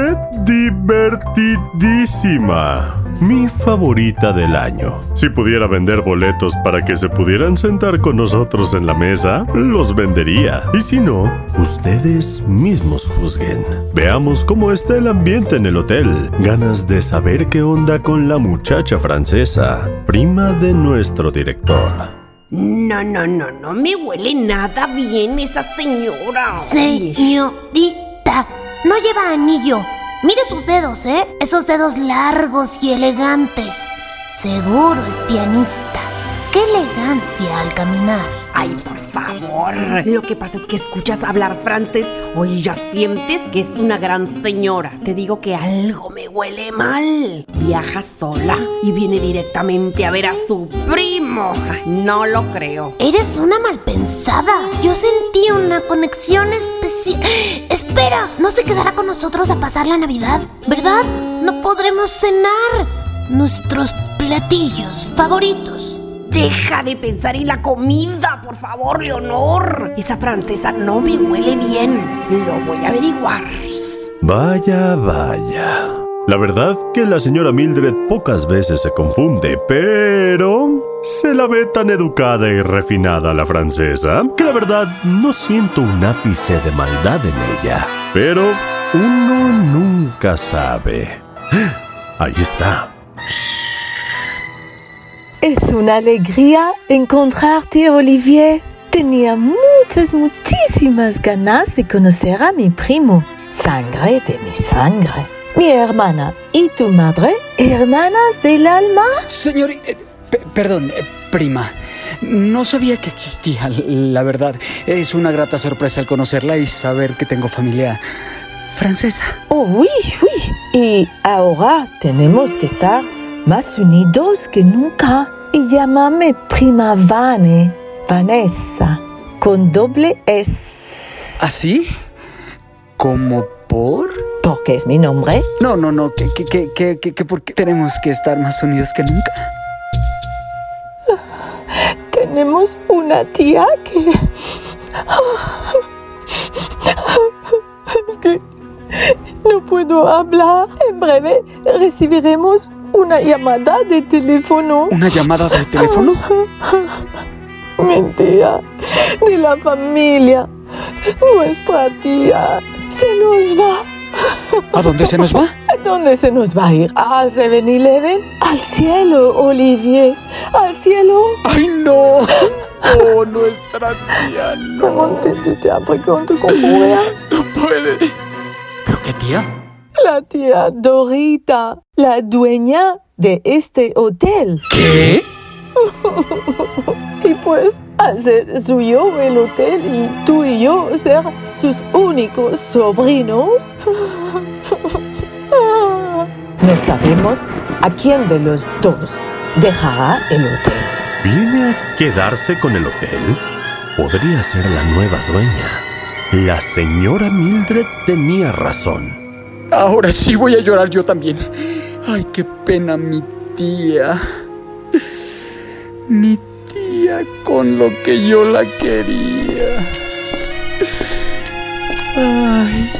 Speaker 9: divertidísima. Mi favorita del año. Si pudiera vender boletos para que se pudieran sentar con nosotros en la mesa, los vendería. Y si no, ustedes mismos juzguen. Veamos cómo está el ambiente en el hotel. Ganas de saber qué onda con la muchacha francesa, prima de nuestro director.
Speaker 10: No, no, no, no me huele nada bien esa señora.
Speaker 11: Señorita,
Speaker 10: No lleva anillo. Mire sus dedos, ¿eh? Esos dedos largos y elegantes. Seguro es pianista. Qué elegancia al caminar.
Speaker 3: Ay, por favor. Lo que pasa es que escuchas hablar francés Oye, ya sientes que es una gran señora. Te digo que algo me huele mal. Viaja sola y viene directamente a ver a su primo. No lo creo.
Speaker 10: Eres una malpensada. Yo sentí una conexión especial. Espera, no se quedará con nosotros a pasar la Navidad, ¿verdad? No podremos cenar nuestros platillos favoritos.
Speaker 3: Deja de pensar en la comida, por favor, Leonor. Esa francesa no me huele bien. Lo voy a averiguar.
Speaker 9: Vaya, vaya. La verdad que la señora Mildred pocas veces se confunde, pero se la ve tan educada y refinada la francesa que la verdad no siento un ápice de maldad en ella. Pero uno nunca sabe. Ahí está.
Speaker 11: Es una alegría encontrarte, Olivier. Tenía muchas, muchísimas ganas de conocer a mi primo, sangre de mi sangre. Mi hermana y tu madre, hermanas del alma.
Speaker 12: Señor, eh, pe- perdón, eh, prima. No sabía que existía, la verdad. Es una grata sorpresa al conocerla y saber que tengo familia francesa.
Speaker 11: Oh, oui, oui. Y ahora tenemos que estar más unidos que nunca. Y llámame prima Vane, Vanessa, con doble S.
Speaker 12: ¿Así? ¿Como por?
Speaker 11: Porque es mi nombre.
Speaker 12: No, no, no, que, que, que, que, que, que porque tenemos que estar más unidos que nunca.
Speaker 11: Tenemos una tía que... Es que no puedo hablar. En breve recibiremos una llamada de teléfono.
Speaker 12: ¿Una llamada de teléfono?
Speaker 11: Mi tía, de la familia, nuestra tía, se nos va.
Speaker 12: ¿A dónde se nos va?
Speaker 11: ¿A dónde se nos va a ir? ¿A 7-Eleven? Al cielo, Olivier. Al cielo.
Speaker 12: ¡Ay, no! ¡Oh, nuestra tía,
Speaker 11: Comment tu, tu te appréhendes qu'on pourrait?
Speaker 12: No puede. ¿Pero qué tía?
Speaker 11: La tía Dorita, la dueña de este hotel.
Speaker 12: ¿Qué?
Speaker 11: Y pues, al ser suyo el hotel y tú y yo ser sus únicos sobrinos, no sabemos a quién de los dos dejará el hotel.
Speaker 9: ¿Viene a quedarse con el hotel? Podría ser la nueva dueña. La señora Mildred tenía razón.
Speaker 12: Ahora sí voy a llorar yo también. Ay, qué pena mi tía. Mi tía con lo que yo la quería. Ay.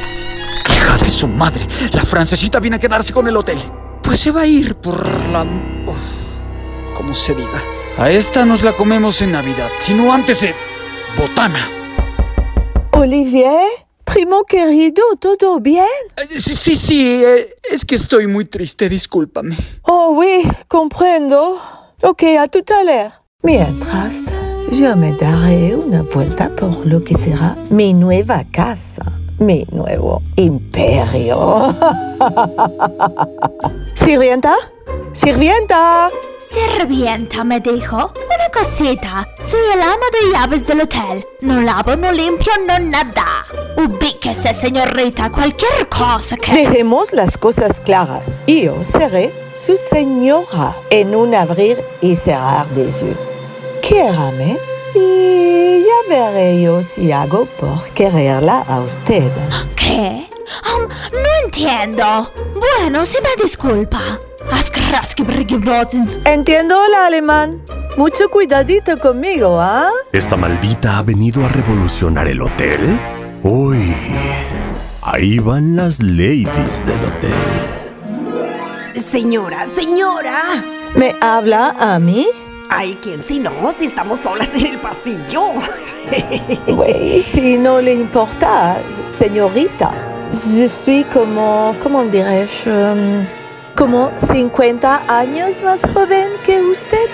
Speaker 12: Hija de su madre. La francesita viene a quedarse con el hotel. Pues se va a ir por la... Uf, como se diga. A esta nos la comemos en Navidad, sino antes de... Botana.
Speaker 11: Olivier, primo querido, ¿todo bien?
Speaker 12: Eh, Sí, sí, sí, eh, es que estoy muy triste, discúlpame.
Speaker 11: Oh oui, comprendo. Ok, a tout à l'heure. Mientras, yo me daré una vuelta por lo que será mi nueva casa, mi nuevo imperio. ¿Sirvienta? ¡Sirvienta!
Speaker 13: Sirvienta me dijo una cosita. Soy el ama de llaves del hotel. No lavo, no limpio, no nada. Ubíquese, señorita, cualquier cosa que...
Speaker 11: Dejemos las cosas claras. Yo seré su señora en un abrir y cerrar de ojos. Quiérame y ya veré yo si hago por quererla a usted.
Speaker 13: ¿Qué? Um, no entiendo. Bueno, si me disculpa.
Speaker 11: Entiendo el alemán. Mucho cuidadito conmigo, ¿ah?
Speaker 9: ¿Esta maldita ha venido a revolucionar el hotel? Uy, ahí van las ladies del hotel.
Speaker 3: Señora, señora.
Speaker 11: ¿Me habla a mí?
Speaker 3: Ay, ¿quién si no? Si estamos solas en el pasillo.
Speaker 11: Si no le importa, señorita. Je suis como, comment dirais-je, um, como 50 años más joven que usted.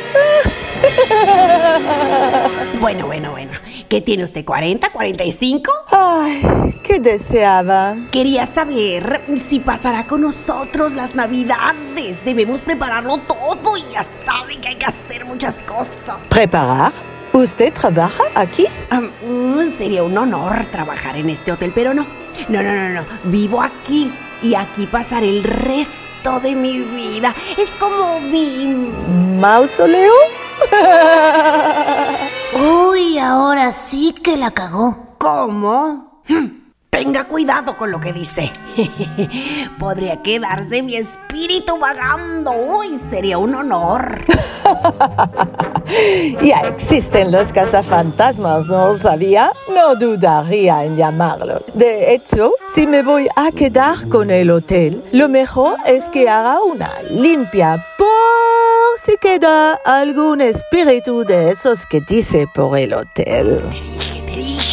Speaker 14: Bueno, bueno, bueno. ¿Qué tiene usted? ¿40, 45?
Speaker 11: Ay, ¿qué deseaba?
Speaker 14: Quería saber si pasará con nosotros las navidades. Debemos prepararlo todo y ya sabe que hay que hacer muchas cosas.
Speaker 11: ¿Preparar? ¿Usted trabaja aquí?
Speaker 14: Mm, sería un honor trabajar en este hotel, pero no. No, no, no, no. Vivo aquí y aquí pasaré el resto de mi vida. Es como mi...
Speaker 11: ¿Mausoleo?
Speaker 10: Uy, ahora sí que la cagó.
Speaker 14: ¿Cómo? Tenga cuidado con lo que dice. Podría quedarse mi espíritu vagando. Uy, sería un honor.
Speaker 11: Ya existen los cazafantasmas, ¿no sabía? No dudaría en llamarlo. De hecho, si me voy a quedar con el hotel, lo mejor es que haga una limpia por si queda algún espíritu de esos que dice por el hotel.
Speaker 14: Te dije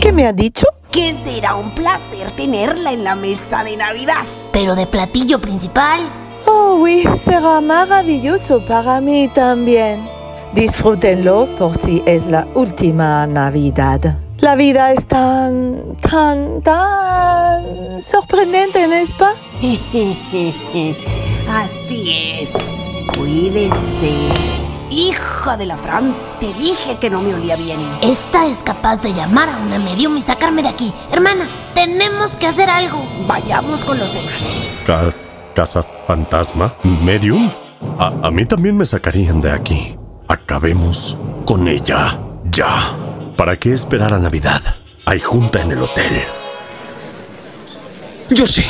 Speaker 11: ¿Qué me ha dicho?
Speaker 14: que será un placer tenerla en la mesa de Navidad.
Speaker 10: Pero de platillo principal.
Speaker 11: Oh, oui, será maravilloso para mí también. Disfrútenlo por si es la última Navidad. La vida es tan, tan, tan sorprendente, ¿no es pa?
Speaker 14: Así es. Cuídese. Hija de la Franz, te dije que no me olía bien.
Speaker 10: Esta es capaz de llamar a una medium y sacarme de aquí. Hermana, tenemos que hacer algo.
Speaker 14: Vayamos con los demás.
Speaker 9: Cas- ¿Casa fantasma? ¿Medium? A, a mí también me sacarían de aquí. Acabemos con ella. Ya. ¿Para qué esperar a Navidad? Hay junta en el hotel.
Speaker 12: Yo sé,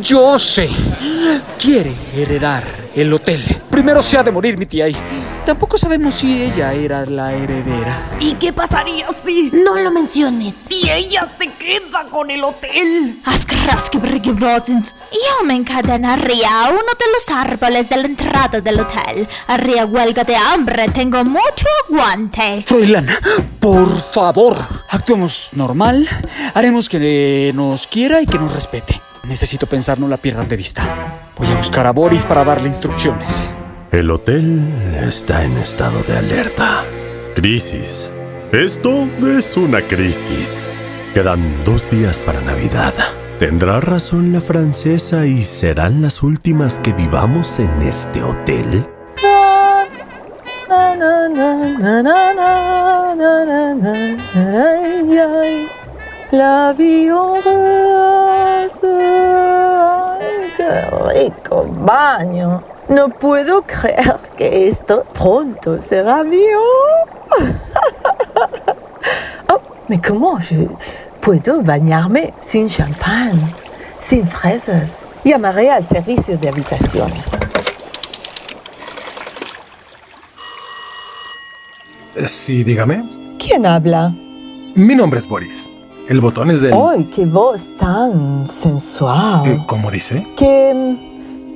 Speaker 12: yo sé. Quiere heredar el hotel. Primero se ha de morir mi tía y tampoco sabemos si ella era la heredera.
Speaker 14: ¿Y qué pasaría si...
Speaker 10: No lo menciones.
Speaker 14: si ella se queda con el hotel?
Speaker 13: Yo me encadenaría a uno de los árboles de la entrada del hotel. Haría huelga de hambre, tengo mucho aguante.
Speaker 12: Froilán, por favor, actuemos normal. Haremos que nos quiera y que nos respete. Necesito pensar, no la pierdan de vista. Voy a buscar a Boris para darle instrucciones.
Speaker 9: El hotel está en estado de alerta. Crisis. Esto es una crisis. Quedan dos días para Navidad. ¿Tendrá razón la francesa y serán las últimas que vivamos en este hotel?
Speaker 11: La Ay, qué rico baño. No puedo creer que esto pronto será mío. Oh, mais comment je puedo bañarme sin champán, sin fresas? Llamaré al servicio de habitaciones.
Speaker 15: Sí, dígame.
Speaker 11: ¿Quién habla?
Speaker 15: Mi nombre es Boris. El botón es del...
Speaker 11: ¡Ay, qué voz tan sensual!
Speaker 15: ¿Cómo dice?
Speaker 11: Que,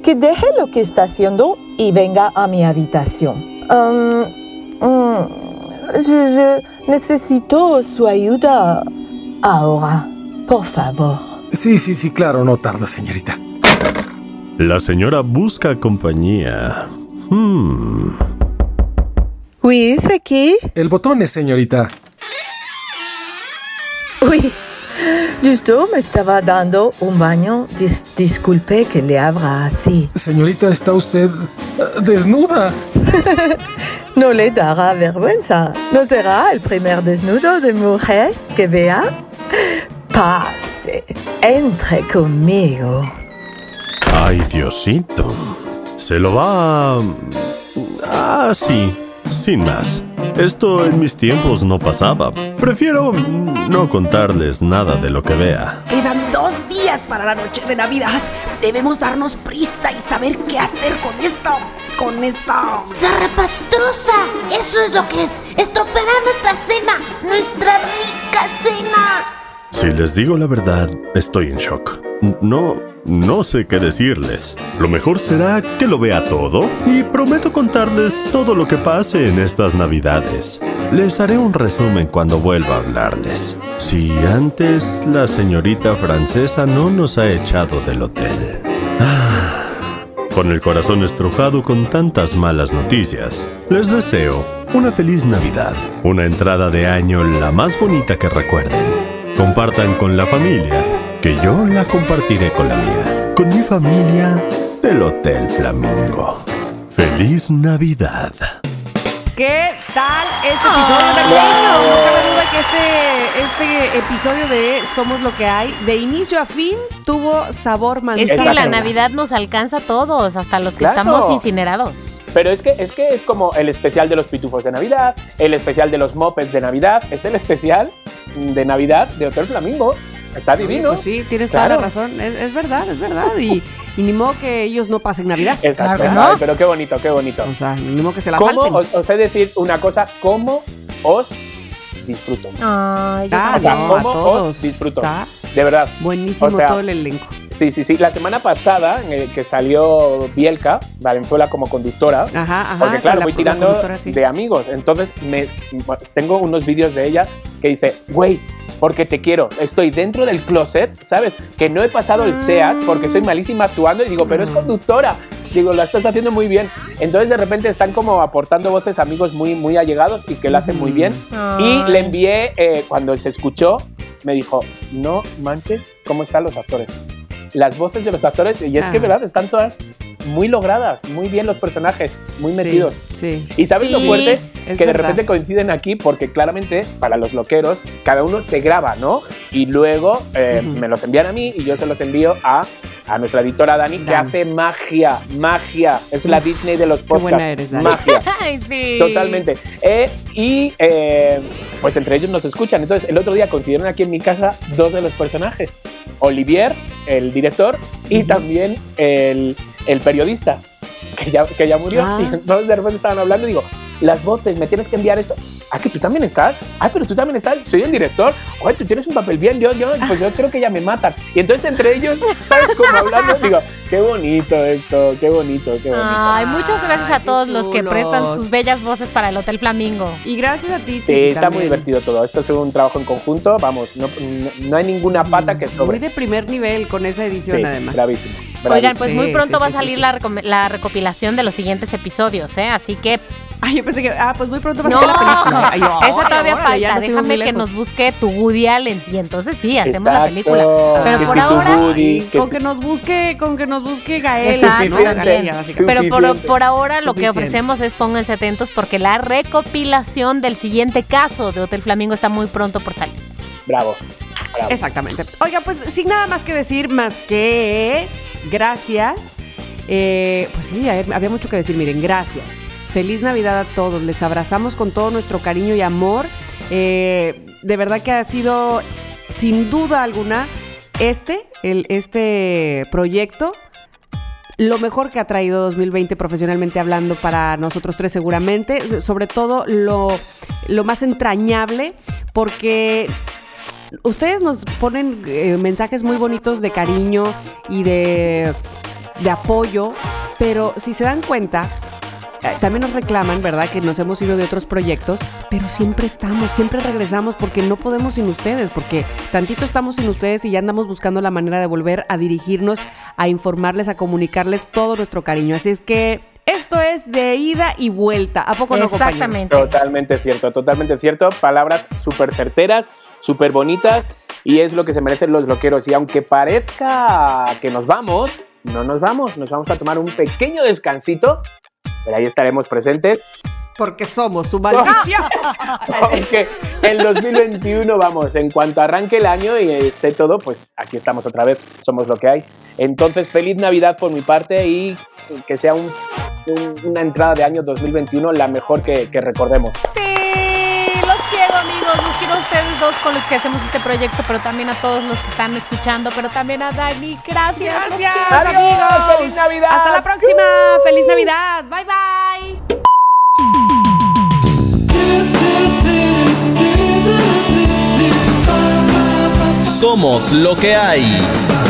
Speaker 11: que deje lo que está haciendo y venga a mi habitación. Um, mm, je, je necesito su ayuda ahora, por favor.
Speaker 15: Sí, sí, sí, claro, no tarda, señorita.
Speaker 9: La señora busca compañía. Hmm.
Speaker 11: Oui, c'est qui?
Speaker 15: El botón es, señorita.
Speaker 11: Justo me estaba dando un baño. Dis- disculpe que le abra así.
Speaker 15: Señorita, está usted eh, desnuda.
Speaker 11: No le dará vergüenza. ¿No será el primer desnudo de mujer que vea? Pase, entre conmigo.
Speaker 9: Ay, Diosito. Se lo va a... Ah, sí. Sin más. Esto en mis tiempos no pasaba. Prefiero no contarles nada de lo que vea.
Speaker 14: Quedan dos días para la noche de Navidad. Debemos darnos prisa y saber qué hacer con esto. Con esta...
Speaker 10: ¡Zarrapastrosa! Eso es lo que es. Estropeará nuestra cena. Nuestra rica cena.
Speaker 9: Si les digo la verdad, estoy en shock. No, no sé qué decirles. Lo mejor será que lo vea todo y prometo contarles todo lo que pase en estas navidades. Les haré un resumen cuando vuelva a hablarles. Si antes la señorita francesa no nos ha echado del hotel. Ah, con el corazón estrujado con tantas malas noticias, les deseo una feliz Navidad, una entrada de año la más bonita que recuerden. Compartan con la familia, que yo la compartiré con la mía, con mi familia del Hotel Flamingo. ¡Feliz Navidad!
Speaker 3: ¿Qué tal este episodio navideño? No cabe duda que este, este episodio de Somos lo que hay, de inicio a fin, tuvo sabor
Speaker 2: Es
Speaker 3: manzana.
Speaker 2: que la Navidad nos alcanza a todos, hasta los que
Speaker 4: Claro.
Speaker 2: estamos incinerados.
Speaker 4: Pero es que, es que es como el especial de los pitufos de Navidad, el especial de los mopeds de Navidad, es el especial de Navidad de Hotel Flamingo. Está divino.
Speaker 3: Pues sí, tienes
Speaker 4: Claro.
Speaker 3: toda la razón. Es, es verdad, es verdad. Y, y ni modo que ellos no pasen Navidad.
Speaker 4: Exacto. Ay, pero qué bonito, qué bonito.
Speaker 3: O sea, ni modo que se la
Speaker 4: ¿Cómo,
Speaker 3: salten.
Speaker 4: os, os he de decir una cosa, cómo os disfruto?
Speaker 2: Ay,
Speaker 3: Ah,
Speaker 4: O sea,
Speaker 3: no, a
Speaker 4: ¿cómo
Speaker 3: todos.
Speaker 4: os disfruto?
Speaker 3: Está
Speaker 4: De verdad.
Speaker 3: buenísimo
Speaker 4: O sea,
Speaker 3: todo el elenco.
Speaker 4: Sí, sí, sí. La semana pasada, en el que salió Bielka, Valenzuela como conductora,
Speaker 3: Ajá, ajá.
Speaker 4: porque claro,
Speaker 3: la-
Speaker 4: voy tirando
Speaker 3: sí.
Speaker 4: de amigos. Entonces, me, tengo unos vídeos de ella que dice, güey, porque te quiero, estoy dentro del closet, ¿sabes? Que no he pasado el SEAT porque soy malísima actuando y digo, pero es
Speaker 3: Mm.
Speaker 4: conductora. Digo, la estás haciendo muy bien. Entonces, de repente están como aportando voces amigos muy, muy allegados y que lo hacen muy bien. Y
Speaker 2: Ay.
Speaker 4: le envié, eh, cuando se escuchó, me dijo, no manches, ¿cómo están los actores? Las voces de los actores, y es que,
Speaker 3: Ah.
Speaker 4: ¿verdad? Están todas muy logradas, muy bien los personajes, muy metidos.
Speaker 3: Sí.
Speaker 4: Y sabes lo fuerte
Speaker 3: es
Speaker 4: que de repente coinciden aquí porque claramente para los loqueros cada uno se graba, ¿no? Y luego eh, me los envían a mí y yo se los envío a, a nuestra editora Dani, que hace magia, magia. Es la Disney de los podcasts.
Speaker 3: buena eres, Dani.
Speaker 4: Magia.
Speaker 2: Ay, sí.
Speaker 4: Totalmente. Eh, y eh, pues entre ellos nos escuchan. Entonces, el otro día coincidieron aquí en mi casa dos de los personajes. Olivier, el director, y también el, el periodista, que ya, que ya murió.
Speaker 3: Ah.
Speaker 4: Y entonces de repente estaban hablando y digo, las voces, me tienes que enviar esto. Ah, que tú también estás. Ah, pero tú también estás. Soy el director. Oye, tú tienes un papel bien. Yo, yo, pues yo creo que ya me matan. Y entonces entre ellos, ¿sabes? Como hablando, digo, qué bonito esto, qué bonito, qué bonito.
Speaker 2: Ay, muchas gracias a todos los que prestan sus bellas voces para el Hotel Flamingo.
Speaker 3: Y gracias a ti,
Speaker 4: Sí,
Speaker 3: Chiqui,
Speaker 4: está muy divertido todo. Esto es un trabajo en conjunto. Vamos, no, no- no hay ninguna pata que
Speaker 3: Muy
Speaker 4: sobre.
Speaker 3: de primer nivel con esa edición,
Speaker 4: Sí,
Speaker 3: además.
Speaker 4: bravísimo.
Speaker 2: Oigan,
Speaker 4: bravísimo.
Speaker 2: pues
Speaker 3: Sí,
Speaker 2: muy pronto
Speaker 3: sí,
Speaker 2: va a
Speaker 3: sí,
Speaker 2: salir
Speaker 3: sí,
Speaker 2: La, la recopilación de los siguientes episodios, ¿eh? Así que
Speaker 3: Ay, yo pensé que, ah, pues muy pronto va a
Speaker 2: no,
Speaker 3: salir la película. Ay,
Speaker 2: esa
Speaker 3: órale,
Speaker 2: todavía falta. Déjame que nos busque tu Woody Allen y entonces sí, hacemos la película. Pero
Speaker 4: Que
Speaker 2: por
Speaker 4: si
Speaker 2: ahora-
Speaker 4: Woody, que
Speaker 3: con
Speaker 4: si-
Speaker 3: que nos busque, con que nos busque Gael,
Speaker 2: Exacto. Pero por, por ahora lo que ofrecemos es pónganse atentos porque la recopilación del siguiente caso de Hotel Flamingo está muy pronto por salir.
Speaker 4: Bravo. bravo.
Speaker 3: Exactamente. Oiga, pues sin nada más que decir, más que gracias. Eh, pues sí, había mucho que decir. Miren, gracias. Feliz Navidad a todos. Les abrazamos con todo nuestro cariño y amor. Eh, de verdad que ha sido, sin duda alguna, este, el, este proyecto lo mejor que ha traído 2020 profesionalmente hablando para nosotros tres seguramente, sobre todo lo, lo más entrañable, porque ustedes nos ponen eh, mensajes muy bonitos de cariño y de, de apoyo, pero si se dan cuenta, también nos reclaman, ¿verdad? Que nos hemos ido de otros proyectos, pero siempre estamos, siempre regresamos porque no podemos sin ustedes, porque tantito estamos sin ustedes y ya andamos buscando la manera de volver a dirigirnos, a informarles, a comunicarles todo nuestro cariño. Así es que esto es de ida y vuelta. ¿A poco no, compañeros?
Speaker 2: Exactamente.
Speaker 4: Totalmente cierto, totalmente cierto. Palabras súper certeras, súper bonitas y es lo que se merecen los loqueros. Y aunque parezca que nos vamos, no nos vamos, nos vamos a tomar un pequeño descansito, pero ahí estaremos presentes.
Speaker 3: Porque somos su maldición.
Speaker 4: Porque el 2021, vamos, en cuanto arranque el año y esté todo, pues aquí estamos otra vez, somos lo que hay. Entonces, feliz Navidad por mi parte y que sea un- un- una entrada de año 2021 la mejor que, que recordemos.
Speaker 2: Sí, los quiero amigos, a ustedes dos con los que hacemos este proyecto, pero también a todos los que están escuchando, pero también a Dani. Gracias.
Speaker 3: Gracias, amigos.
Speaker 4: ¡Feliz Navidad!
Speaker 3: Hasta la próxima. Feliz Navidad. Bye, bye.
Speaker 1: Somos lo que hay.